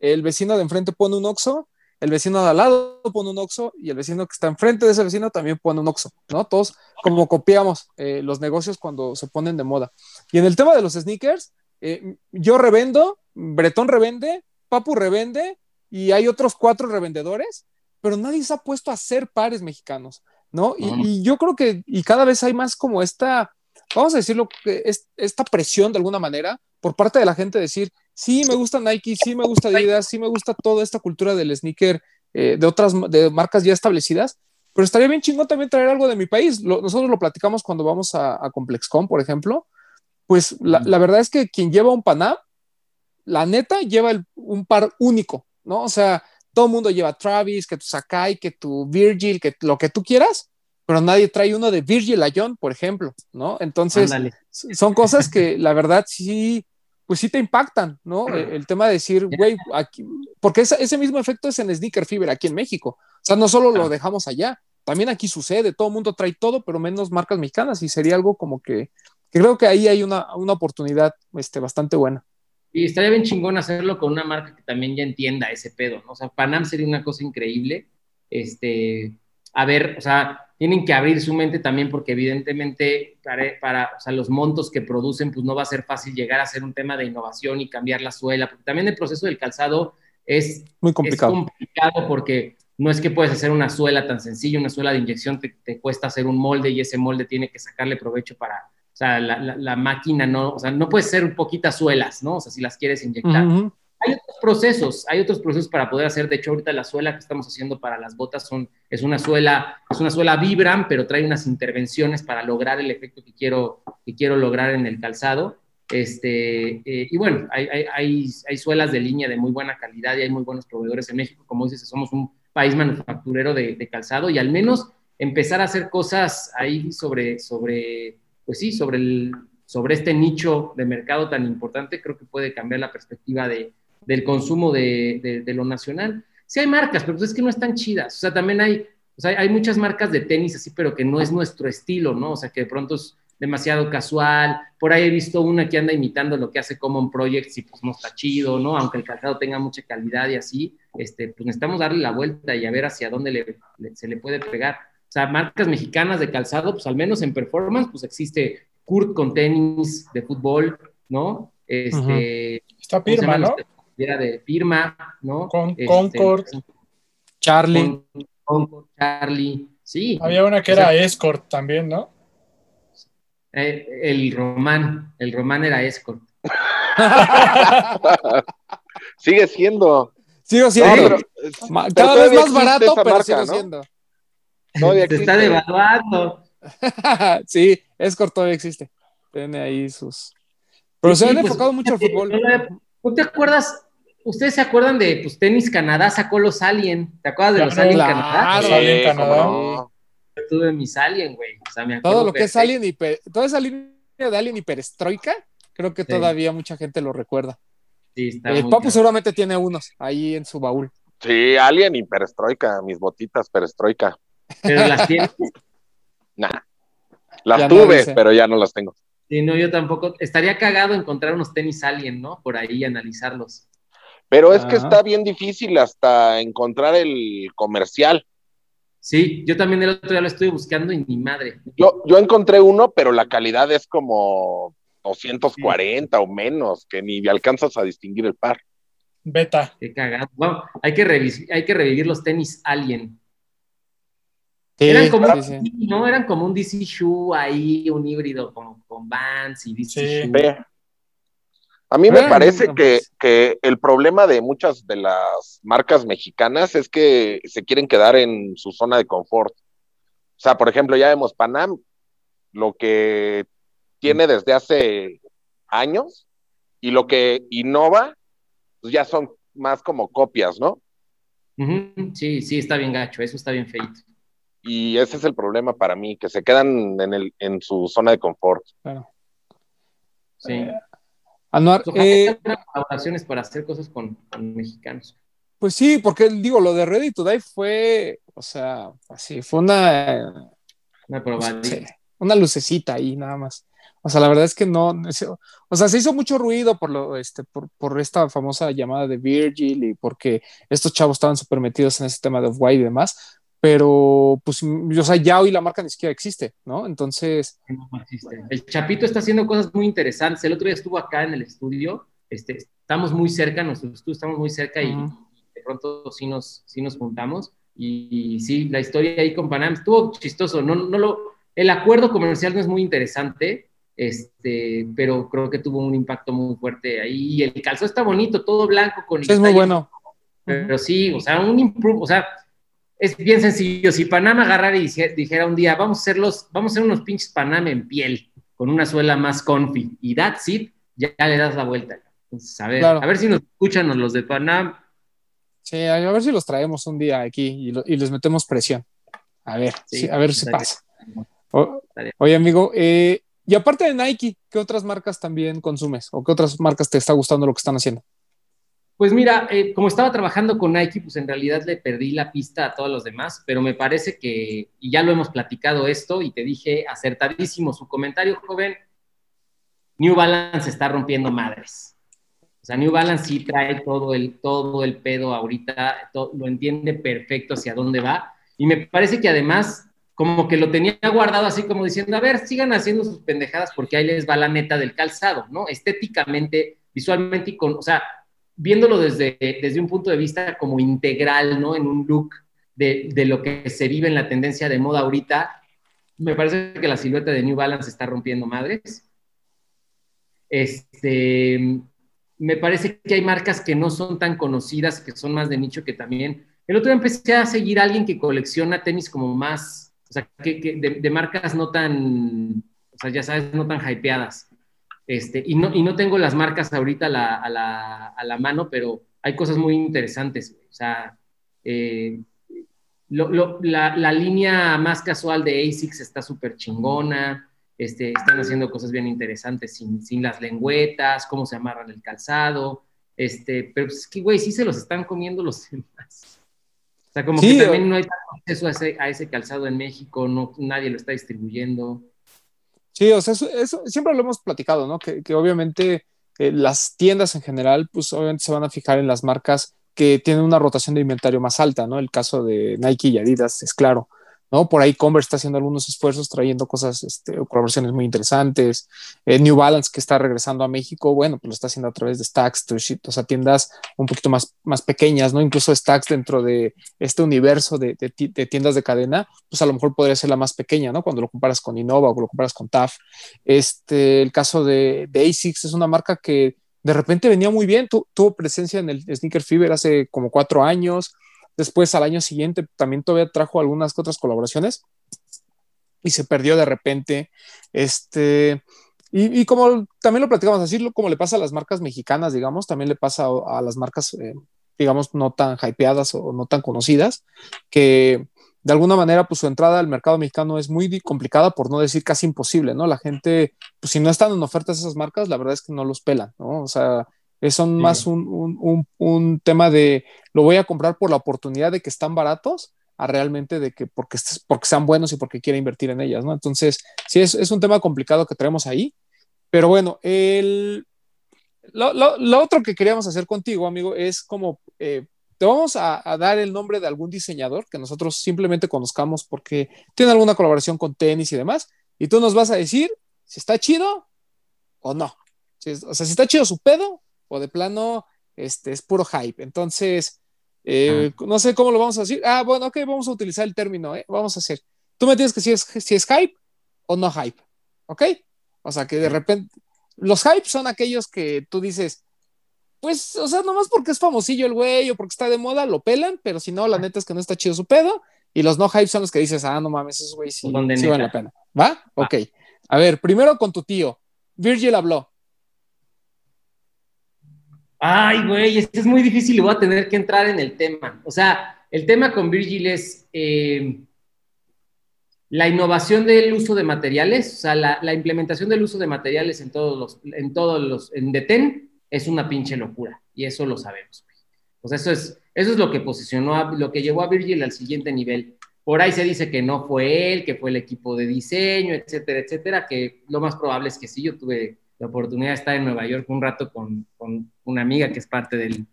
el vecino de enfrente pone un Oxxo, el vecino de al lado pone un Oxxo y el vecino que está enfrente de ese vecino también pone un Oxxo, ¿no? Todos como copiamos eh, los negocios cuando se ponen de moda. Y en el tema de los sneakers, eh, yo revendo, Bretón revende, Papu revende y hay otros cuatro revendedores, pero nadie se ha puesto a hacer pares mexicanos, ¿no? Y, yo creo que, y cada vez hay más como esta, vamos a decirlo, esta presión de alguna manera por parte de la gente de decir, sí, me gusta Nike, sí me gusta Adidas, sí me gusta toda esta cultura del sneaker eh, de otras de marcas ya establecidas, pero estaría bien chingón también traer algo de mi país. Lo- nosotros lo platicamos cuando vamos a, a ComplexCon, por ejemplo. Pues la, la verdad es que quien lleva un Panam, la neta, lleva el- un par único, ¿no? O sea, todo el mundo lleva Travis, que tu Sakai, que tu Virgil, que lo que tú quieras, pero nadie trae uno de Virgil a John, por ejemplo, ¿no? Entonces, Ándale. son cosas que la verdad sí, pues sí te impactan, ¿no? El, el tema de decir, güey, aquí, porque ese, ese mismo efecto es en Sneaker Fever aquí en México. O sea, no solo lo dejamos allá, también aquí sucede, todo el mundo trae todo, pero menos marcas mexicanas y sería algo como que, que creo que ahí hay una, una oportunidad este, bastante buena. Y estaría bien chingón hacerlo con una marca que también ya entienda ese pedo, ¿no? O sea, Panam sería una cosa increíble. Este, a ver, o sea, tienen que abrir su mente también porque evidentemente para, para o sea, los montos que producen, pues no va a ser fácil llegar a ser un tema de innovación y cambiar la suela, porque también el proceso del calzado es Muy complicado. Es complicado porque no es que puedes hacer una suela tan sencilla, una suela de inyección te, te cuesta hacer un molde y ese molde tiene que sacarle provecho para, o sea, la, la, la, máquina no, o sea, no puedes ser poquitas suelas, ¿no? O sea, si las quieres inyectar. Uh -huh. Hay otros procesos, hay otros procesos para poder hacer. De hecho, ahorita la suela que estamos haciendo para las botas son, es una suela, es una suela Vibram, pero trae unas intervenciones para lograr el efecto que quiero, que quiero lograr en el calzado. Este, eh, y bueno, hay, hay, hay, hay, suelas de línea de muy buena calidad y hay muy buenos proveedores en México. Como dices, somos un país manufacturero de, de calzado y al menos empezar a hacer cosas ahí sobre, sobre pues sí, sobre, el, sobre este nicho de mercado tan importante, creo que puede cambiar la perspectiva de, del consumo de, de, lo nacional. Sí hay marcas, pero pues es que no están chidas. O sea, también hay, o sea, hay muchas marcas de tenis así, pero que no es nuestro estilo, ¿no? O sea, que de pronto es demasiado casual. Por ahí he visto una que anda imitando lo que hace Common Projects y pues no está chido, ¿no? Aunque el calzado tenga mucha calidad y así, este, pues necesitamos darle la vuelta y a ver hacia dónde se le puede pegar. Sea, marcas mexicanas de calzado, pues al menos en performance, pues existe Kurt con tenis de fútbol, ¿no? Este. Está Pirma, ¿no? Era de Pirma, ¿no? Con este, Concord. Charlie. Con, Concord, Charlie, sí. Había una que o sea, era Escort también, ¿no? Eh, el Román, el Román era Escort. Sigue siendo. Sigo siendo. No, pero, cada pero vez más barato, pero marca, sigo ¿no? siendo. Se está devaluando. sí, Escort todavía existe. Tiene ahí sus. Pero sí, se han pues, enfocado mucho al fútbol. ¿Tú te acuerdas? ¿Ustedes se acuerdan de pues, Tenis Canadá sacó los Alien? ¿Te acuerdas de los Alien Canadá? Sí, Alien Canadá. No. Yo tuve mis Alien, güey. O sea, me Todo lo que es Alien y toda esa línea de Alien y Perestroika, creo que sí. todavía mucha gente lo recuerda. Sí, está El Papu seguramente tiene unos ahí en su baúl. Sí, Alien y Perestroika, mis botitas Perestroika. Pero las tienes. Nah. Las Ya tuve, pero ya no las tengo. Sí, no, yo tampoco. Estaría cagado encontrar unos tenis alien, ¿no? Por ahí analizarlos. Pero es que está bien difícil hasta encontrar el comercial. Sí, yo también el otro día lo estoy buscando y ni madre. Yo, yo encontré uno, pero la calidad es como 240 o menos, que ni alcanzas a distinguir el par. Beta. Qué cagado. Vamos, hay, que revis- hay que revivir los tenis alien. Sí, Eran como, sí, sí. un- ¿no? Eran como un DC Shoe ahí, un híbrido como con Vans y DC Sí. Shoe. A mí me parece no, que, pues. que el problema de muchas de las marcas mexicanas es que se quieren quedar en su zona de confort. O sea, por ejemplo, ya vemos Panam, lo que tiene desde hace años y lo que innova, pues ya son más como copias, ¿no? Sí, sí, está bien gacho, eso está bien feito. Y ese es el problema para mí, que se quedan en, el, en su zona de confort. Claro. Sí. Eh, Anuar, eh, colaboraciones para hacer cosas con, con mexicanos. pues sí, porque digo, lo de Ready to Die fue, o sea, así, fue una, Una probadita. una lucecita ahí nada más. O sea, la verdad es que no, o sea, se hizo mucho ruido por lo, este, por, por esta famosa llamada de Virgil y porque estos chavos estaban súper metidos en ese tema de White y demás, pero pues, o sea, ya hoy la marca ni siquiera existe, ¿no? Entonces, No existe. El Chapito está haciendo cosas muy interesantes. El otro día estuvo acá en el estudio. Este, estamos muy cerca, nuestro estudio estamos muy cerca y Ujú. de pronto sí nos, sí nos juntamos. Y, y sí, la historia ahí con Panam estuvo chistoso. No, no lo, el acuerdo comercial no es muy interesante, este, pero creo que tuvo un impacto muy fuerte ahí. Y el calzón está bonito, todo blanco con es muy bueno. pero sí, o sea, un improve, o sea, es bien sencillo. Si Panamá agarrara y dije- dijera un día, vamos a hacer los, vamos a hacer unos pinches Panam en piel, con una suela más comfy, y that's it, ya, ya le das la vuelta. Entonces, a ver, Claro. a ver si nos escuchan los de Panam. Sí, a ver si los traemos un día aquí y, lo- y les metemos presión. A ver, Sí, sí, a ver si pasa. O- oye, amigo, eh, y aparte de Nike, ¿qué otras marcas también consumes? ¿O qué otras marcas te está gustando lo que están haciendo? Pues mira, eh, como estaba trabajando con Nike, pues en realidad le perdí la pista a todos los demás, pero me parece que, y ya lo hemos platicado esto, y te dije acertadísimo su comentario, joven, New Balance está rompiendo madres. O sea, New Balance sí trae todo el, todo el pedo ahorita, to- lo entiende perfecto hacia dónde va, y me parece que además como que lo tenía guardado así como diciendo, a ver, sigan haciendo sus pendejadas porque ahí les va la neta del calzado, ¿no? Estéticamente, visualmente y con, o sea, viéndolo desde, desde un punto de vista como integral, ¿no? En un look de, de lo que se vive en la tendencia de moda ahorita, me parece que la silueta de New Balance está rompiendo madres. Este, me parece que hay marcas que no son tan conocidas, que son más de nicho, que también. El otro día empecé a seguir a alguien que colecciona tenis como más, o sea, que, de marcas no tan, o sea, ya sabes, no tan hypeadas. Este, y, no, y no tengo las marcas ahorita a la, a la, a la mano, pero hay cosas muy interesantes. O sea, eh, lo, lo, la, la, línea más casual de ASICS está súper chingona. Este, están haciendo cosas bien interesantes sin, sin, las lengüetas, cómo se amarran el calzado. Este, pero pues, es que, güey, sí se los están comiendo los demás. O sea, como sí, que también no hay acceso a ese, a ese calzado en México, no, nadie lo está distribuyendo. Sí, o sea, eso, eso siempre lo hemos platicado, ¿no? Que, que obviamente eh, las tiendas en general, pues obviamente se van a fijar en las marcas que tienen una rotación de inventario más alta, ¿no? El caso de Nike y Adidas es claro, ¿no? Por ahí Converse está haciendo algunos esfuerzos trayendo cosas, este, colaboraciones muy interesantes. Eh, New Balance, que está regresando a México, bueno, pues lo está haciendo a través de Stacks, o sea, tiendas un poquito más, más pequeñas, ¿no? Incluso Stacks dentro de este universo de, de, tiendas de cadena, pues a lo mejor podría ser la más pequeña, ¿no? Cuando lo comparas con Innova o lo comparas con TAF. Este, el caso de, de ASICS es una marca que de repente venía muy bien, tu, tuvo presencia en el Sneaker Fever hace como cuatro años, después al año siguiente también todavía trajo algunas otras colaboraciones y se perdió de repente, este, y, como también lo platicamos así, como le pasa a las marcas mexicanas, digamos, también le pasa a, a las marcas, eh, digamos, no tan hypeadas o no tan conocidas, que de alguna manera, pues su entrada al mercado mexicano es muy complicada, por no decir casi imposible, ¿no? La gente, pues si no están en ofertas esas marcas, la verdad es que no los pelan, ¿no? O sea, Son más un, un, un, tema de lo voy a comprar por la oportunidad de que están baratos a realmente de que porque, porque sean buenos y porque quiera invertir en ellas, ¿no? Entonces, sí, es, es un tema complicado que tenemos ahí. Pero bueno, el, lo, lo, lo, otro que queríamos hacer contigo, amigo, es como eh, te vamos a, a, dar el nombre de algún diseñador que nosotros simplemente conozcamos porque tiene alguna colaboración con tenis y demás, y tú nos vas a decir si está chido o no. Si, o sea, si está chido su pedo o de plano este, es puro hype. Entonces, eh, ah. no sé cómo lo vamos a decir. Ah, bueno, ok, vamos a utilizar el término, ¿eh? Vamos a hacer. Tú me tienes que decir si es, si es hype o no hype, ¿ok? O sea, que de repente, los hypes son aquellos que tú dices, pues, o sea, nomás porque es famosillo el güey o porque está de moda, lo pelan, pero si no, la neta es que no está chido su pedo. Y los no hypes son los que dices, ah, no mames, esos güeyes sí, sí valen la pena. ¿Va? Ok. A ver, primero con tu tío. Virgil habló. Ay, güey, es, es muy difícil y voy a tener que entrar en el tema. O sea, el tema con Virgil es eh, la innovación del uso de materiales, o sea, la, implementación del uso de materiales en todos los, en todos los, en DETEN es una pinche locura y eso lo sabemos. O sea, eso es, eso es lo que posicionó, a, lo que llevó a Virgil al siguiente nivel. Por ahí se dice que no fue él, que fue el equipo de diseño, etcétera, etcétera, que lo más probable es que sí, yo tuve la oportunidad de estar en Nueva York un rato con, con una amiga que es parte del,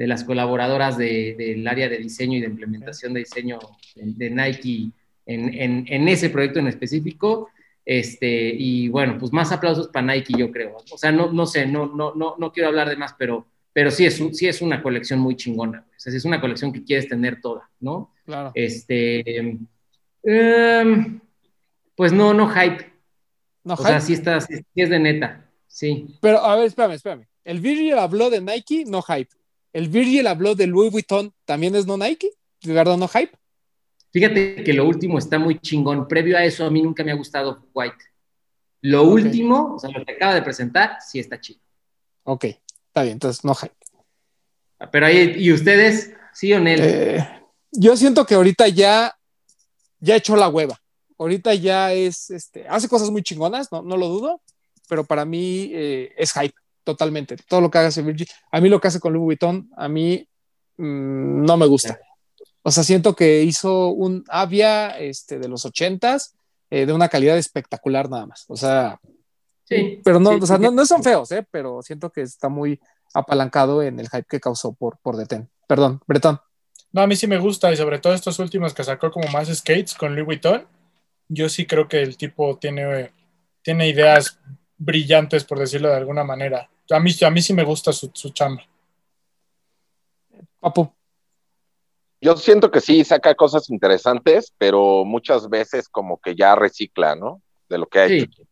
de las colaboradoras de, del área de diseño y de implementación de diseño de, de Nike en, en, en, ese proyecto en específico. Este, y bueno, pues más aplausos para Nike, yo creo. O sea, no, no sé, no, no, no, no quiero hablar de más, pero, pero sí, es, sí es una colección muy chingona. O sea, es una colección que quieres tener toda, ¿no? Claro. Este, um, pues no, no hype. No o hype. sea, sí, está, sí, sí es de neta. Sí. Pero, a ver, espérame, espérame. El Virgil habló de Nike, no hype. El Virgil habló de Louis Vuitton, ¿también es no Nike? ¿De verdad no hype? Fíjate que lo último está muy chingón. Previo a eso, a mí nunca me ha gustado White. Lo okay. último, o sea, lo que acaba de presentar, sí está chido. Ok, está bien, entonces no hype. Pero ahí, ¿y ustedes? ¿Sí o no? Eh, yo siento que ahorita ya, ya echó la hueva. Ahorita ya es, este, hace cosas muy chingonas, no, no lo dudo, pero para mí eh, es hype totalmente. Todo lo que haga Virgil, a mí lo que hace con Louis Vuitton, a mí mmm, no me gusta. O sea, siento que hizo un Avia este, de los ochentas eh, de una calidad espectacular nada más. O sea, sí, pero no, sí, o sea, sí, no, no, son feos, ¿eh? pero siento que está muy apalancado en el hype que causó por, por Deten. Perdón, Bretón. No, a mí sí me gusta y sobre todo estos últimos que sacó como más skates con Louis Vuitton. Yo sí creo que el tipo tiene, tiene ideas brillantes, por decirlo de alguna manera. A mí, a mí sí me gusta su, su chamba. Papu. Yo siento que sí saca cosas interesantes, pero muchas veces como que ya recicla, ¿no? De lo que ha sí. hecho.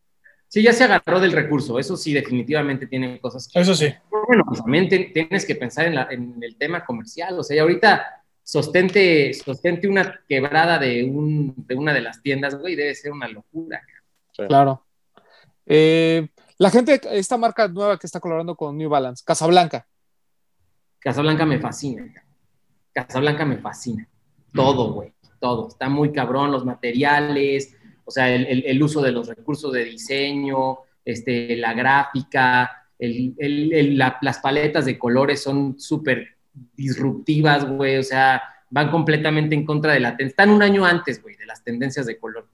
Sí, ya se agarró del recurso. Eso sí, definitivamente tiene cosas que. Eso sí. Bueno, pues también te, tienes que pensar en, la, en, el tema comercial. O sea, y ahorita sostente, sostente una quebrada de, un, de una de las tiendas, güey, debe ser una locura. Sí. Claro. Eh, la gente, esta marca nueva que está colaborando con New Balance, Casablanca. Casablanca me fascina. Casablanca me fascina. Todo, güey, todo. Está muy cabrón, los materiales, o sea, el, el, el uso de los recursos de diseño, este, la gráfica, el, la, las paletas de colores son súper disruptivas, güey, o sea, van completamente en contra de la tendencia. Están un año antes, güey, de las tendencias de color.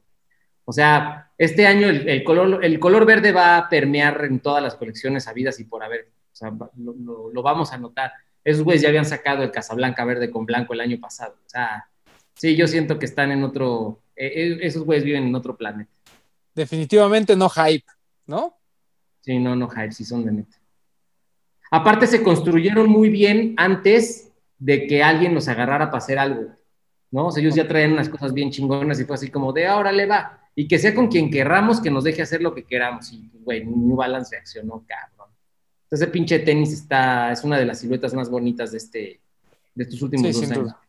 O sea, este año el, el, color, el color verde va a permear en todas las colecciones habidas y por haber. O sea, lo, lo, lo vamos a notar. Esos güeyes ya habían sacado el Casablanca verde con blanco el año pasado. O sea, sí, yo siento que están en otro. Eh, esos güeyes viven en otro planeta. Definitivamente no hype, ¿no? Sí, no, no hype, sí son de neta. Aparte, se construyeron muy bien antes de que alguien nos agarrara para hacer algo, ¿no? O sea, ellos ya traían unas cosas bien chingonas y fue así como de ahora le va y que sea con quien querramos, que nos deje hacer lo que queramos. Y, güey, New Balance reaccionó, cabrón. Ese pinche tenis está, es una de las siluetas más bonitas de, este, de estos últimos sí, dos años. Duda.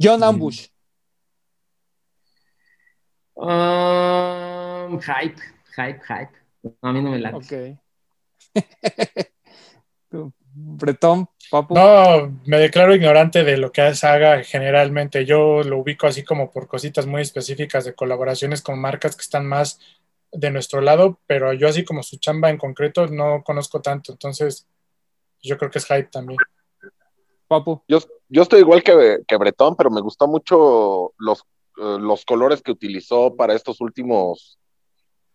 John Ambush. Um, hype, hype, hype. No, a mí no me late. Ok. Bretón, papu. No, me declaro ignorante de lo que haga generalmente. Yo lo ubico así como por cositas muy específicas de colaboraciones con marcas que están más de nuestro lado, pero yo así como su chamba en concreto no conozco tanto, entonces yo creo que es hype también. Papu. Yo, yo estoy igual que, que Bretón, pero me gustó mucho los, eh, los colores que utilizó para estos últimos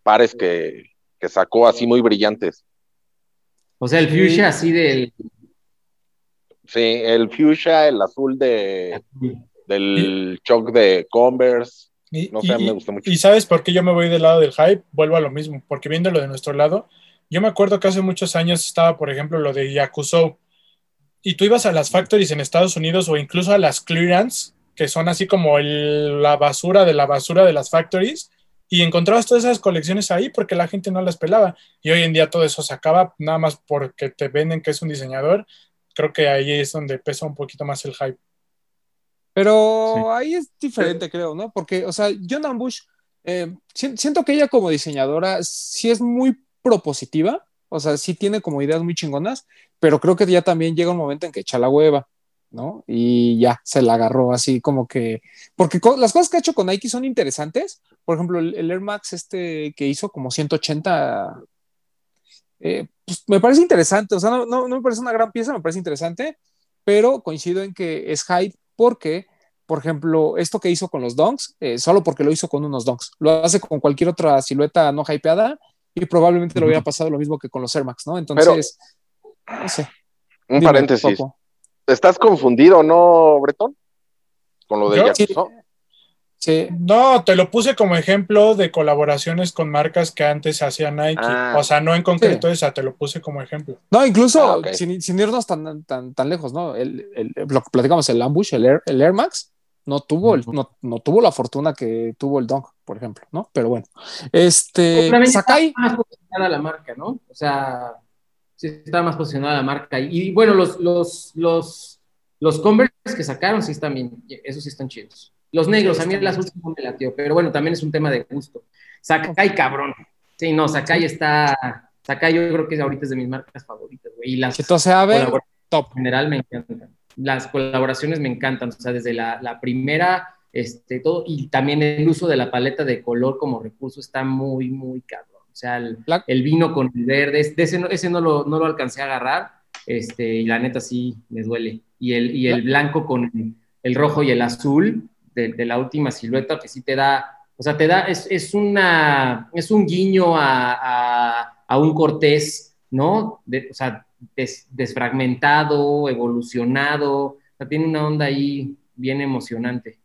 pares que, que sacó así muy brillantes. O sea, el fuchsia así del. Sí, el fuchsia, el azul de, del choc de Converse. Y, No sé, y- me gusta mucho. y sabes por qué yo me voy del lado del hype, vuelvo a lo mismo, porque viéndolo de nuestro lado, yo me acuerdo que hace muchos años estaba, por ejemplo, lo de Yakuzo, y tú ibas a las factories en Estados Unidos o incluso a las clearance, que son así como el- la basura de la basura de las factories, y encontrabas todas esas colecciones ahí porque la gente no las pelaba. Y hoy en día todo eso se acaba nada más porque te venden que es un diseñador. Creo que ahí es donde pesa un poquito más el hype. Pero Sí. ahí es diferente, creo, ¿no? Porque, o sea, John Ambush, eh, si- siento que ella como diseñadora sí es muy propositiva, o sea, sí tiene como ideas muy chingonas, pero creo que ya también llega un momento en que echa la hueva, ¿no? Y ya se la agarró así como que, porque co- las cosas que ha hecho con Nike son interesantes, por ejemplo, el, el Air Max este que hizo como 180, eh, pues me parece interesante, o sea, no, no, no me parece una gran pieza, me parece interesante, pero coincido en que es hype porque, por ejemplo, esto que hizo con los donks, eh, solo porque lo hizo con unos donks, lo hace con cualquier otra silueta no hypeada y probablemente le hubiera pasado lo mismo que con los Air Max, ¿no? Entonces, no sé. Un paréntesis. ¿Estás confundido, no, Bretón? Con lo de Yo- Yakuzo. Sí, No, te lo puse como ejemplo de colaboraciones con marcas que antes hacía Nike. Ah. o sea, no en concreto esa, te lo puse como ejemplo. No, incluso Ah, sin, sin irnos tan, tan, tan lejos, ¿no? El, el- lo que platicamos, el Ambush, el Air, el Air Max, no tuvo, el, no, no tuvo la fortuna que tuvo el Dunk, por ejemplo, ¿no? Pero bueno. Este, Sakai, más la marca, ¿no? O sea, sí está más posicionada la marca. Y, y bueno, los, los, los, los Converse que sacaron sí están bien, esos sí están chidos. Los negros, a mí el azul no me latió, pero bueno, también es un tema de gusto. Sakai, cabrón. Sí, no, Sakai está. Sakai, yo creo que ahorita es de mis marcas favoritas, güey. Y las Abe, colabor- top. en general me encantan. Las colaboraciones me encantan, o sea, desde la, la primera, este, todo, y también el uso de la paleta de color como recurso está muy, muy cabrón. O sea, el, La- el vino con el verde, es- de ese, no, ese no, lo, no lo alcancé a agarrar, este, y la neta sí me duele. Y el, y el blanco con el rojo y el azul de, de la última silueta, que sí te da, o sea, te da, es, es una, es un guiño a, a, a un Cortés, ¿no? De- o sea, des- desfragmentado, evolucionado, o sea, tiene una onda ahí bien emocionante.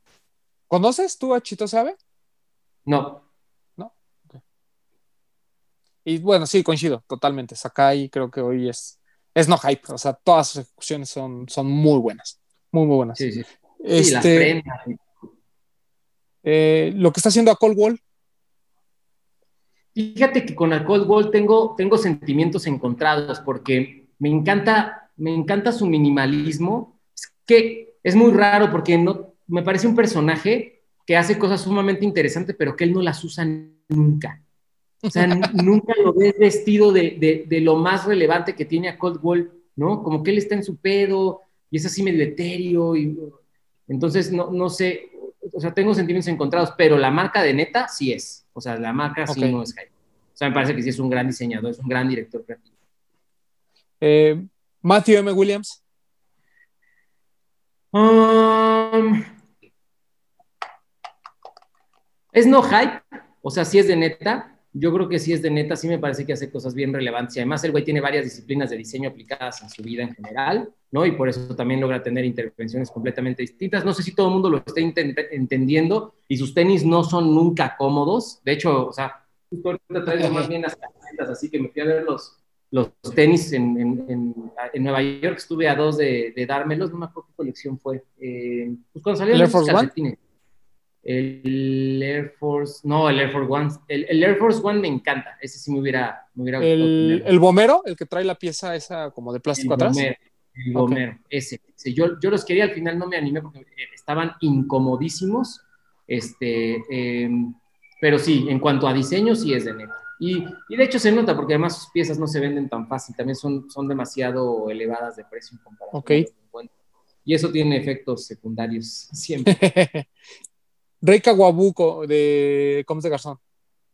¿Conoces tú a Chito Abe? No, Y bueno, sí, coincido totalmente. Sakai creo que hoy es, es no hype, o sea, todas sus ejecuciones son, son muy buenas, muy, muy buenas. sí, sí. Sí, Este, prendas. eh, lo que está haciendo a Cold Wall, Fíjate que con el Cold Wall tengo, tengo sentimientos encontrados porque me encanta, me encanta su minimalismo. Es que es muy raro porque no, me parece un personaje que hace cosas sumamente interesantes, pero que él no las usa nunca. O sea, nunca lo ves vestido de, de- de lo más relevante que tiene a Cold Wall, ¿no? Como que él está en su pedo y es así medio etéreo. Y, entonces, no, no sé, o sea, tengo sentimientos encontrados, pero la marca de neta sí es. O sea, la marca sí no es hype. O sea, me parece que sí es un gran diseñador, es un gran director creativo. eh, Matthew M. Williams, Um, es no hype, o sea, sí es de neta. Yo creo que sí es de neta, sí me parece que hace cosas bien relevantes. Y además, el güey tiene varias disciplinas de diseño aplicadas en su vida en general, ¿no? Y por eso también logra tener intervenciones completamente distintas. No sé si todo el mundo lo está intent- entendiendo y sus tenis no son nunca cómodos. De hecho, o sea, justo ahorita traigo más bien las camisetas, así que me fui a ver los, los tenis en, en, en, en Nueva York. Estuve a dos de, de dármelos, no me acuerdo qué colección fue. Eh, pues cuando salieron ¿El Air esos Force One? El Air Force, no, el Air Force One, el, el Air Force One me encanta, ese sí me hubiera, me hubiera gustado el, el bomero, el que trae la pieza esa como de plástico El atrás. Bomero, el Ok. Bomero, ese, ese. Yo, yo los quería, al final no me animé porque eh, estaban incomodísimos. Este, eh, pero sí, en cuanto a diseño, sí es de neta. Y, y de hecho se nota porque además sus piezas no se venden tan fácil, también son, son demasiado elevadas de precio en comparación. Ok. a lo que encuentro. Y eso tiene efectos secundarios siempre. Rey Kawabuko de Comes de Garzón.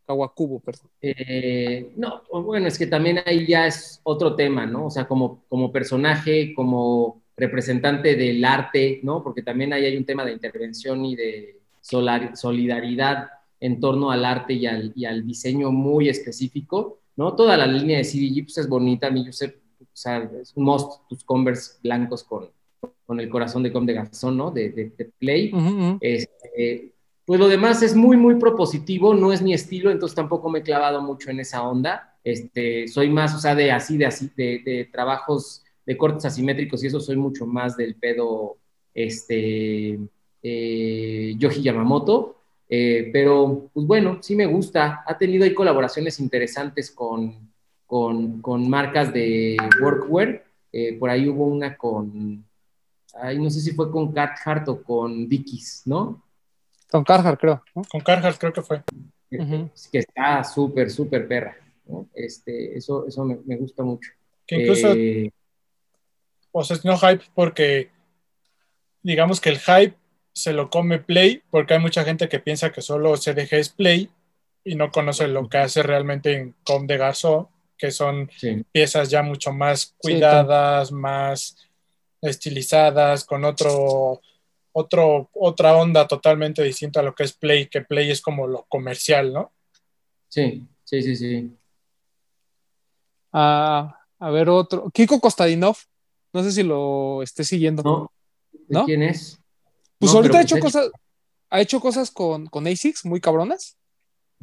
Kawakubo, perdón. Eh, no, bueno, es que también ahí ya es otro tema, ¿no? O sea, como, como personaje, como representante del arte, ¿no? Porque también ahí hay un tema de intervención y de solidaridad en torno al arte y al, y al diseño muy específico, ¿no? Toda la línea de CDG pues, es bonita, a mí yo sé, o sea, es un most tus Converse blancos con, con el corazón de Com de Garzón, ¿no? De, de, Play. Ujú. Este, pues lo demás es muy, muy propositivo, no es mi estilo, entonces tampoco me he clavado mucho en esa onda. Este, soy más, o sea, de así, de así, de, trabajos de cortes asimétricos y eso soy mucho más del pedo, este, eh, Yoji Yamamoto. Eh, pero, pues bueno, sí me gusta. Ha tenido ahí colaboraciones interesantes con, con, con marcas de workwear. Eh, por ahí hubo una con, ay, no sé si fue con Carhartt o con Dickies, ¿no? Con Carhartt, creo. ¿no? Con Carhartt creo que fue. Que está súper, súper perra. ¿no? Este, eso eso me, me gusta mucho. Que incluso, Eh, o sea, es no hype porque digamos que el hype se lo come Play, porque hay mucha gente que piensa que solo CDG es Play y no conoce lo que hace realmente en Com de Garzo, que son sí, piezas ya mucho más cuidadas, más estilizadas, con otro, otro, otra onda totalmente distinta a lo que es Play, que Play es como lo comercial, ¿no? sí, sí, sí, sí. Ah, a ver, otro. Kiko Kostadinov. No sé si lo esté siguiendo. ¿No? ¿De ¿No? quién es? Pues No, ahorita ha hecho pues, cosas, ha hecho cosas con, con ASICS muy cabronas.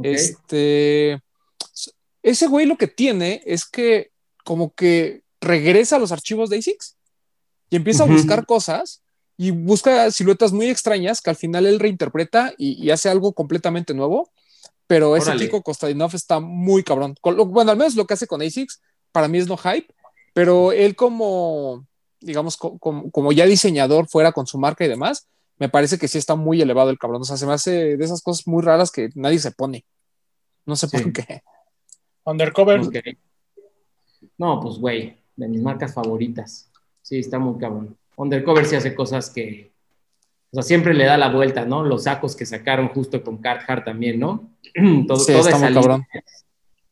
Este, ese güey lo que tiene es que como que regresa a los archivos de ASICS y empieza a buscar cosas y busca siluetas muy extrañas que al final él reinterpreta y, y hace algo completamente nuevo. Pero ese Órale. Kiko Kostadinov está muy cabrón. Con lo- bueno, al menos lo que hace con ASICS para mí es no hype, pero él como, digamos, co- como, como ya diseñador fuera con su marca y demás, me parece que sí está muy elevado el cabrón. O sea, se me hace de esas cosas muy raras que nadie se pone. No sé Sí. por qué. Undercover. No, pues güey, de mis marcas favoritas. Sí, está muy cabrón. Undercover sí hace cosas que, o sea, siempre le da la vuelta, ¿no? Los sacos que sacaron justo con Carhartt también, ¿no? Todo, Sí, toda está esa muy cabrón.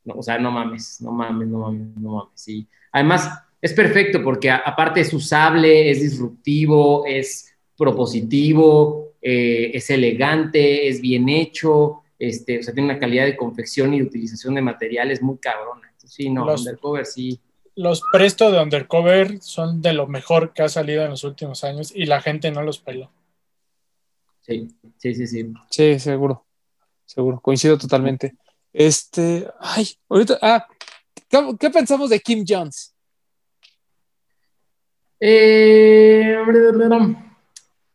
No, o sea, no mames, no mames, no mames, no mames. Sí. Además, es perfecto porque a- aparte es usable, es disruptivo, es propositivo, eh, es elegante, es bien hecho, este, o sea, tiene una calidad de confección y de utilización de materiales muy cabrona. Sí, no, Los- Undercover sí. Los Presto de Undercover son de lo mejor que ha salido en los últimos años y la gente no los peló. Sí, sí, sí, sí. Sí, seguro. Seguro. Coincido totalmente. Este, ay, ahorita, ah, ¿qué, qué pensamos de Kim Jones? Eh,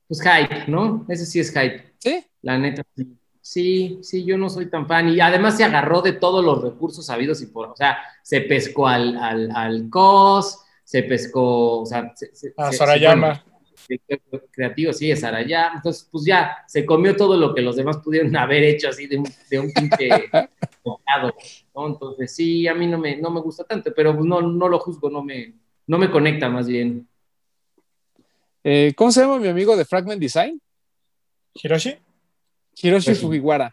pues hype, ¿no? Ese sí es hype. ¿Sí? La neta, sí. Sí, sí, yo no soy tan fan. Y además se agarró de todos los recursos habidos y por. O sea, se pescó al, al, al COS, se pescó. O sea, se, se- A se- Sarayama. bueno, creativo, sí, es Sarayama. Entonces, pues ya, se comió todo lo que los demás pudieron haber hecho así de un, de un pinche bocado, ¿no? Entonces, sí, a mí no me, no me gusta tanto, pero pues no, no lo juzgo, no me, no me conecta más bien. Eh, ¿Cómo se llama mi amigo de Fragment Design? Hiroshi, Hiroshi Hiroshi. Fujiwara.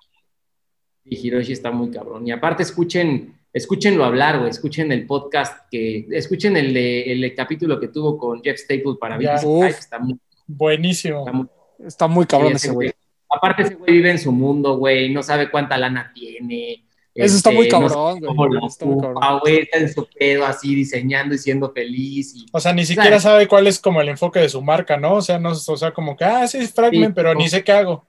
Y Hiroshi está muy cabrón. Y aparte, escuchen, escúchenlo hablar, güey. Escuchen el podcast que. Escuchen el, de, el capítulo que tuvo con Jeff Staple para. Business. Life, Está muy, buenísimo. está muy Está muy cabrón ese güey. Aparte, ese güey vive en su mundo, güey. No sabe cuánta lana tiene. Eso está muy este, cabrón, güey. muy cabrón. güey. Está en su pedo así, diseñando y siendo feliz. Y, O sea, ni siquiera ¿Sabes? sabe cuál es como el enfoque de su marca, ¿no? O sea, no, o sea, como que, ah, sí, es Fragment, Sí, pero no. ni sé qué hago.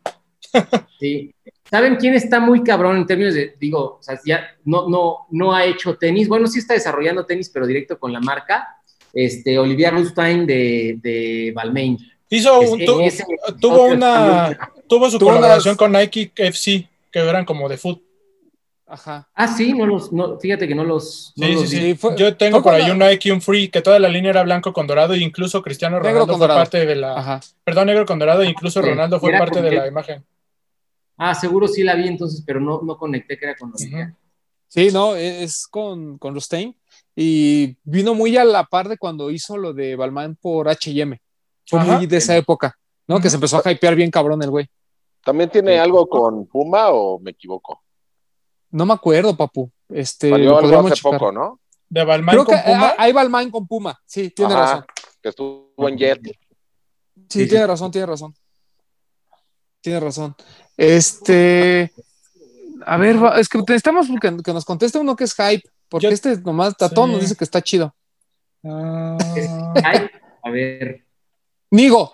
Sí. ¿Saben quién está muy cabrón en términos de, digo, o sea, ya no, no, no ha hecho tenis? Bueno, sí está desarrollando tenis, pero directo con la marca. Este, Olivia Rustain de, de Balmain. Hizo un, Es- tu- ese- tuvo una, tuvo su colaboración con Nike FC, que eran como de foot. Ajá. Ah, sí, no los, no, fíjate que no los, no Sí, los sí, vi. sí. Sí, fue- Yo tengo por ahí un Nike, un Free, que toda la línea era blanco con dorado, e incluso Cristiano Ronaldo fue dorado. parte de la. Ajá. Perdón, negro con dorado, e incluso Sí, Ronaldo fue parte de la imagen. Ah, seguro sí la vi entonces, pero no, no conecté que era con. Ujú. Sí, no, es con, con Rustain. Y vino muy a la par de cuando hizo lo de Balmain por HM. Fue Ajá. muy de esa época, ¿no? Que se empezó a hypear bien cabrón el güey. ¿También tiene Sí. algo con Puma o me equivoco? No me acuerdo, papu. Este, algo podríamos hace checar. poco, ¿no? De Balmain Creo que con Puma. ah, ahí va el Main con Puma. Sí, tiene Ajá, razón. Que estuvo en Jet. Sí, Sí, tiene razón, tiene razón. Tiene razón. Este. A ver, es que necesitamos que, que nos conteste uno que es hype, porque Yo- este nomás Tatón Sí. nos dice que está chido. Ay, a ver. Nigo,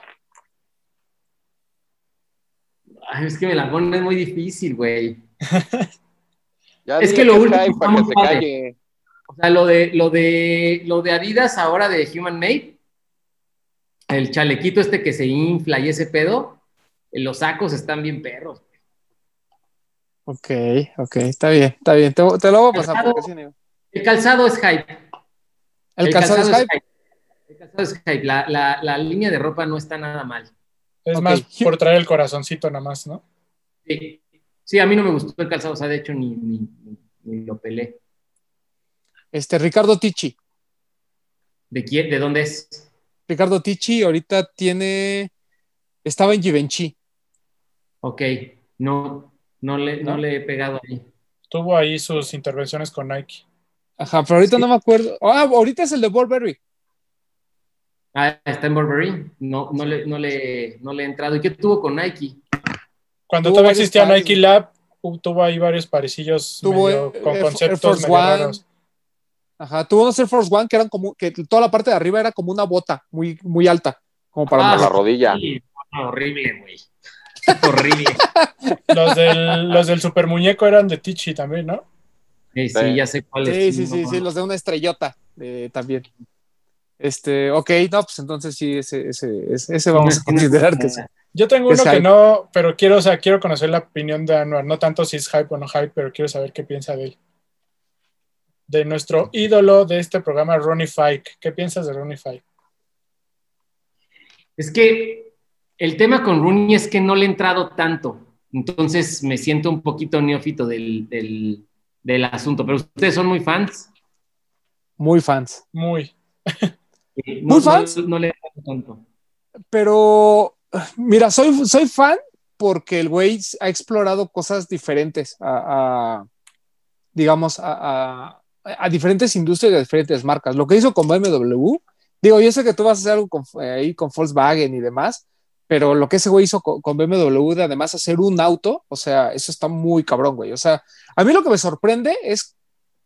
Ay, es que me la pones muy difícil, güey. Ya Es que lo es último hype para que se calle. O sea, lo de, lo de, lo de Adidas ahora de Human Made, el chalequito este que se infla y ese pedo, los sacos están bien perros. Ok, ok, está bien, está bien. Te, te lo voy a pasar Calzado. porque sí, Nigo. El calzado es hype. El, calzado es hype. El calzado es hype. La, la- la línea de ropa no está nada mal. es más por traer el corazoncito nada más, ¿no? Sí. Sí, a mí no me gustó el calzado, o sea, de hecho ni, ni, ni- ni lo pelé. Este, Ricardo Tichi. ¿De quién? ¿De dónde es? Ricardo Tichi ahorita tiene. Estaba en Givenchy. Ok, no, no le, no ¿No? le he pegado ahí. Tuvo ahí sus intervenciones con Nike. Ajá, pero ahorita Sí. no me acuerdo. Ah, ahorita es el de Burberry. Ah, está en Burberry. No, no, le, no, le, no le he entrado. ¿Y qué tuvo con Nike? Cuando todavía existía pares, Nike. Lab, hu- tuvo ahí varios parecillos Tuvo medio Air- con Air conceptos Force medio raros. Ajá, tuvo unos Air Force One que eran como que toda la parte de arriba era como una bota muy, muy alta, como para Ah, A la rodilla. Sí, horrible, güey. horrible. Los del, los del super muñeco eran de Tichi también, ¿no? Sí, sí, Sí. ya sé cuál Sí, es. sí, sí, sí, los de una estrellota eh, también. Este, ok, no, pues entonces sí, ese, ese, ese, ese vamos a considerar que sí. Yo tengo Es uno que hype. no, pero quiero, o sea, quiero conocer la opinión de Anuar, no tanto si es hype o no hype, pero quiero saber qué piensa de él. De nuestro ídolo de este programa, Ronnie Fike. ¿Qué piensas de Ronnie Fike? Es que el tema con Rooney es que no le he entrado tanto. Entonces me siento un poquito neófito del, del, del asunto. Pero ustedes son muy fans. Muy fans. Muy. ¿Muy fans? No, no le he entrado tanto. Pero, mira, soy, soy fan porque el güey ha explorado cosas diferentes a, a, digamos, a, a, a diferentes industrias y a diferentes marcas. Lo que hizo con BMW, digo, yo sé que tú vas a hacer algo con, eh, ahí con Volkswagen y demás, pero lo que ese güey hizo con, con BMW de además hacer un auto, o sea, eso está muy cabrón, güey. O sea, a mí lo que me sorprende es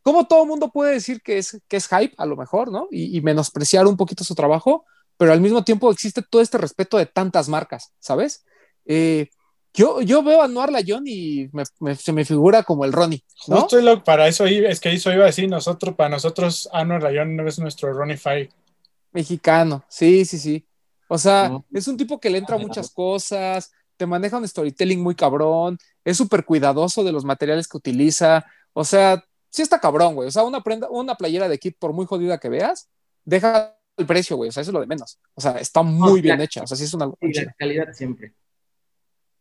cómo todo el mundo puede decir que es, que es hype, a lo mejor, ¿no? Y, y menospreciar un poquito su trabajo, pero al mismo tiempo existe todo este respeto de tantas marcas, ¿sabes? Eh, yo, yo veo a Noir Layón y me, me- se me figura como el Ronnie, ¿no? Justo lo, para eso es que eso iba a decir nosotros, para nosotros, Anuar Rayón es nuestro Ronnie Fike. Mexicano, sí, sí, sí. O sea, No. es un tipo que le entra a muchas cosas, te maneja un storytelling muy cabrón, es súper cuidadoso de los materiales que utiliza, o sea, sí está cabrón, güey. O sea, una, prenda, una playera de kit, por muy jodida que veas, deja el precio, güey. O sea, eso es lo de menos. O sea, está muy bien hecha. O sea, sí es una... Sí, la calidad siempre.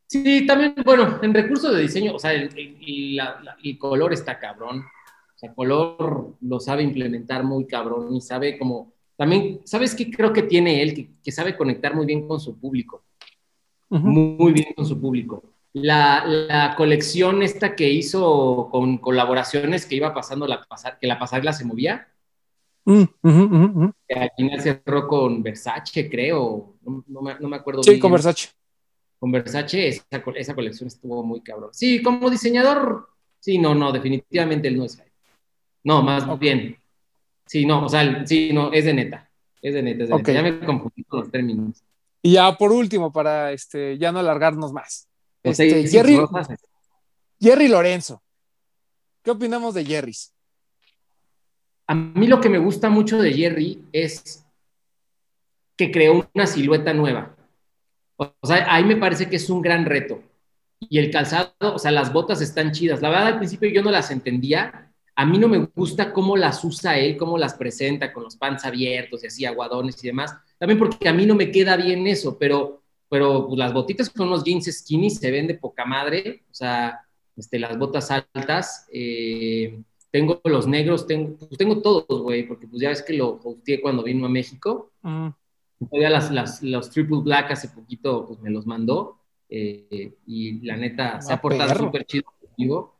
Sí, también, bueno, en recursos de diseño, o sea, el, el- la- la- el color está cabrón. O sea, color lo sabe implementar muy cabrón y sabe como. También, ¿sabes qué creo que tiene él? Que, que sabe conectar muy bien con su público. Ujú. Muy bien con su público. La, la colección esta que hizo con colaboraciones que iba pasando la pasar, que la pasarela se movía, Mm, ujú, ujú, ujú. que al final cerró con Versace, creo. No, no me, no me acuerdo Sí, bien. con Versace. con Versace, esa, esa colección estuvo muy cabrón. Sí, como diseñador, sí, no, no, definitivamente él no es. No, más Ok. bien. Sí, no, o sea, sí, no, es de neta. Es de neta, es de Ok. neta. Ya me confundí con los términos. Y ya por último, para este, ya no alargarnos más. O sea, Este, sí, Jerry, Jerry Lorenzo. ¿Qué opinamos de Jerry's? A mí lo que me gusta mucho de Jerry es que creó una silueta nueva. O sea, ahí me parece que es un gran reto. Y el calzado, o sea, las botas están chidas. La verdad, al principio yo no las entendía. A mí no me gusta cómo las usa él, cómo las presenta con los pants abiertos y así, aguadones y demás. También porque a mí no me queda bien eso, pero, pero pues, las botitas con unos jeans skinny se ven de poca madre. O sea, este, las botas altas. eh, tengo los negros, tengo, pues tengo todos, güey, porque pues ya ves que lo hosteé cuando vino a México. Mm, Todavía las, las, los Triple Black hace poquito pues me los mandó eh, y la neta se ha portado súper chido conmigo.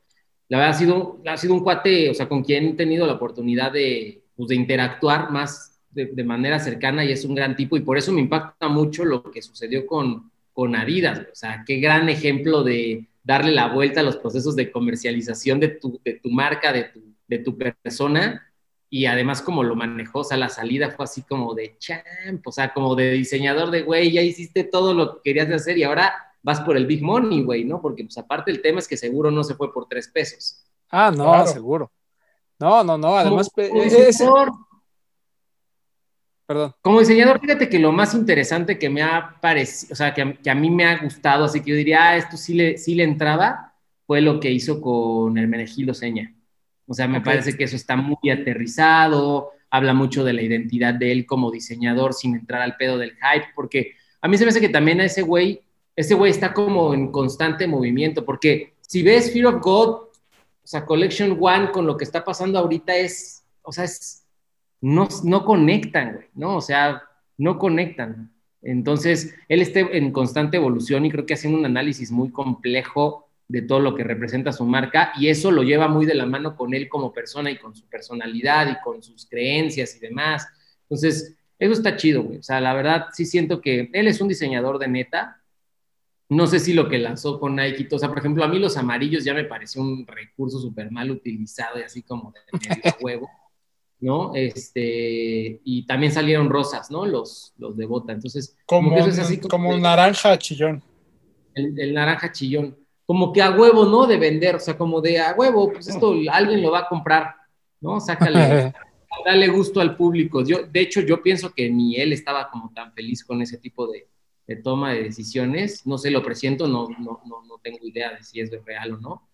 La verdad ha sido, ha sido un cuate, o sea, con quien he tenido la oportunidad de, pues, de interactuar más de, de, manera cercana y es un gran tipo y por eso me impacta mucho lo que sucedió con, con Adidas, o sea, qué gran ejemplo de darle la vuelta a los procesos de comercialización de tu, de tu marca, de tu, de tu persona y además como lo manejó, o sea, la salida fue así como de champ, o sea, como de diseñador de, güey, ya hiciste todo lo que querías hacer y ahora vas por el big money, güey, ¿no? Porque pues aparte el tema es que seguro no se fue por tres pesos. Ah, no, claro. seguro. No, no, no, además... Como, Perdón. Como diseñador, fíjate que lo más interesante que me ha parecido, o sea, que, que, a mí me ha gustado, así que yo diría, ah, esto sí le, sí le entraba, fue lo que hizo con Hermenegildo Seña. O sea, me okay. parece que eso está muy aterrizado, habla mucho de la identidad de él como diseñador sin entrar al pedo del hype, porque a mí se me hace que también a ese güey, ese güey está como en constante movimiento, porque si ves Fear of God, o sea, Collection One con lo que está pasando ahorita es, o sea, es, no, no conectan, güey, ¿no? O sea, no conectan. Entonces, él está en constante evolución y creo que haciendo un análisis muy complejo de todo lo que representa su marca y eso lo lleva muy de la mano con él como persona y con su personalidad y con sus creencias y demás. Entonces, eso está chido, güey. O sea, la verdad sí siento que él es un diseñador de neta. No sé si lo que lanzó con Nike, o sea, por ejemplo, a mí los amarillos ya me pareció un recurso súper mal utilizado y así como de medio huevo, ¿no? Este, y también salieron rosas, ¿no? Los, los de bota. Entonces, como, como, que eso es así como, naranja chillón. El, el naranja chillón como que a huevo, ¿no? De vender, o sea, como de a huevo, pues esto alguien lo va a comprar, ¿no? Sácale, dale gusto al público. Yo, de hecho, yo pienso que ni él estaba como tan feliz con ese tipo de, de toma de decisiones. No sé, lo presiento, no, no, no, no tengo idea de si es real o no.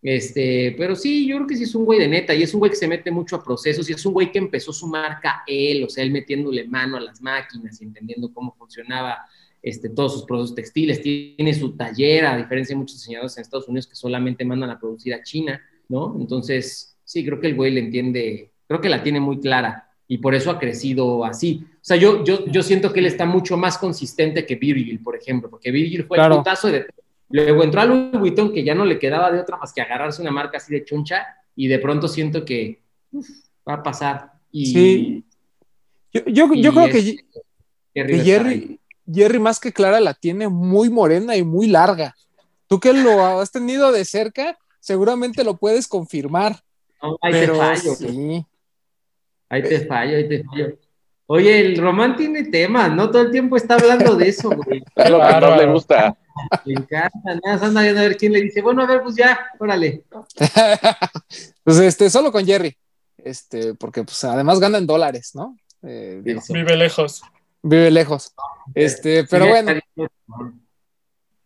Este, pero sí, yo creo que sí es un güey de neta y es un güey que se mete mucho a procesos y es un güey que empezó su marca él, o sea, él metiéndole mano a las máquinas y entendiendo cómo funcionaba este, todos sus productos textiles, tiene su taller, a diferencia de muchos diseñadores en Estados Unidos que solamente mandan a producir a China, ¿no? Entonces, sí, creo que el güey le entiende, creo que la tiene muy clara y por eso ha crecido así. O sea, yo, yo, yo siento que él está mucho más consistente que Virgil, por ejemplo, porque Virgil fue claro. el putazo de... Luego entró a Louis Vuitton que ya no le quedaba de otra más que agarrarse una marca así de chuncha y de pronto siento que uf, va a pasar. Y, sí. Yo, yo, y yo creo que, que Jerry, Jerry más que clara la tiene muy morena y muy larga. Tú que lo has tenido de cerca, seguramente lo puedes confirmar. No, ahí pero, te fallo. Sí. Ahí te fallo, ahí te fallo. Oye, el Román tiene temas, ¿no? Todo el tiempo está hablando de eso, güey. Es lo que no le gusta. Le encanta, nada más anda viendo a ver quién le dice, bueno, a ver, pues ya, órale. pues este, solo con Jerry. Este, porque pues además ganan dólares, ¿no? Eh, Vive lejos vive lejos. Este, pero bueno.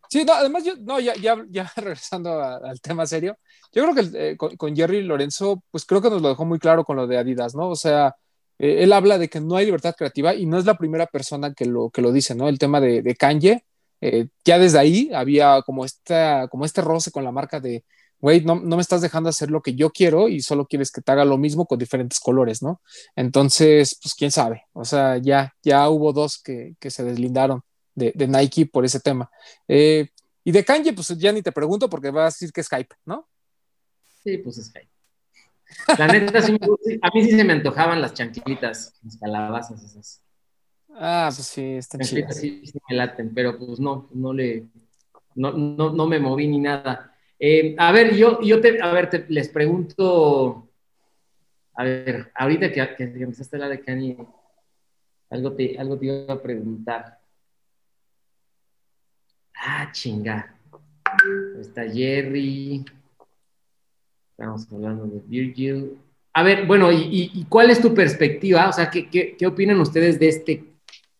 Sí, no, además yo, no, ya, ya, ya regresando a, al tema serio, yo creo que eh, con, con, Jerry Lorenzo, pues creo que nos lo dejó muy claro con lo de Adidas, ¿no? O sea, eh, él habla de que no hay libertad creativa y no es la primera persona que lo, que lo dice, ¿no? El tema de, de Kanye, eh, ya desde ahí había como, esta, como este roce con la marca de, güey, no, no, me estás dejando hacer lo que yo quiero y solo quieres que te haga lo mismo con diferentes colores, ¿no? Entonces, pues quién sabe, o sea, ya, ya hubo dos que, que se deslindaron de, de, Nike por ese tema. Eh, y de Kanye, pues ya ni te pregunto porque vas a decir que es Skype, ¿no? Sí, pues es Skype. La neta, sí, a mí sí se me antojaban las chanquilitas, las calabazas esas. Ah, pues sí, están chidas. Sí, sí me laten, pero pues no, no le, no, no, no me moví ni nada. Eh, a ver, yo, yo te, a ver, te, les pregunto, a ver, ahorita que, que, empezaste a hablar de Kanye, algo te, algo te iba a preguntar. Ah, chinga. Está Jerry. Estamos hablando de Virgil. A ver, bueno, ¿y, cuál es tu perspectiva? O sea, ¿qué, qué, qué opinan ustedes de este?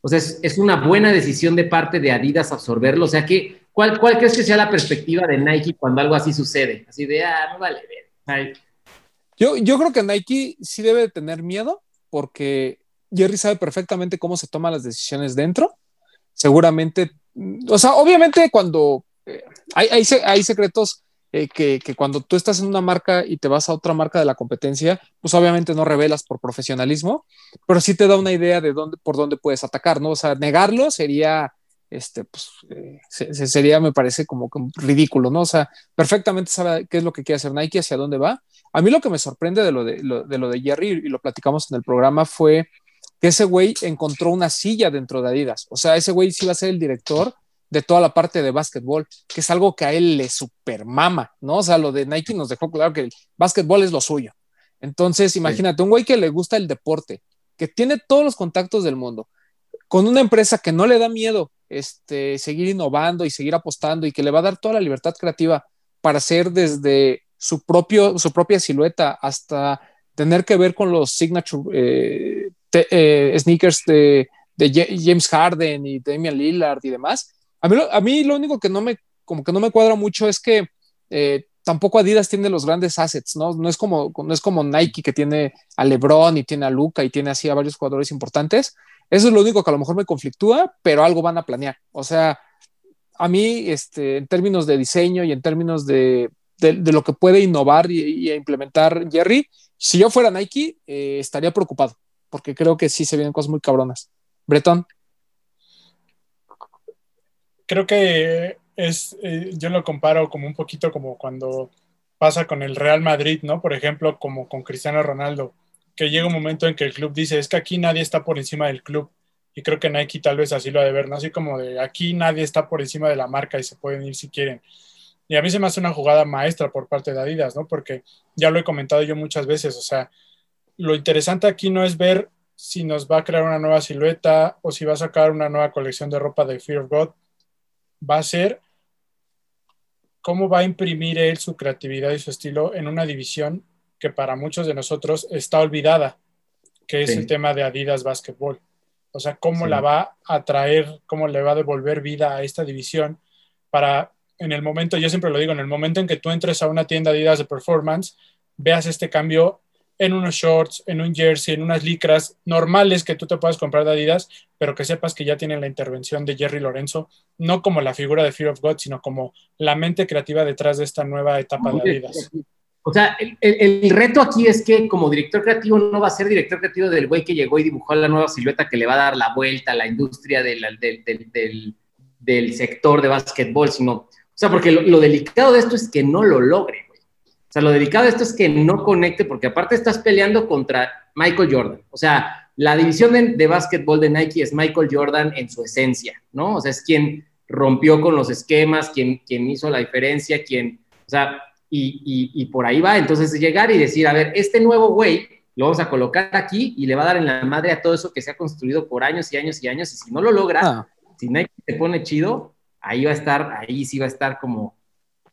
O sea, ¿es, ¿es, una buena decisión de parte de Adidas absorberlo? O sea, ¿qué, ¿Cuál, ¿Cuál crees que sea la perspectiva de Nike cuando algo así sucede? Así de, ah, no vale ver. Yo, yo creo que Nike sí debe de tener miedo porque Jerry sabe perfectamente cómo se toman las decisiones dentro. Seguramente, o sea, obviamente cuando eh, hay, hay, hay, secretos eh, que, cuando tú estás en una marca y te vas a otra marca de la competencia, pues obviamente no revelas por profesionalismo, pero sí te da una idea de dónde, por dónde puedes atacar, ¿no? O sea, negarlo sería este, pues eh, se, sería, me parece, como, ridículo, ¿no? O sea, perfectamente sabe qué es lo que quiere hacer Nike, hacia dónde va. A mí lo que me sorprende de lo de, de, lo de Jerry, y lo platicamos en el programa, fue que ese güey encontró una silla dentro de Adidas. O sea, ese güey sí va a ser el director de toda la parte de básquetbol, que es algo que a él le supermama, ¿no? O sea, lo de Nike nos dejó claro que el básquetbol es lo suyo. Entonces, imagínate, un güey que le gusta el deporte, que tiene todos los contactos del mundo, con una empresa que no le da miedo este, seguir innovando y seguir apostando y que le va a dar toda la libertad creativa para hacer desde su, propio, su propia silueta hasta tener que ver con los signature eh, eh, sneakers de, James Harden y Damian Lillard y demás. A mí, lo único que no me, como que no me cuadra mucho es que eh, tampoco Adidas tiene los grandes assets, ¿no? No es como, no es como Nike que tiene a LeBron y tiene a Luca y tiene así a varios jugadores importantes. Eso es lo único que a lo mejor me conflictúa, pero algo van a planear. O sea, a mí, este, en términos de diseño y en términos de, lo que puede innovar y, implementar Jerry, si yo fuera Nike, eh, estaría preocupado, porque creo que sí se vienen cosas muy cabronas. Bretón. Creo que es, eh, yo lo comparo como un poquito como cuando pasa con el Real Madrid, ¿no? Por ejemplo, como con Cristiano Ronaldo que llega un momento en que el club dice, es que aquí nadie está por encima del club. Y creo que Nike tal vez así lo ha de ver, ¿no? Así como de aquí nadie está por encima de la marca y se pueden ir si quieren. Y a mí se me hace una jugada maestra por parte de Adidas, ¿no? Porque ya lo he comentado yo muchas veces, o sea, lo interesante aquí no es ver si nos va a crear una nueva silueta o si va a sacar una nueva colección de ropa de Fear of God, va a ser cómo va a imprimir él su creatividad y su estilo en una división que para muchos de nosotros está olvidada, que es el tema de Adidas Basketball. O sea, cómo la va a traer, cómo le va a devolver vida a esta división para en el momento, yo siempre lo digo, en el momento en que tú entres a una tienda Adidas de performance, veas este cambio en unos shorts, en un jersey, en unas licras normales que tú te puedas comprar de Adidas, pero que sepas que ya tienen la intervención de Jerry Lorenzo, no como la figura de Fear of God, sino como la mente creativa detrás de esta nueva etapa de Adidas. O sea, el, reto aquí es que como director creativo no va a ser director creativo del güey que llegó y dibujó la nueva silueta que le va a dar la vuelta a la industria del, del, sector de básquetbol, sino, o sea, porque lo, delicado de esto es que no lo logre, sea, lo delicado de esto es que no conecte, porque aparte estás peleando contra Michael Jordan. O sea, la división de, de básquetbol de Nike es Michael Jordan en su esencia, ¿no? O sea, es quien rompió con los esquemas, quien, quien hizo la diferencia, quien, o sea, y, por ahí va. Entonces llegar y decir, a ver, este nuevo güey lo vamos a colocar aquí y le va a dar en la madre a todo eso que se ha construido por años y años y años. Y si no lo logra, ah. si Nike se pone chido, ahí va a estar, ahí sí va a estar como,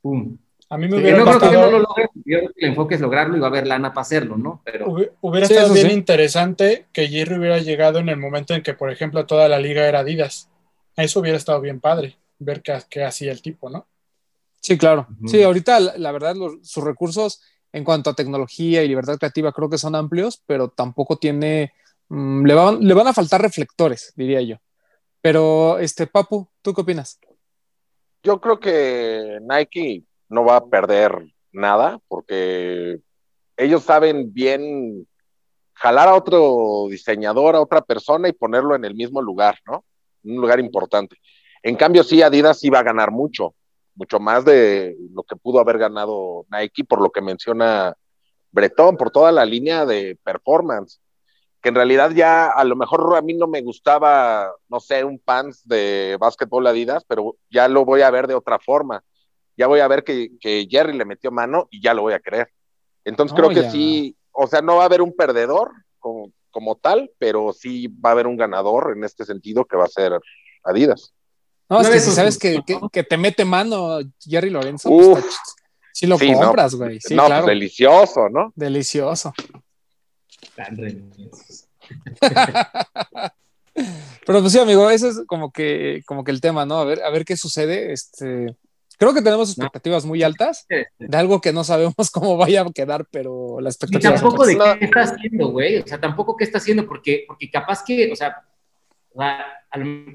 ¡pum! A mí me hubiera no creo que no lo logre, yo creo que el enfoque es lograrlo y va a haber lana para hacerlo, ¿no? Pero hubiera estado bien interesante que Jerry hubiera llegado en el momento en que, por ejemplo, toda la liga era Adidas. Eso hubiera estado bien padre, ver qué, qué hacía el tipo, ¿no? Sí, claro. Sí, ahorita la, verdad sus recursos en cuanto a tecnología y libertad creativa creo que son amplios, pero tampoco tiene, mm, le, van, le van a faltar reflectores, diría yo. Pero, este, Papu, ¿tú qué opinas? Yo creo que Nike no va a perder nada porque ellos saben bien jalar a otro diseñador, a otra persona y ponerlo en el mismo lugar, ¿no? Un lugar importante. En cambio, sí, Adidas va a ganar mucho, mucho más de lo que pudo haber ganado Nike, por lo que menciona Bretón, por toda la línea de performance, que en realidad ya a lo mejor a mí no me gustaba, no sé, un pants de básquetbol Adidas, pero ya lo voy a ver de otra forma. Ya voy a ver que, Jerry le metió mano y ya lo voy a creer. Entonces creo que sí, o sea, no va a haber un perdedor como, como tal, pero sí va a haber un ganador en este sentido que va a ser Adidas. No, es que si sabes que, que, te mete mano Jerry Lorenzo, pues, si lo compras, güey. Sí, no, pues, delicioso, ¿no? Delicioso. Pero pues sí, amigo, ese es como que, como que el tema, ¿no? A ver, a ver qué sucede. Este, creo que tenemos expectativas muy altas de algo que no sabemos cómo vaya a quedar, pero la expectativa. Y tampoco de qué está haciendo, güey. O sea, tampoco qué está haciendo, porque, porque capaz que, o sea,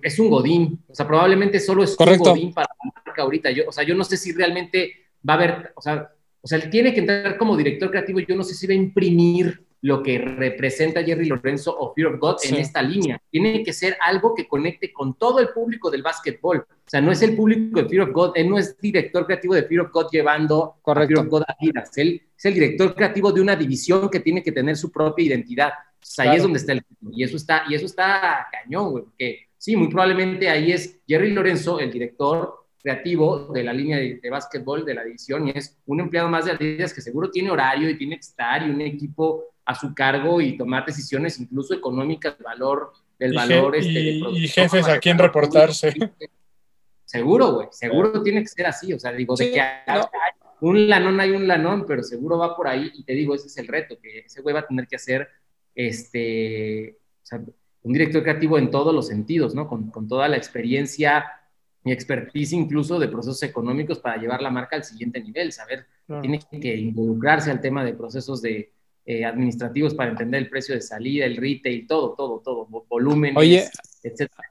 es un godín, o sea, probablemente solo es un godín para la marca ahorita. Yo, o sea, yo no sé si realmente va a haber, o sea, o sea, él tiene que entrar como director creativo, yo no sé si va a imprimir lo que representa Jerry Lorenzo o Fear of God en Sí. esta línea. Tiene que ser algo que conecte con todo el público del básquetbol. O sea, no es el público de Fear of God, él no es director creativo de Fear of God llevando a Correcto. Fear of God a giras. Él es el director creativo de una división que tiene que tener su propia identidad. O sea, ahí Claro. es donde está el y eso está y eso está cañón, güey, porque sí, muy probablemente ahí es Jerry Lorenzo, el director creativo de la línea de, de básquetbol de la división y es un empleado más de Adidas que seguro tiene horario y tiene que estar y un equipo a su cargo y tomar decisiones incluso económicas, del valor del Y je- valor este, de y- jefes a que- reportarse. Seguro, güey, seguro tiene que ser así, o sea, digo, de que hay- no. hay un lanón hay un lanón, pero seguro va por ahí y te digo, ese es el reto, que ese güey va a tener que hacer este, o sea, un director creativo en todos los sentidos, ¿no? Con, con toda la experiencia y expertise incluso de procesos económicos para llevar la marca al siguiente nivel, saber, Claro. tiene que involucrarse al tema de procesos de eh, administrativos para entender el precio de salida, el retail, todo, todo, todo, vo- volúmenes, Oye, etcétera.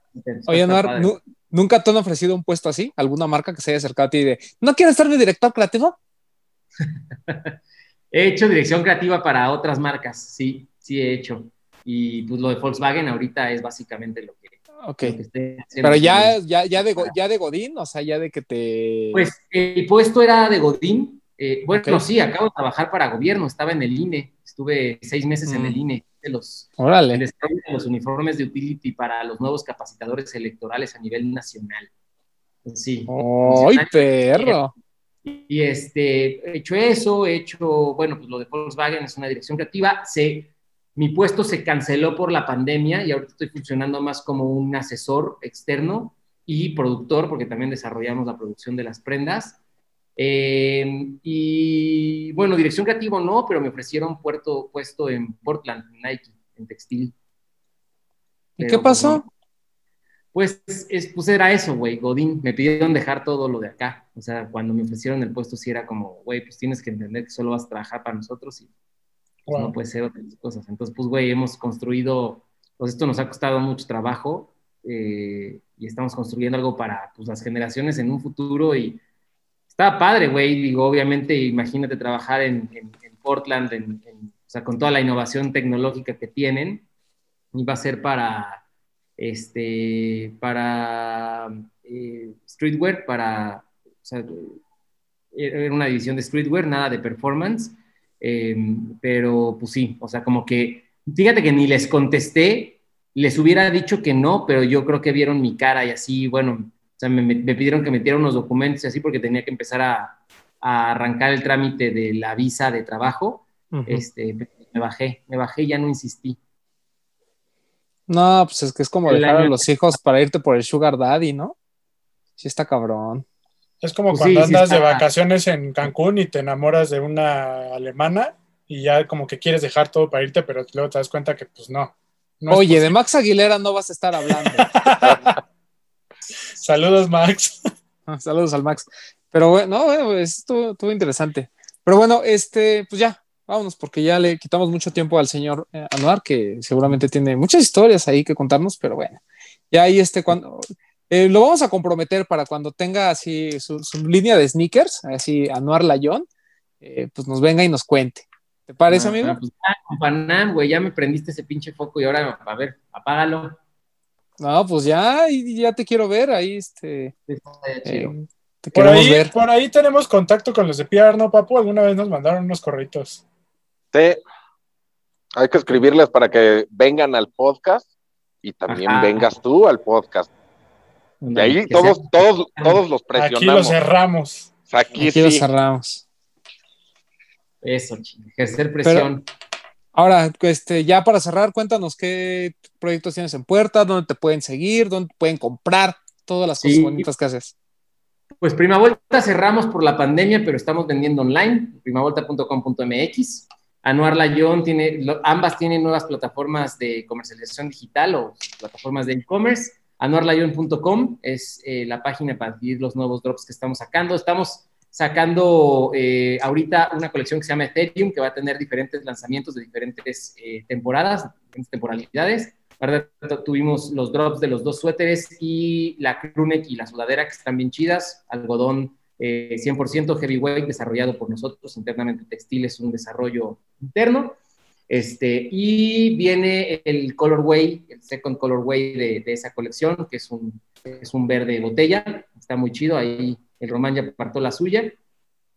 Oye, Anuar, padre. ¿nu- ¿nunca te han ofrecido un puesto así? ¿Alguna marca que se haya acercado a ti y de, ¿no quieres ser mi director creativo? He hecho dirección creativa para otras marcas, sí, sí he hecho. Y pues lo de Volkswagen ahorita es básicamente lo que, Ok. Pero ya, ya, ya, de, ya de Godín, o sea, ya de que te... Pues el puesto era de Godín. Eh, bueno, sí, acabo de trabajar para gobierno, estaba en el INE, estuve seis meses en Mm. el INE, de los, Órale. de los uniformes de utility para los nuevos capacitadores electorales a nivel nacional. Sí. ¡Ay, perro! Y este, he hecho eso, he hecho, bueno, pues lo de Volkswagen es una dirección creativa. Se, mi puesto se canceló por la pandemia y ahorita estoy funcionando más como un asesor externo y productor, porque también desarrollamos la producción de las prendas. Eh, y bueno, dirección creativa no, pero me ofrecieron puerto, puesto en Portland, en Nike, en textil. ¿Y Pero, qué pasó? Pues, es, pues era eso, güey, Godín. Me pidieron dejar todo lo de acá. O sea, cuando me ofrecieron el puesto, sí era como, güey, pues tienes que entender que solo vas a trabajar para nosotros y pues, Wow. no puede ser otras cosas. Entonces, pues, güey, hemos construido, pues esto nos ha costado mucho trabajo eh, y estamos construyendo algo para pues, las generaciones en un futuro y está padre, güey. Digo, obviamente, imagínate trabajar en, Portland, en- o sea, con toda la innovación tecnológica que tienen y va a ser para, este, para eh, streetwear, para, o sea, era una división de streetwear, nada de performance, eh, pero pues sí, o sea, como que, fíjate que ni les contesté, les hubiera dicho que no, pero yo creo que vieron mi cara y así, bueno, o sea, me, pidieron que metiera unos documentos y así porque tenía que empezar a, a arrancar el trámite de la visa de trabajo, este, me bajé, me bajé y ya no insistí. No, pues es que es como El dejar a los hijos para irte por el sugar daddy, ¿no? Sí está cabrón. Es como Pues cuando sí, sí andas de vacaciones en Cancún y te enamoras de una alemana y ya como que quieres dejar todo para irte, pero luego te das cuenta que pues no. Oye, de. Max Aguilera no vas a estar hablando. Saludos, Max. Ah, Saludos al Max. Pero bueno, no, bueno, estuvo, estuvo interesante. Pero bueno, este, pues ya, vámonos, porque ya le quitamos mucho tiempo al señor eh, Anuar, que seguramente tiene muchas historias ahí que contarnos, pero bueno, ya ahí este, cuando eh, lo vamos a comprometer para cuando tenga así su, su línea de sneakers, así Anuar Layón, eh, pues nos venga y nos cuente. ¿Te parece, Ah, amigo? Pues, ah, güey, ya me prendiste ese pinche foco y ahora, a ver, apágalo. No, pues ya, y ya te quiero ver ahí, este, Está eh, te Por ahí, ver. por ahí tenemos contacto con los de PR, ¿no, Papu? Alguna vez nos mandaron unos corritos. Sí. Hay que escribirles para que vengan al podcast y también Ajá. vengas tú al podcast. Y ahí Que todos, sea- todos, todos los Aquí lo presionamos. cerramos. Aquí, Aquí lo sí. cerramos. Eso, ejercer presión. Ahora, este, ya para cerrar, cuéntanos qué proyectos tienes en puerta, dónde te pueden seguir, dónde pueden comprar, todas las cosas bonitas que haces. Pues Prima Vuelta cerramos por la pandemia, pero estamos vendiendo online, primavuelta.com.mx. Anuar Layón tiene, ambas tienen nuevas plataformas de comercialización digital o plataformas de e-commerce. Anuarlayón.com es eh, la página para adquirir los nuevos drops que estamos sacando. Estamos sacando eh, ahorita una colección que se llama Ethereum, que va a tener diferentes lanzamientos de diferentes eh, temporadas, diferentes temporalidades. Ahora tuvimos los drops de los dos suéteres y la crewneck y la sudadera que están bien chidas, algodón eh, 100% heavyweight desarrollado por nosotros internamente textil es un desarrollo interno Este, y viene el colorway, el second colorway de, de esa colección, que es un, es un verde botella. Está muy chido. Ahí el Román ya apartó la suya.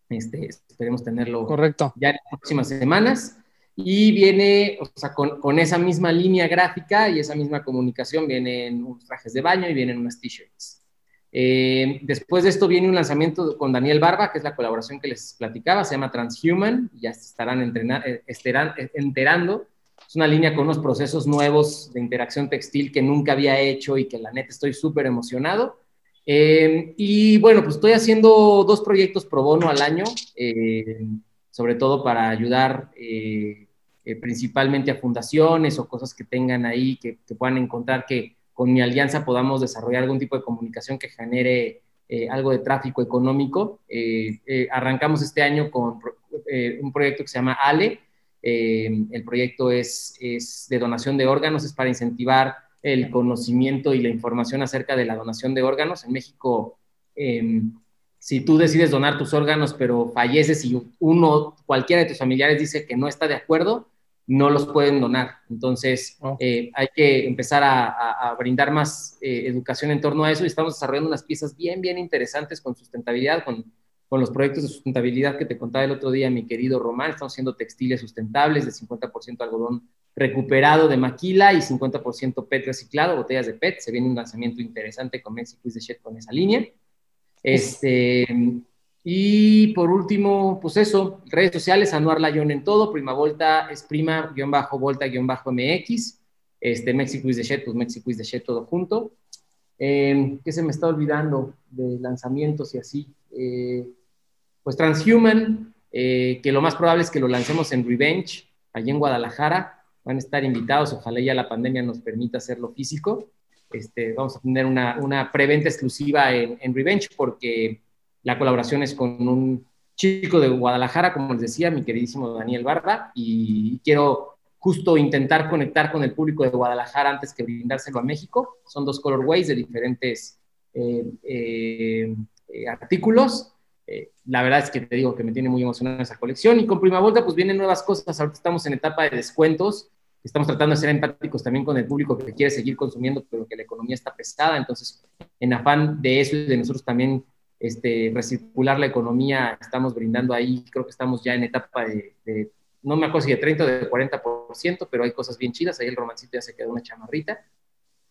Este, esperemos tenerlo Correcto. ya en las próximas semanas. Y viene, o sea, con, con, esa misma línea gráfica y esa misma comunicación, vienen unos trajes de baño y vienen unas t-shirts. Eh, después de esto viene un lanzamiento con Daniel Barba, que es la colaboración que les platicaba, se llama Transhuman, ya se estarán, entrenar, eh, estarán eh, enterando. Es una línea con unos procesos nuevos de interacción textil que nunca había hecho y que la neta estoy súper emocionado. Eh, y bueno, pues estoy haciendo dos proyectos pro bono al año, eh, sobre todo para ayudar eh, principalmente a fundaciones o cosas que tengan ahí, que, puedan encontrar que con mi alianza podamos desarrollar algún tipo de comunicación que genere algo de tráfico económico. arrancamos este año con un proyecto que se llama ALE. el proyecto es de donación de órganos, es para incentivar el conocimiento y la información acerca de la donación de órganos. En México, eh, si tú decides donar tus órganos, pero falleces y uno, cualquiera de tus familiares dice que no está de acuerdo, no los pueden donar. Entonces, oh. eh, hay que empezar a, a, a brindar más eh, educación en torno a eso y estamos desarrollando unas piezas bien, bien interesantes con sustentabilidad, con, con los proyectos de sustentabilidad que te contaba el otro día, mi querido Román. Estamos haciendo textiles sustentables de 50% algodón recuperado de maquila y 50% PET reciclado, botellas de PET. Se viene un lanzamiento interesante con Mexico is the Shit con esa línea. Este, y por último, pues eso, redes sociales, Anuar Layón en todo, Prima Volta es prima, guion bajo, volta, guion bajo MX, este, Mexico is the Shit, pues Mexico is the Shit todo junto. Eh, ¿Qué se me está olvidando de lanzamientos y así? Eh, pues Transhuman, eh, que lo más probable es que lo lancemos en Revenge, allí en Guadalajara, van a estar invitados, ojalá ya la pandemia nos permita hacerlo físico. Este, vamos a tener una, una preventa exclusiva en, en, Revenge porque la colaboración es con un chico de Guadalajara, como les decía, mi queridísimo Daniel Barba, y quiero justo intentar conectar con el público de Guadalajara antes que brindárselo a México. Son dos colorways de diferentes eh, eh, eh, la verdad es que te digo que me tiene muy emocionada esa colección. Y con Prima Volta, pues vienen nuevas cosas. Ahorita estamos en etapa de descuentos estamos tratando de ser empáticos también con el público que quiere seguir consumiendo, pero que la economía está pesada. Entonces, en afán de eso y de nosotros también este, recircular la economía, estamos brindando ahí, creo que estamos ya en etapa de, de no me acuerdo si de 30 o de 40%, pero hay cosas bien chidas. Ahí el romancito ya se quedó una chamarrita.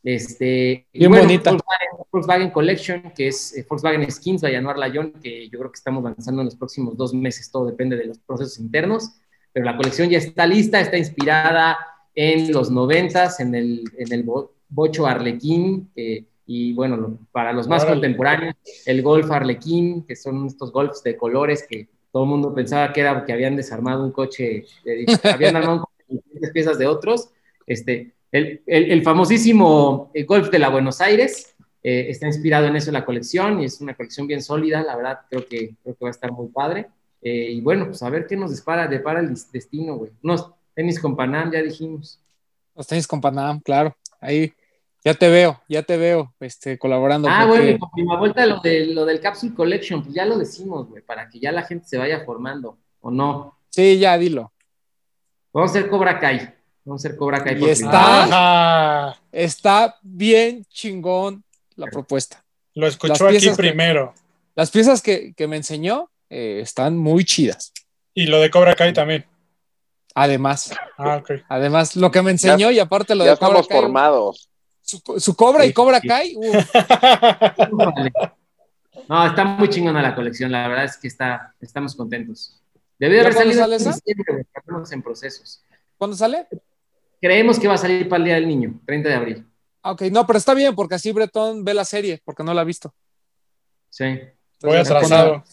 Este, bien y bueno, bonita. Volkswagen, Volkswagen, Collection, que es eh, Volkswagen Skins by Anuar Layón, que yo creo que estamos lanzando en los próximos dos meses, todo depende de los procesos internos, pero la colección ya está lista, está inspirada en los noventas, en el, en el bocho Arlequín, eh, y bueno, para los más contemporáneos, el Golf Arlequín, que son estos golfs de colores que todo el mundo pensaba que era que habían desarmado un coche, de, habían armado diferentes piezas de otros. Este, el, el, el famosísimo eh, Golf de la Buenos Aires eh, está inspirado en eso la colección y es una colección bien sólida, la verdad creo que, creo que va a estar muy padre. Eh, y bueno, pues a ver qué nos depara, depara el destino, güey. Unos tenis con Panam, ya dijimos. Los tenis con Panam, claro. Ahí ya te veo, ya te veo este, colaborando. Ah, porque... bueno, y con vuelta lo, de, lo del Capsule Collection, pues ya lo decimos, güey, para que ya la gente se vaya formando, ¿o no? Sí, ya, dilo. Vamos a hacer Cobra Kai. Vamos a hacer Cobra Kai. Y está, está bien chingón la propuesta. Lo escuchó aquí primero. Que, las piezas que, que me enseñó eh, están muy chidas. Y lo de Cobra Kai también. Además, ah, okay. además, lo que me enseñó ya, y aparte lo ya de estamos Cobra Kai, formados. Su, su, Cobra y Cobra Kai. Uh. no, está muy chingona la colección, la verdad es que está, estamos contentos. Debe haber salido sale estamos en procesos. ¿Cuándo sale? Creemos que va a salir para el Día del Niño, 30 de abril. Ok, no, pero está bien, porque así Bretón ve la serie, porque no la ha visto. Sí. Voy atrasado.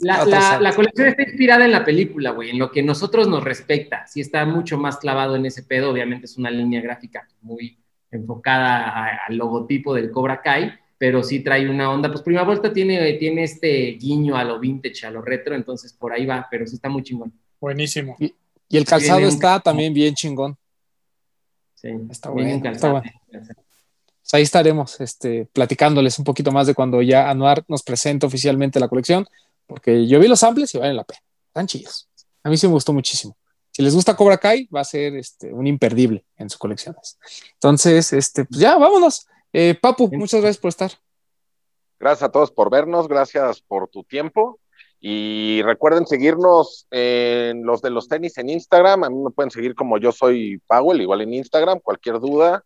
La, la, la, colección está inspirada en la película, güey, en lo que nosotros nos respecta. Sí está mucho más clavado en ese pedo. Obviamente es una línea gráfica muy enfocada al logotipo del Cobra Kai, pero sí trae una onda. Pues Prima Vuelta tiene, tiene este guiño a lo vintage, a lo retro, entonces por ahí va, pero sí está muy chingón. Buenísimo. Y, y el calzado está un... también bien chingón. Sí, está bueno. Está bueno. Pues ahí estaremos este, platicándoles un poquito más de cuando ya Anuar nos presente oficialmente la colección porque yo vi los samples y valen la pena. Están chidos. A mí sí me gustó muchísimo. si les gusta Cobra Kai, va a ser este, un imperdible en sus colecciones. Entonces, este, pues ya, vámonos. Eh, Papu, muchas gracias por estar. Gracias a todos por vernos, gracias por tu tiempo. Y recuerden seguirnos en los de los tenis en Instagram. A mí me pueden seguir como yo soy Powell, igual en Instagram. Cualquier duda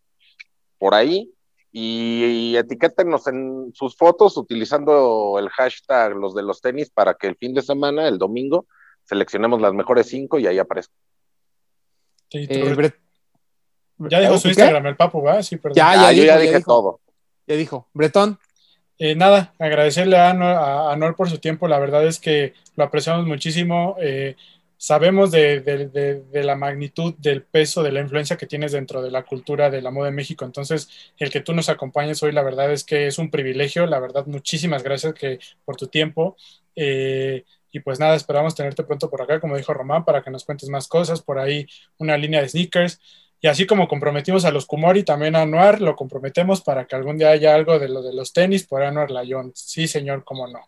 por ahí. Y, etiquétenos en sus fotos utilizando el hashtag los de los tenis para que el fin de semana, el domingo, seleccionemos las mejores cinco y ahí aparezca. Eh, ya dijo su Instagram, el papu, ¿va? Sí, perdón. Ya, ya, yo ya dije todo. Ya dijo. Bretón. Eh, nada, agradecerle a Anor, por su tiempo. La verdad es que lo apreciamos muchísimo. Eh, sabemos de, la magnitud, del peso, de la influencia que tienes dentro de la cultura de la moda en México. Entonces, el que tú nos acompañes hoy, la verdad es que es un privilegio. La verdad, muchísimas gracias que, por tu tiempo. Eh, y pues nada, esperamos tenerte pronto por acá, como dijo Román, para que nos cuentes más cosas. Por ahí una línea de sneakers. Y así como comprometimos a los Kumori, también a Anuar lo comprometemos para que algún día haya algo de lo de los tenis por Anuar Layón. Sí, señor, cómo no.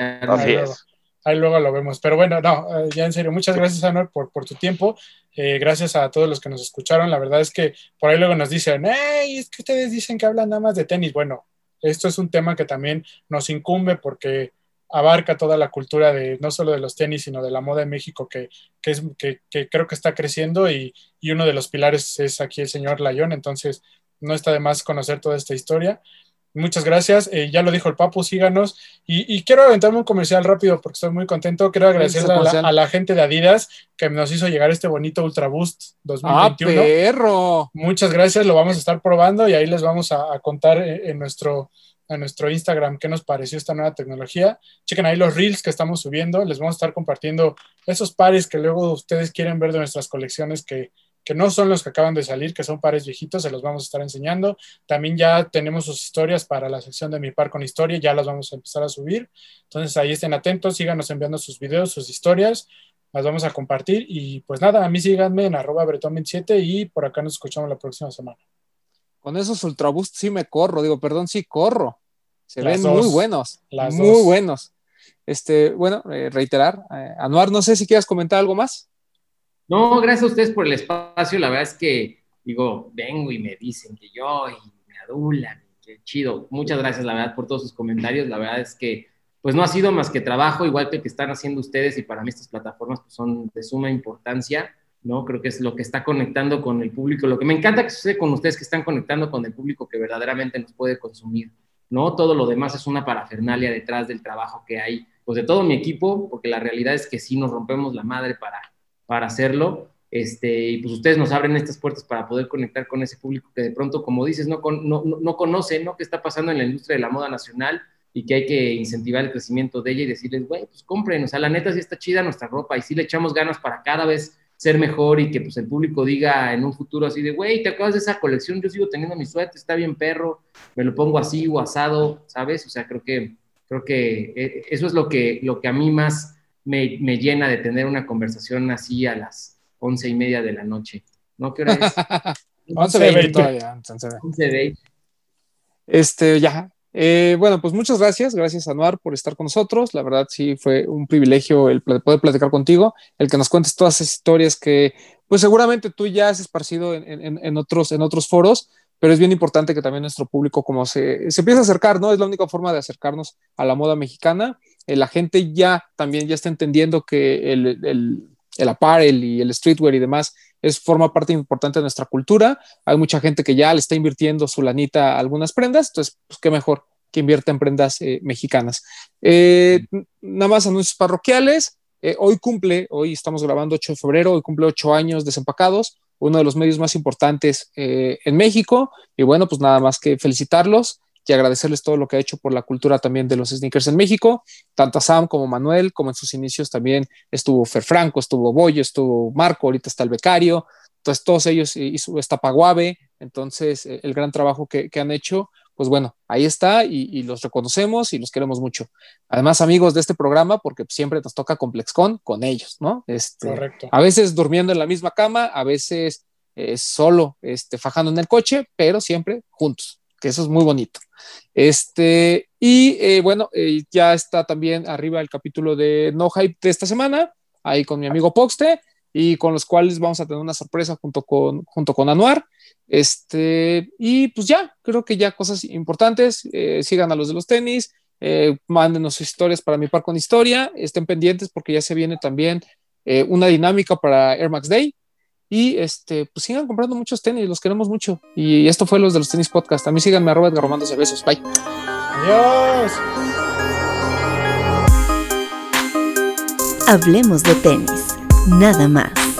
ahí, luego, ahí, luego, lo vemos. Pero bueno, no, eh, ya en serio, muchas gracias, Anuar, por, por tu tiempo. Eh, gracias a todos los que nos escucharon. La verdad es que por ahí luego nos dicen, hey, es que ustedes dicen que hablan nada más de tenis. Bueno, esto es un tema que también nos incumbe porque abarca toda la cultura de no solo de los tenis, sino de la moda en México, que, es, que, creo que está creciendo y, uno de los pilares es aquí el señor Layón, entonces no está de más conocer toda esta historia. Muchas gracias, eh, ya lo dijo el Papu, síganos. Y, quiero aventarme un comercial rápido porque estoy muy contento. Quiero agradecer a la, gente de Adidas que nos hizo llegar este bonito Ultra Boost 2021. ¡Ah, perro! Muchas gracias, lo vamos a estar probando y ahí les vamos a, contar eh, en nuestro, a nuestro Instagram qué nos pareció esta nueva tecnología. Chequen ahí los reels que estamos subiendo. Les vamos a estar compartiendo esos pares que luego ustedes quieren ver de nuestras colecciones que, que no son los que acaban de salir, que son pares viejitos, se los vamos a estar enseñando. También ya tenemos sus historias para la sección de Mi Par con Historia, ya las vamos a empezar a subir. Entonces ahí estén atentos, síganos enviando sus videos, sus historias, las vamos a compartir. Y pues nada, a mí síganme en arroba bretón27 y por acá nos escuchamos la próxima semana. Con esos Ultra Boost sí me corro, digo, perdón, sí corro. Se ven muy buenos, muy buenos. Este, bueno, eh, reiterar, eh, Anuar, no sé si quieras comentar algo más. No, gracias a ustedes por el espacio. La verdad es que, digo, vengo y me dicen que yo y me adulan, qué chido. Muchas gracias, la verdad, por todos sus comentarios. La verdad es que, pues no ha sido más que trabajo, igual que el que están haciendo ustedes, y para mí estas plataformas pues, son de suma importancia. ¿No? Creo que es lo que está conectando con el público. Lo que me encanta que sucede con ustedes que están conectando con el público que verdaderamente nos puede consumir, ¿no? Todo lo demás es una parafernalia detrás del trabajo que hay, pues de todo mi equipo, porque la realidad es que sí nos rompemos la madre para, para hacerlo. Este, y pues ustedes nos abren estas puertas para poder conectar con ese público que de pronto, como dices, no, no, no conoce, ¿no? ¿Qué está pasando en la industria de la moda nacional? y que hay que incentivar el crecimiento de ella y decirles, güey, pues compren, o sea, la neta sí está chida nuestra ropa y sí le echamos ganas para cada vez ser mejor y que pues el público diga en un futuro así de, güey, te acabas de esa colección, yo sigo teniendo mi suéter, está bien perro, me lo pongo así o asado, ¿sabes? O sea, creo que, creo que eh, eso es lo que, lo que a mí más me, me llena de tener una conversación así a las once y media de la noche. ¿No? ¿Qué hora es? once veinte todavía. Once veinte. Este, ya, eh, bueno, pues muchas gracias, gracias Anuar por estar con nosotros. La verdad sí fue un privilegio el poder platicar contigo, el que nos cuentes todas esas historias que pues seguramente tú ya has esparcido en, otros, en otros foros, pero es bien importante que también nuestro público como se, se empiece a acercar, ¿no? Es la única forma de acercarnos a la moda mexicana. Eh, la gente ya también ya está entendiendo que el, el, el apparel y el streetwear y demás es, forma parte importante de nuestra cultura. Hay mucha gente que ya le está invirtiendo su lanita a algunas prendas, entonces, pues qué mejor que invierta en prendas eh, mexicanas. Eh, nada más anuncios parroquiales. Eh, hoy cumple, hoy estamos grabando 8 de febrero, hoy cumple 8 años desempacados, uno de los medios más importantes en México. Y bueno, pues nada más que felicitarlos y agradecerles todo lo que ha hecho por la cultura también de los sneakers en México, tanto a Sam como Manuel, como en sus inicios también estuvo Fer Franco, estuvo Boyo, estuvo Marco, ahorita está el becario, entonces todos ellos y, está Paguave, entonces eh, el gran trabajo que, han hecho, pues bueno, ahí está y, los reconocemos y los queremos mucho. Además, amigos de este programa, porque siempre nos toca ComplexCon con ellos, ¿no? Este, Correcto. A veces durmiendo en la misma cama, a veces eh, solo este, fajando en el coche, pero siempre juntos que eso es muy bonito. Este, y eh, bueno, eh, ya está también arriba el capítulo de No Hype de esta semana, ahí con mi amigo Poxte. y con los cuales vamos a tener una sorpresa junto con, junto con Anuar. Este, y pues ya, creo que ya cosas importantes. Eh, sigan a los de los tenis, mándenos historias para mi par con historia, estén pendientes porque ya se viene también una dinámica para Air Max Day. Y este, pues sigan comprando muchos tenis, los queremos mucho. Y esto fue los de los tenis podcast. A mí síganme arroba de besos. Bye. Adiós. Hablemos de tenis, nada más.